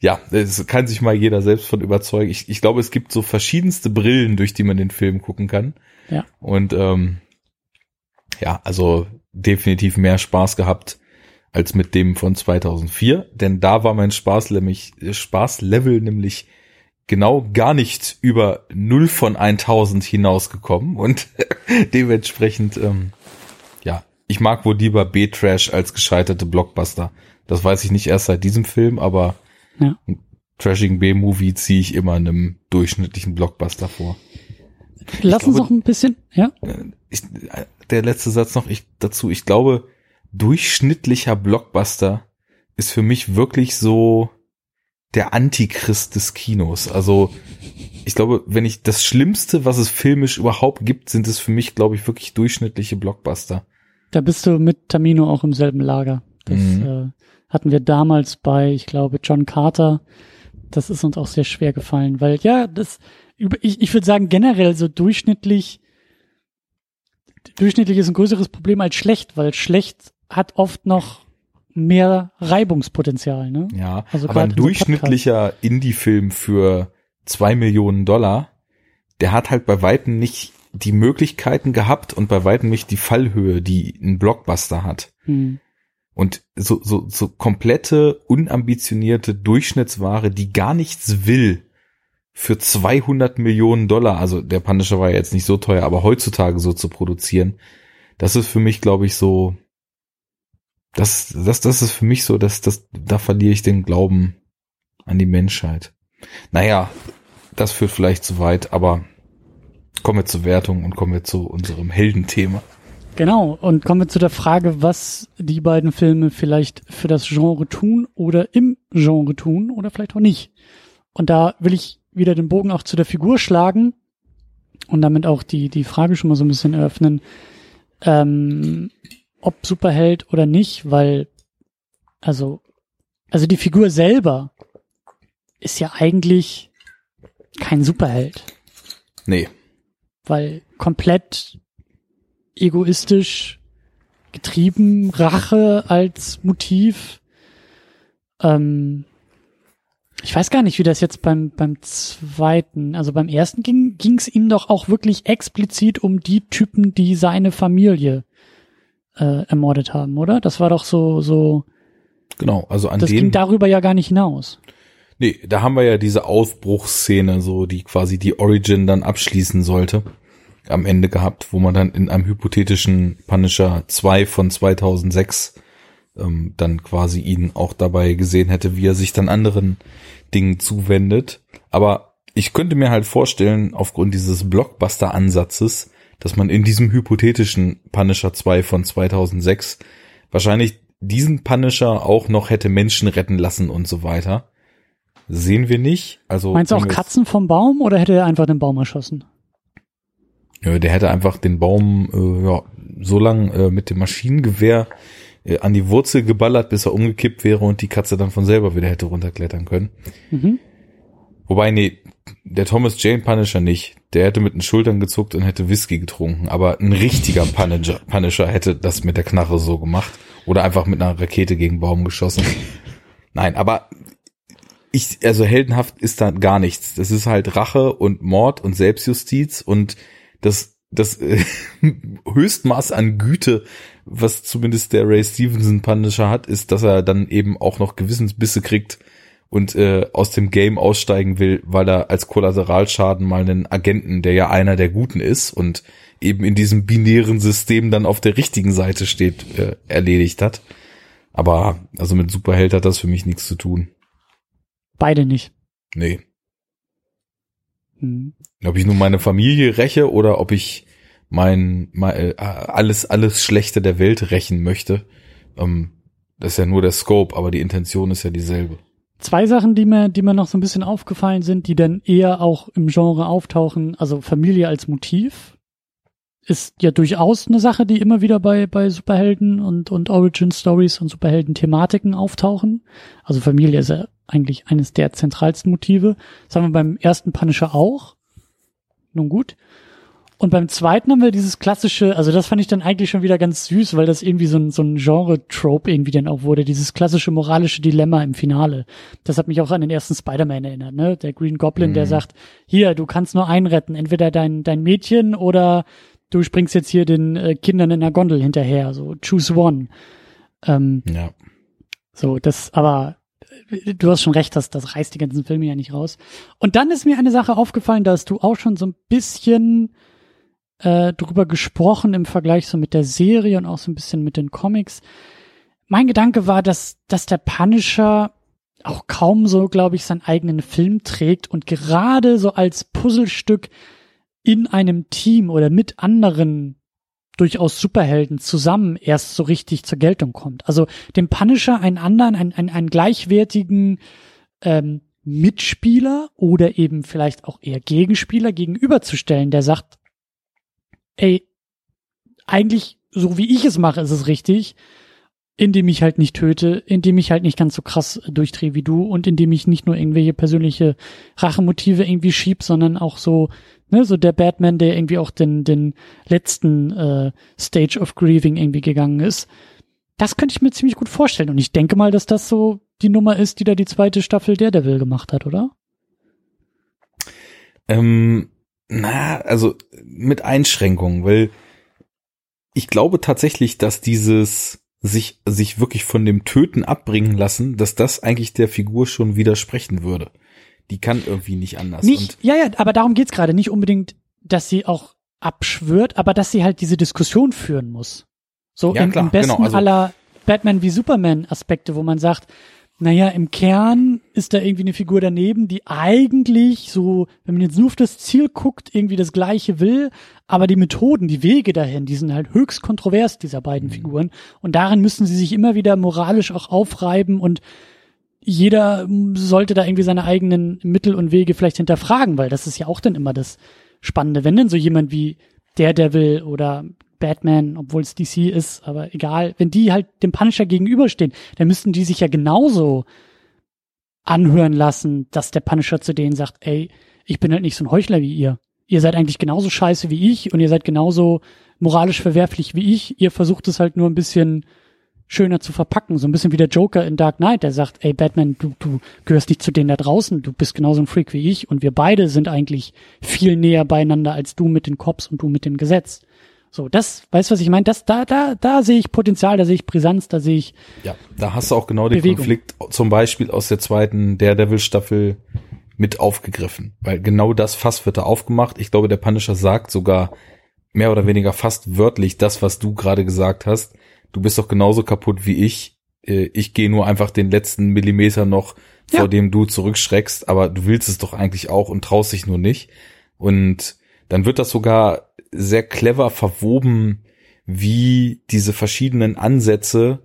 ja, es kann sich mal jeder selbst von überzeugen. Ich, ich glaube, es gibt so verschiedenste Brillen, durch die man den Film gucken kann. Ja. Und ähm, ja, also definitiv mehr Spaß gehabt als mit dem von 2004, denn da war mein Spaß nämlich, Spaßlevel nämlich genau gar nicht über 0 von 1000 hinausgekommen und dementsprechend ähm, ich mag wohl lieber B-Trash als gescheiterte Blockbuster. Das weiß ich nicht erst seit diesem Film, aber ja. einen trashigen B-Movie ziehe ich immer einem durchschnittlichen Blockbuster vor. Lass uns noch ein bisschen, ja? Äh, ich, der letzte Satz noch ich, dazu. Ich glaube, durchschnittlicher Blockbuster ist für mich wirklich so der Antichrist des Kinos. Also ich glaube, wenn ich das Schlimmste, was es filmisch überhaupt gibt, sind es für mich, glaube ich, wirklich durchschnittliche Blockbuster. Da bist du mit Tamino auch im selben Lager. Das mhm. äh, hatten wir damals bei, ich glaube, John Carter. Das ist uns auch sehr schwer gefallen, weil ja, das, ich, ich würde sagen, generell so durchschnittlich, durchschnittlich ist ein größeres Problem als schlecht, weil schlecht hat oft noch mehr Reibungspotenzial, ne? Ja, also aber ein durchschnittlicher Indie-Film für zwei Millionen Dollar, der hat halt bei Weitem nicht die Möglichkeiten gehabt und bei weitem nicht die Fallhöhe, die ein Blockbuster hat. Hm. Und so, so, so komplette, unambitionierte Durchschnittsware, die gar nichts will, für 200 Millionen Dollar, also der Punisher war ja jetzt nicht so teuer, aber heutzutage so zu produzieren, das ist für mich, glaube ich, so, das, das, das ist für mich so, dass, das, da verliere ich den Glauben an die Menschheit. Naja, das führt vielleicht zu weit, aber Kommen wir zur Wertung und kommen wir zu unserem Heldenthema. Genau, und kommen wir zu der Frage, was die beiden Filme vielleicht für das Genre tun oder im Genre tun oder vielleicht auch nicht. Und da will ich wieder den Bogen auch zu der Figur schlagen und damit auch die, die Frage schon mal so ein bisschen eröffnen, ähm, ob Superheld oder nicht, weil, also, also die Figur selber ist ja eigentlich kein Superheld. Nee. Weil komplett egoistisch getrieben, Rache als Motiv. Ähm, ich weiß gar nicht, wie das jetzt beim, beim zweiten, also beim ersten ging es ihm doch auch wirklich explizit um die Typen, die seine Familie äh, ermordet haben, oder? Das war doch so, so. Genau, also an das dem. ging darüber ja gar nicht hinaus. Nee, da haben wir ja diese Aufbruchsszene, so die quasi die Origin dann abschließen sollte, am Ende gehabt, wo man dann in einem hypothetischen Punisher 2 von 2006 ähm, dann quasi ihn auch dabei gesehen hätte, wie er sich dann anderen Dingen zuwendet. Aber ich könnte mir halt vorstellen, aufgrund dieses Blockbuster-Ansatzes, dass man in diesem hypothetischen Punisher 2 von 2006 wahrscheinlich diesen Punisher auch noch hätte Menschen retten lassen und so weiter. Sehen wir nicht. Also Meinst du auch Katzen vom Baum oder hätte er einfach den Baum erschossen? Ja, der hätte einfach den Baum äh, ja, so lang äh, mit dem Maschinengewehr äh, an die Wurzel geballert, bis er umgekippt wäre und die Katze dann von selber wieder hätte runterklettern können. Mhm. Wobei, nee, der Thomas Jane Punisher nicht. Der hätte mit den Schultern gezuckt und hätte Whisky getrunken. Aber ein richtiger Punisher, Punisher hätte das mit der Knarre so gemacht. Oder einfach mit einer Rakete gegen Baum geschossen. Nein, aber ich, also heldenhaft ist da gar nichts. Das ist halt Rache und Mord und Selbstjustiz und das, das äh, Höchstmaß an Güte, was zumindest der Ray Stevenson Punisher hat, ist, dass er dann eben auch noch Gewissensbisse kriegt und äh, aus dem Game aussteigen will, weil er als Kollateralschaden mal einen Agenten, der ja einer der Guten ist und eben in diesem binären System dann auf der richtigen Seite steht, äh, erledigt hat. Aber also mit Superheld hat das für mich nichts zu tun. Beide nicht. Nee. Mhm. Ob ich nun meine Familie räche oder ob ich mein, mein äh, alles alles Schlechte der Welt rächen möchte, ähm, das ist ja nur der Scope, aber die Intention ist ja dieselbe. Zwei Sachen, die mir, die mir noch so ein bisschen aufgefallen sind, die dann eher auch im Genre auftauchen, also Familie als Motiv, ist ja durchaus eine Sache, die immer wieder bei, bei Superhelden und, und Origin Stories und Superhelden-Thematiken auftauchen. Also Familie ist ja eigentlich eines der zentralsten Motive. Das haben wir beim ersten Punisher auch. Nun gut. Und beim zweiten haben wir dieses klassische, also das fand ich dann eigentlich schon wieder ganz süß, weil das irgendwie so ein, so ein Genre-Trope irgendwie dann auch wurde, dieses klassische moralische Dilemma im Finale. Das hat mich auch an den ersten Spider-Man erinnert, ne? Der Green Goblin, der Mhm. sagt, hier, du kannst nur einen retten, entweder dein, dein Mädchen oder du springst jetzt hier den äh, Kindern in der Gondel hinterher, so choose one. Ähm, Ja. so, das, aber du hast schon recht, das, das reißt die ganzen Filme ja nicht raus. Und dann ist mir eine Sache aufgefallen, da hast du auch schon so ein bisschen äh, drüber gesprochen im Vergleich so mit der Serie und auch so ein bisschen mit den Comics. Mein Gedanke war, dass, dass der Punisher auch kaum so, glaube ich, seinen eigenen Film trägt und gerade so als Puzzlestück in einem Team oder mit anderen durchaus Superhelden zusammen erst so richtig zur Geltung kommt. Also dem Punisher einen anderen, einen, einen, einen gleichwertigen ähm, Mitspieler oder eben vielleicht auch eher Gegenspieler gegenüberzustellen, der sagt, ey, eigentlich, so wie ich es mache, ist es richtig, indem ich halt nicht töte, indem ich halt nicht ganz so krass durchdrehe wie du und indem ich nicht nur irgendwelche persönliche Rachemotive irgendwie schieb, sondern auch so, ne, so der Batman, der irgendwie auch den, den letzten äh, Stage of Grieving irgendwie gegangen ist. Das könnte ich mir ziemlich gut vorstellen. Und ich denke mal, dass das so die Nummer ist, die da die zweite Staffel Daredevil gemacht hat, oder? Ähm, na, also mit Einschränkungen, weil ich glaube tatsächlich, dass dieses sich, sich wirklich von dem Töten abbringen lassen, dass das eigentlich der Figur schon widersprechen würde. Die kann irgendwie nicht anders. Nicht, ja, ja, aber darum geht's gerade. Nicht unbedingt, dass sie auch abschwört, aber dass sie halt diese Diskussion führen muss. So Ja, im, klar, im besten genau, also- aller Batman wie Superman Aspekte, wo man sagt, naja, im Kern ist da irgendwie eine Figur daneben, die eigentlich so, wenn man jetzt nur auf das Ziel guckt, irgendwie das Gleiche will, aber die Methoden, die Wege dahin, die sind halt höchst kontrovers, dieser beiden Mhm. Figuren. Und darin müssen sie sich immer wieder moralisch auch aufreiben und jeder mm, sollte da irgendwie seine eigenen Mittel und Wege vielleicht hinterfragen, weil das ist ja auch dann immer das Spannende. Wenn denn so jemand wie Daredevil oder Batman, obwohl es DC ist, aber egal, wenn die halt dem Punisher gegenüberstehen, dann müssten die sich ja genauso anhören lassen, dass der Punisher zu denen sagt, ey, ich bin halt nicht so ein Heuchler wie ihr. Ihr seid eigentlich genauso scheiße wie ich und ihr seid genauso moralisch verwerflich wie ich. Ihr versucht es halt nur ein bisschen schöner zu verpacken. So ein bisschen wie der Joker in Dark Knight, der sagt, ey Batman, du, du gehörst nicht zu denen da draußen, du bist genauso ein Freak wie ich und wir beide sind eigentlich viel näher beieinander als du mit den Cops und du mit dem Gesetz. So, das, weißt du, was ich meine? Das, da, da, da sehe ich Potenzial, da sehe ich Brisanz, da sehe ich. Ja, da hast du auch genau den Bewegung. Konflikt zum Beispiel aus der zweiten Daredevil-Staffel mit aufgegriffen. Weil genau das Fass wird da aufgemacht. Ich glaube, der Punisher sagt sogar mehr oder weniger fast wörtlich das, was du gerade gesagt hast. Du bist doch genauso kaputt wie ich. Äh, Ich gehe nur einfach den letzten Millimeter noch, vor Ja. dem du zurückschreckst, aber du willst es doch eigentlich auch und traust dich nur nicht. Und dann wird das sogar sehr clever verwoben, wie diese verschiedenen Ansätze,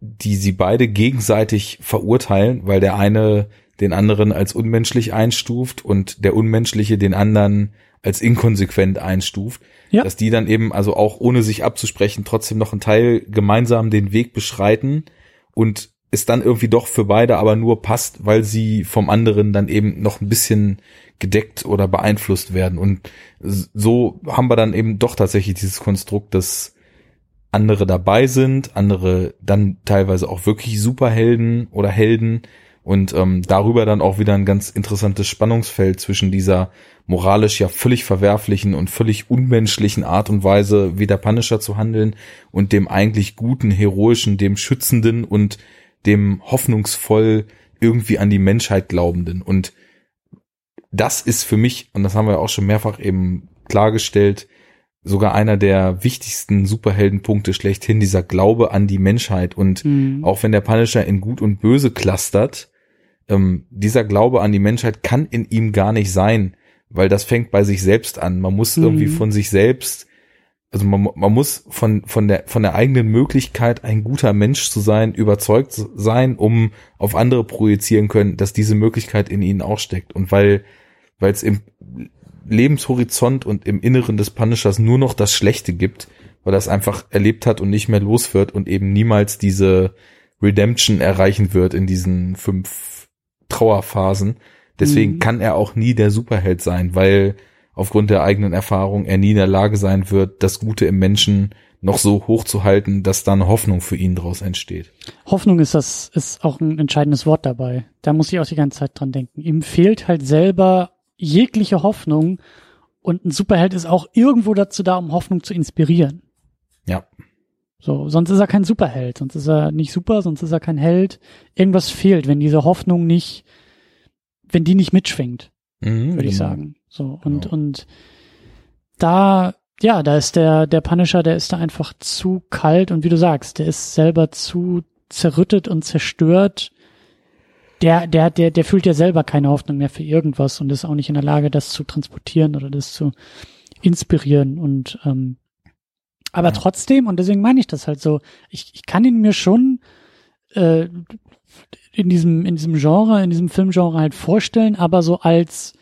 die sie beide gegenseitig verurteilen, weil der eine den anderen als unmenschlich einstuft und der Unmenschliche den anderen als inkonsequent einstuft, Ja. dass die dann eben also auch ohne sich abzusprechen trotzdem noch einen Teil gemeinsam den Weg beschreiten und es dann irgendwie doch für beide aber nur passt, weil sie vom anderen dann eben noch ein bisschen gedeckt oder beeinflusst werden. Und so haben wir dann eben doch tatsächlich dieses Konstrukt, dass andere dabei sind, andere dann teilweise auch wirklich Superhelden oder Helden und ähm, darüber dann auch wieder ein ganz interessantes Spannungsfeld zwischen dieser moralisch ja völlig verwerflichen und völlig unmenschlichen Art und Weise, wie der Punisher zu handeln und dem eigentlich guten, heroischen, dem schützenden und dem hoffnungsvoll irgendwie an die Menschheit glaubenden. Und das ist für mich, und das haben wir auch schon mehrfach eben klargestellt, sogar einer der wichtigsten Superheldenpunkte schlechthin, dieser Glaube an die Menschheit. Und Mhm. auch wenn der Punisher in Gut und Böse clustert, ähm, dieser Glaube an die Menschheit kann in ihm gar nicht sein, weil das fängt bei sich selbst an. Man muss Mhm. irgendwie von sich selbst, also man, man muss von, von der, von der eigenen Möglichkeit, ein guter Mensch zu sein, überzeugt sein, um auf andere projizieren können, dass diese Möglichkeit in ihnen auch steckt. Und weil, weil es im Lebenshorizont und im Inneren des Punishers nur noch das Schlechte gibt, weil er es einfach erlebt hat und nicht mehr los wird und eben niemals diese Redemption erreichen wird in diesen fünf Trauerphasen. Deswegen Mhm. kann er auch nie der Superheld sein, weil aufgrund der eigenen Erfahrung er nie in der Lage sein wird, das Gute im Menschen noch so hoch zu halten, dass da eine Hoffnung für ihn daraus entsteht. Hoffnung ist das, ist auch ein entscheidendes Wort dabei. Da muss ich auch die ganze Zeit dran denken. Ihm fehlt halt selber jegliche Hoffnung und ein Superheld ist auch irgendwo dazu da, um Hoffnung zu inspirieren. Ja. So, sonst ist er kein Superheld, sonst ist er nicht super, sonst ist er kein Held. Irgendwas fehlt, wenn diese Hoffnung nicht, wenn die nicht mitschwingt, Mhm, würde ich genau. sagen. So, und, Genau. und da, ja, da ist der, der Punisher, der ist da einfach zu kalt und wie du sagst, der ist selber zu zerrüttet und zerstört. Der, der, der, der fühlt ja selber keine Hoffnung mehr für irgendwas und ist auch nicht in der Lage, das zu transportieren oder das zu inspirieren und, ähm, aber Ja. trotzdem, und deswegen meine ich das halt so, ich, ich kann ihn mir schon äh, in diesem, in diesem Genre, in diesem Filmgenre halt vorstellen, aber so als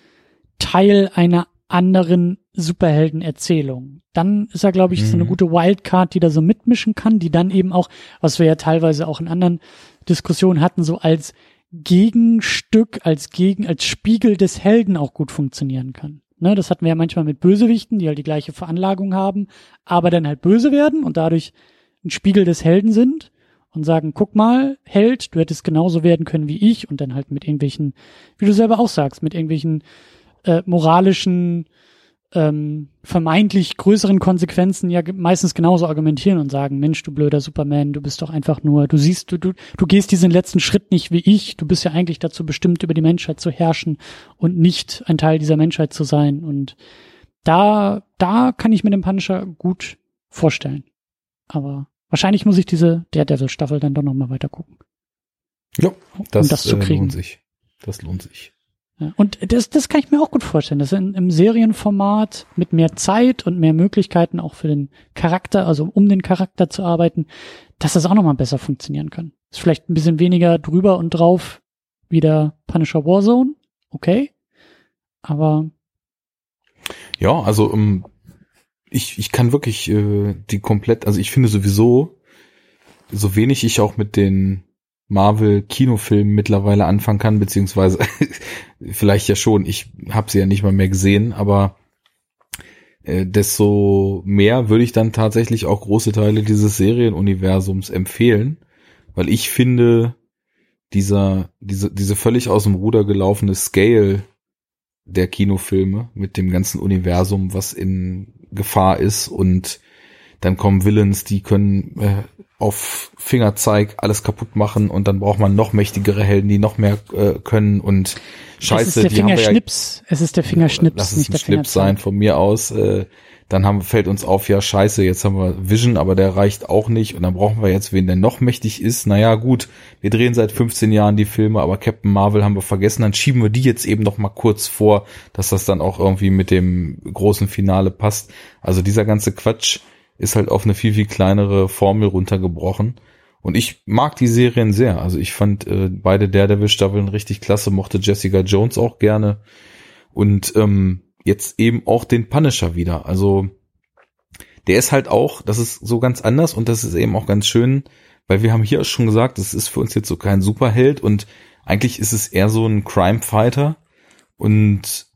Teil einer anderen Superheldenerzählung. Dann ist er, glaube ich, so eine Mhm. gute Wildcard, die da so mitmischen kann, die dann eben auch, was wir ja teilweise auch in anderen Diskussionen hatten, so als Gegenstück, als Gegen, als Spiegel des Helden auch gut funktionieren kann. Ne, das hatten wir ja manchmal mit Bösewichten, die halt die gleiche Veranlagung haben, aber dann halt böse werden und dadurch ein Spiegel des Helden sind und sagen, guck mal, Held, du hättest genauso werden können wie ich und dann halt mit irgendwelchen, wie du selber auch sagst, mit irgendwelchen äh, moralischen, ähm, vermeintlich größeren Konsequenzen ja meistens genauso argumentieren und sagen, Mensch, du blöder Superman, du bist doch einfach nur, du siehst, du, du, du gehst diesen letzten Schritt nicht wie ich, du bist ja eigentlich dazu bestimmt, über die Menschheit zu herrschen und nicht ein Teil dieser Menschheit zu sein. Und da, da kann ich mir den Punisher gut vorstellen. Aber wahrscheinlich muss ich diese Daredevil-Staffel dann doch nochmal weiter gucken. Ja, das, um das zu äh, kriegen. lohnt sich. Das lohnt sich. Und das, das kann ich mir auch gut vorstellen, dass in, im Serienformat mit mehr Zeit und mehr Möglichkeiten auch für den Charakter, also um den Charakter zu arbeiten, dass das auch nochmal besser funktionieren kann. Ist vielleicht ein bisschen weniger drüber und drauf wie der Punisher Warzone, okay, aber Ja, also ähm, ich, ich kann wirklich äh, die komplett, also ich finde sowieso, so wenig ich auch mit den Marvel-Kinofilmen mittlerweile anfangen kann, beziehungsweise vielleicht ja schon, ich habe sie ja nicht mal mehr gesehen, aber äh, desto mehr würde ich dann tatsächlich auch große Teile dieses Serienuniversums empfehlen, weil ich finde, dieser, diese, diese völlig aus dem Ruder gelaufene Scale der Kinofilme mit dem ganzen Universum, was in Gefahr ist und dann kommen Villains, die können äh, auf Fingerzeig alles kaputt machen und dann braucht man noch mächtigere Helden, die noch mehr äh, können und Scheiße, es ist der die haben wir ja, Fingerschnips. Es ist der Fingerschnips, lass es nicht ein der Schnips sein von mir aus. Äh, dann haben, fällt uns auf, ja scheiße, jetzt haben wir Vision, aber der reicht auch nicht und dann brauchen wir jetzt wen, der noch mächtig ist. Naja gut, wir drehen seit 15 Jahren die Filme, aber Captain Marvel haben wir vergessen, dann schieben wir die jetzt eben noch mal kurz vor, dass das dann auch irgendwie mit dem großen Finale passt. Also dieser ganze Quatsch ist halt auf eine viel, viel kleinere Formel runtergebrochen. Und ich mag die Serien sehr. Also ich fand äh, beide Daredevil-Staffeln richtig klasse, mochte Jessica Jones auch gerne. Und ähm, jetzt eben auch den Punisher wieder. Also der ist halt auch, das ist so ganz anders und das ist eben auch ganz schön, weil wir haben hier schon gesagt, das ist für uns jetzt so kein Superheld und eigentlich ist es eher so ein Crime Fighter und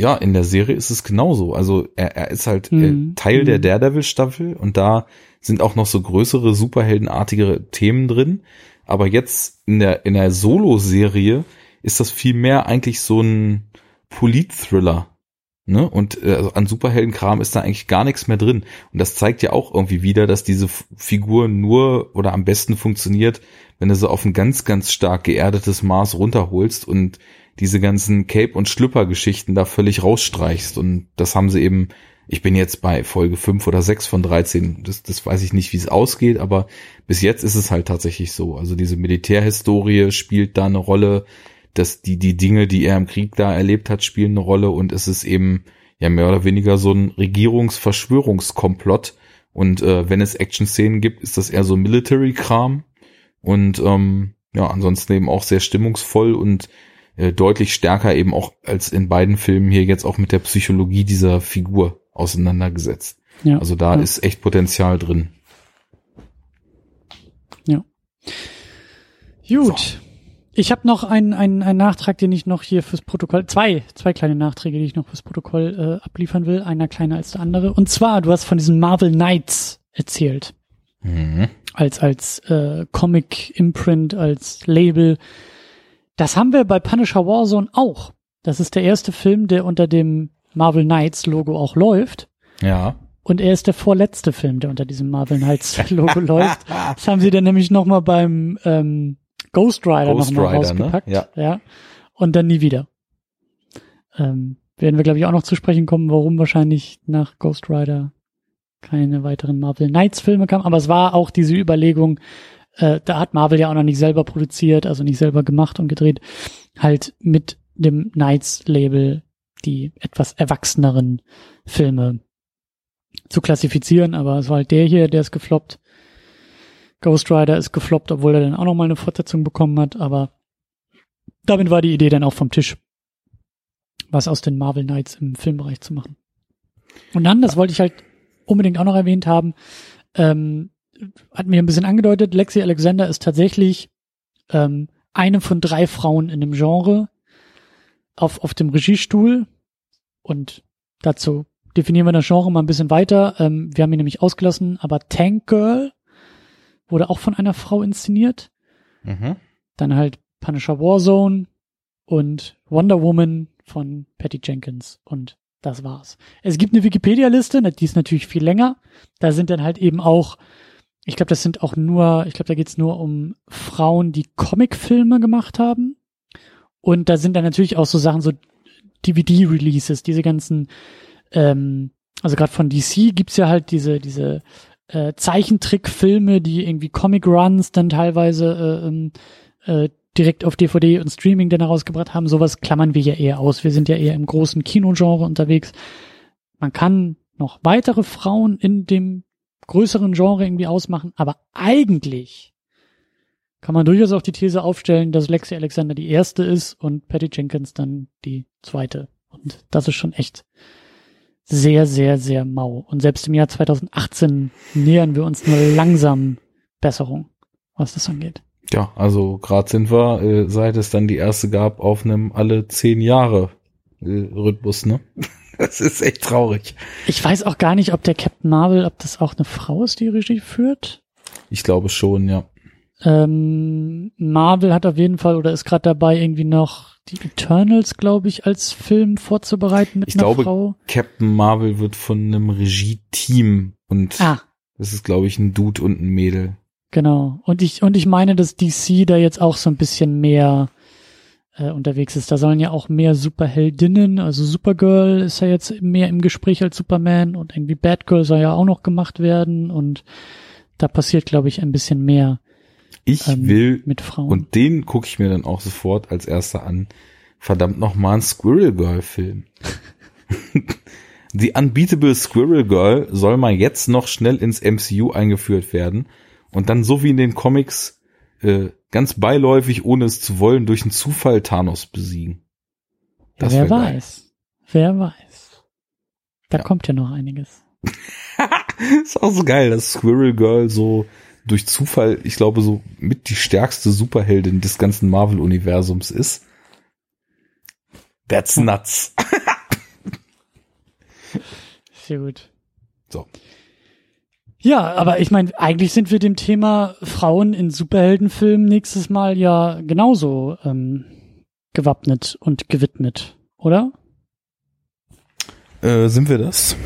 ja, in der Serie ist es genauso. Also er, er ist halt Mhm. Teil der Mhm. Daredevil-Staffel und da sind auch noch so größere, superheldenartigere Themen drin. Aber jetzt in der, in der Solo-Serie ist das viel mehr eigentlich so ein Polit-Thriller. Ne? Und äh, also an Superheldenkram ist da eigentlich gar nichts mehr drin. Und das zeigt ja auch irgendwie wieder, dass diese Figur nur oder am besten funktioniert, wenn du sie auf ein ganz, ganz stark geerdetes Maß runterholst und diese ganzen Cape- und Schlüpper-Geschichten da völlig rausstreichst. Und das haben sie eben, ich bin jetzt bei Folge 5 oder 6 von 13, das, das weiß ich nicht, wie es ausgeht, aber bis jetzt ist es halt tatsächlich so. Also diese Militärhistorie spielt da eine Rolle, dass die, die Dinge, die er im Krieg da erlebt hat, spielen eine Rolle und es ist eben ja mehr oder weniger so ein Regierungsverschwörungskomplott. Und äh, wenn es Action-Szenen gibt, ist das eher so Military-Kram. Und ähm, ja, ansonsten eben auch sehr stimmungsvoll und äh, deutlich stärker eben auch als in beiden Filmen hier jetzt auch mit der Psychologie dieser Figur auseinandergesetzt. Ja. Also da ja. ist echt Potenzial drin. Gut. Ich habe noch einen, einen, einen Nachtrag, den ich noch hier fürs Protokoll, zwei, zwei kleine Nachträge, die ich noch fürs Protokoll äh, abliefern will, einer kleiner als der andere. Und zwar, du hast von diesen Marvel Knights erzählt, Mhm. als, als äh, Comic-Imprint, als Label. Das haben wir bei Punisher Warzone auch. Das ist der erste Film, der unter dem Marvel Knights Logo auch läuft. Ja. Und er ist der vorletzte Film, der unter diesem Marvel Knights Logo läuft. Das haben sie dann nämlich noch mal beim ähm, Ghost Rider Ghost noch mal Rider, ne? rausgepackt. Ja. ja. Und dann nie wieder. Ähm, werden wir, glaube ich, auch noch zu sprechen kommen, warum wahrscheinlich nach Ghost Rider keine weiteren Marvel Knights Filme kamen. Aber es war auch diese Überlegung, äh, da hat Marvel ja auch noch nicht selber produziert, also nicht selber gemacht und gedreht, halt mit dem Knights Label die etwas erwachseneren Filme zu klassifizieren, aber es war halt der hier, der ist gefloppt. Ghost Rider ist gefloppt, obwohl er dann auch nochmal eine Fortsetzung bekommen hat, aber damit war die Idee dann auch vom Tisch, was aus den Marvel Knights im Filmbereich zu machen. Und dann, das wollte ich halt unbedingt auch noch erwähnt haben, ähm, hat mir ein bisschen angedeutet, Lexi Alexander ist tatsächlich ähm, eine von drei Frauen in dem Genre auf, auf dem Regiestuhl und dazu definieren wir das Genre mal ein bisschen weiter. Ähm, wir haben ihn nämlich ausgelassen, aber Tank Girl wurde auch von einer Frau inszeniert. Mhm. Dann halt Punisher Warzone und Wonder Woman von Patty Jenkins und das war's. Es gibt eine Wikipedia-Liste, die ist natürlich viel länger. Da sind dann halt eben auch, ich glaube, das sind auch nur, ich glaube, da geht's nur um Frauen, die Comicfilme gemacht haben. Und da sind dann natürlich auch so Sachen, so DVD-Releases, diese ganzen, ähm, also gerade von DC gibt's ja halt diese, diese äh, Zeichentrickfilme, die irgendwie Comic-Runs dann teilweise äh, ähm, äh, direkt auf DVD und Streaming dann herausgebracht haben. Sowas klammern wir ja eher aus. Wir sind ja eher im großen Kinogenre unterwegs. Man kann noch weitere Frauen in dem größeren Genre irgendwie ausmachen, aber eigentlich kann man durchaus auch die These aufstellen, dass Lexi Alexander die erste ist und Patty Jenkins dann die zweite. Und das ist schon echt sehr, sehr, sehr mau. Und selbst im Jahr 2018 nähern wir uns nur langsam Besserung, was das angeht. Ja, also gerade sind wir, äh, seit es dann die erste gab, auf einem alle zehn Jahre äh, Rhythmus, ne? Das ist echt traurig. Ich weiß auch gar nicht, ob der Captain Marvel, ob das auch eine Frau ist, die Regie führt. Ich glaube schon, ja. Ähm, Marvel hat auf jeden Fall oder ist gerade dabei, irgendwie noch die Eternals, glaube ich, als Film vorzubereiten mit Ich einer glaube, Frau. Captain Marvel wird von einem Regie-Team und Ah, das ist, glaube ich, ein Dude und ein Mädel. genau. Und ich, und ich meine, dass DC da jetzt auch so ein bisschen mehr äh, unterwegs ist. Da sollen ja auch mehr Superheldinnen, also Supergirl ist ja jetzt mehr im Gespräch als Superman und irgendwie Batgirl soll ja auch noch gemacht werden und da passiert, glaube ich, ein bisschen mehr Ich ähm, will, mit Frauen. und den gucke ich mir dann auch sofort als erster an, verdammt nochmal ein Squirrel Girl Film. Die Unbeatable Squirrel Girl soll mal jetzt noch schnell ins MCU eingeführt werden und dann so wie in den Comics äh, ganz beiläufig, ohne es zu wollen, durch einen Zufall Thanos besiegen. Das Wer wär geil. weiß. Wer weiß. Da Ja. kommt ja noch einiges. ist auch so geil, dass Squirrel Girl so durch Zufall, ich glaube, so mit die stärkste Superheldin des ganzen Marvel-Universums ist. That's nuts. Sehr gut. So. Ja, aber ich meine, eigentlich sind wir dem Thema Frauen in Superheldenfilmen nächstes Mal ja genauso ähm, gewappnet und gewidmet, oder? Äh, sind wir das?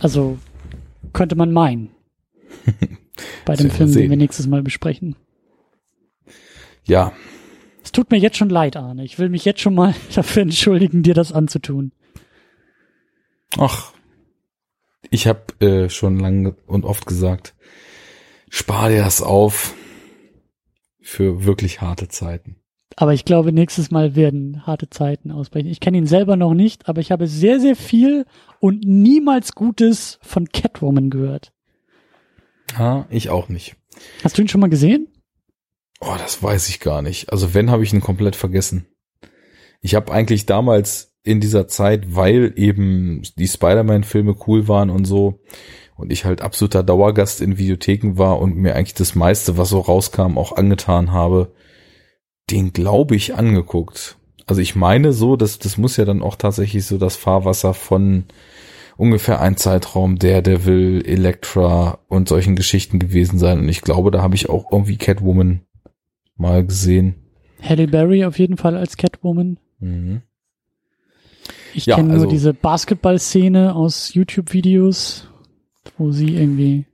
Also könnte man meinen. Bei dem Film, den wir nächstes Mal besprechen. Ja, Es tut mir jetzt schon leid, Arne. Ich will mich jetzt schon mal dafür entschuldigen, dir das anzutun. ach, ich habe äh, schon lange und oft gesagt, spar dir das auf für wirklich harte Zeiten. Aber ich glaube, nächstes Mal werden harte Zeiten ausbrechen. Ich kenne ihn selber noch nicht, aber ich habe sehr, sehr viel und niemals Gutes von Catwoman gehört. Ah, ich auch nicht. Hast du ihn schon mal gesehen? Oh, das weiß ich gar nicht. Also wenn, habe ich ihn komplett vergessen. Ich habe eigentlich damals in dieser Zeit, weil eben die Spider-Man-Filme cool waren und so, und ich halt absoluter Dauergast in Videotheken war und mir eigentlich das meiste, was so rauskam, auch angetan habe, den glaube ich angeguckt. Also ich meine so, dass das muss ja dann auch tatsächlich so das Fahrwasser von ungefähr ein Zeitraum Daredevil, Elektra und solchen Geschichten gewesen sein. Und ich glaube, da habe ich auch irgendwie Catwoman mal gesehen. Halle Berry auf jeden Fall als Catwoman. Mhm. Ich Ja, kenne also- nur diese Basketball-Szene aus YouTube-Videos, wo sie irgendwie,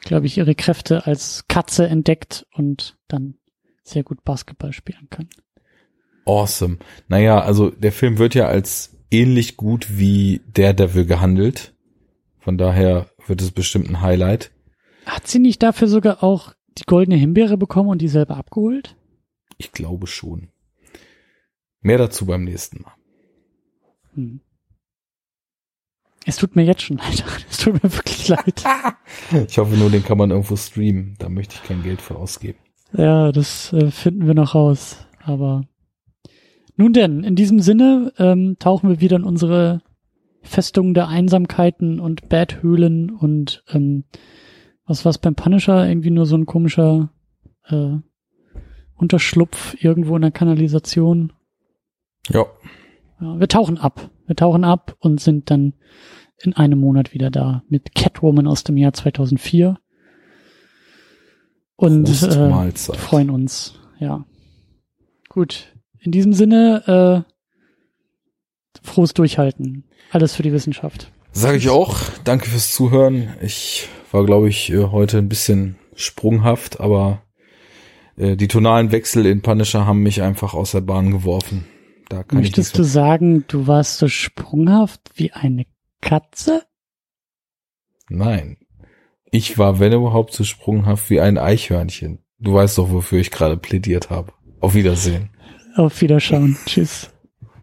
glaube ich, ihre Kräfte als Katze entdeckt und dann sehr gut Basketball spielen kann. Awesome. Naja, also der Film wird ja als ähnlich gut wie Daredevil gehandelt. Von daher wird es bestimmt ein Highlight. Hat sie nicht dafür sogar auch die goldene Himbeere bekommen und die selber abgeholt? Ich glaube schon. Mehr dazu beim nächsten Mal. Hm. Es tut mir jetzt schon leid. Es tut mir wirklich leid. Ich hoffe nur, den kann man irgendwo streamen. Da möchte ich kein Geld für ausgeben. Ja, das äh, finden wir noch raus. Aber nun denn, in diesem Sinne ähm, tauchen wir wieder in unsere Festung der Einsamkeiten und Badhöhlen und ähm, was war's beim Punisher? Irgendwie nur so ein komischer äh, Unterschlupf irgendwo in der Kanalisation. Ja, Ja, wir tauchen ab. Wir tauchen ab und sind dann in einem Monat wieder da mit Catwoman aus dem Jahr 2004. Und äh, freuen uns. Ja. Gut. In diesem Sinne, äh, frohes Durchhalten. Alles für die Wissenschaft. Sage ich auch. Danke fürs Zuhören. Ich war, glaube ich, äh, heute ein bisschen sprunghaft, aber äh, die tonalen Wechsel in Punisher haben mich einfach aus der Bahn geworfen. Da kann Möchtest ich du sagen, du warst so sprunghaft wie eine Katze? Nein. Ich war, wenn überhaupt, so sprunghaft wie ein Eichhörnchen. Du weißt doch, wofür ich gerade plädiert habe. Auf Wiedersehen. Auf Wiederschauen. Tschüss.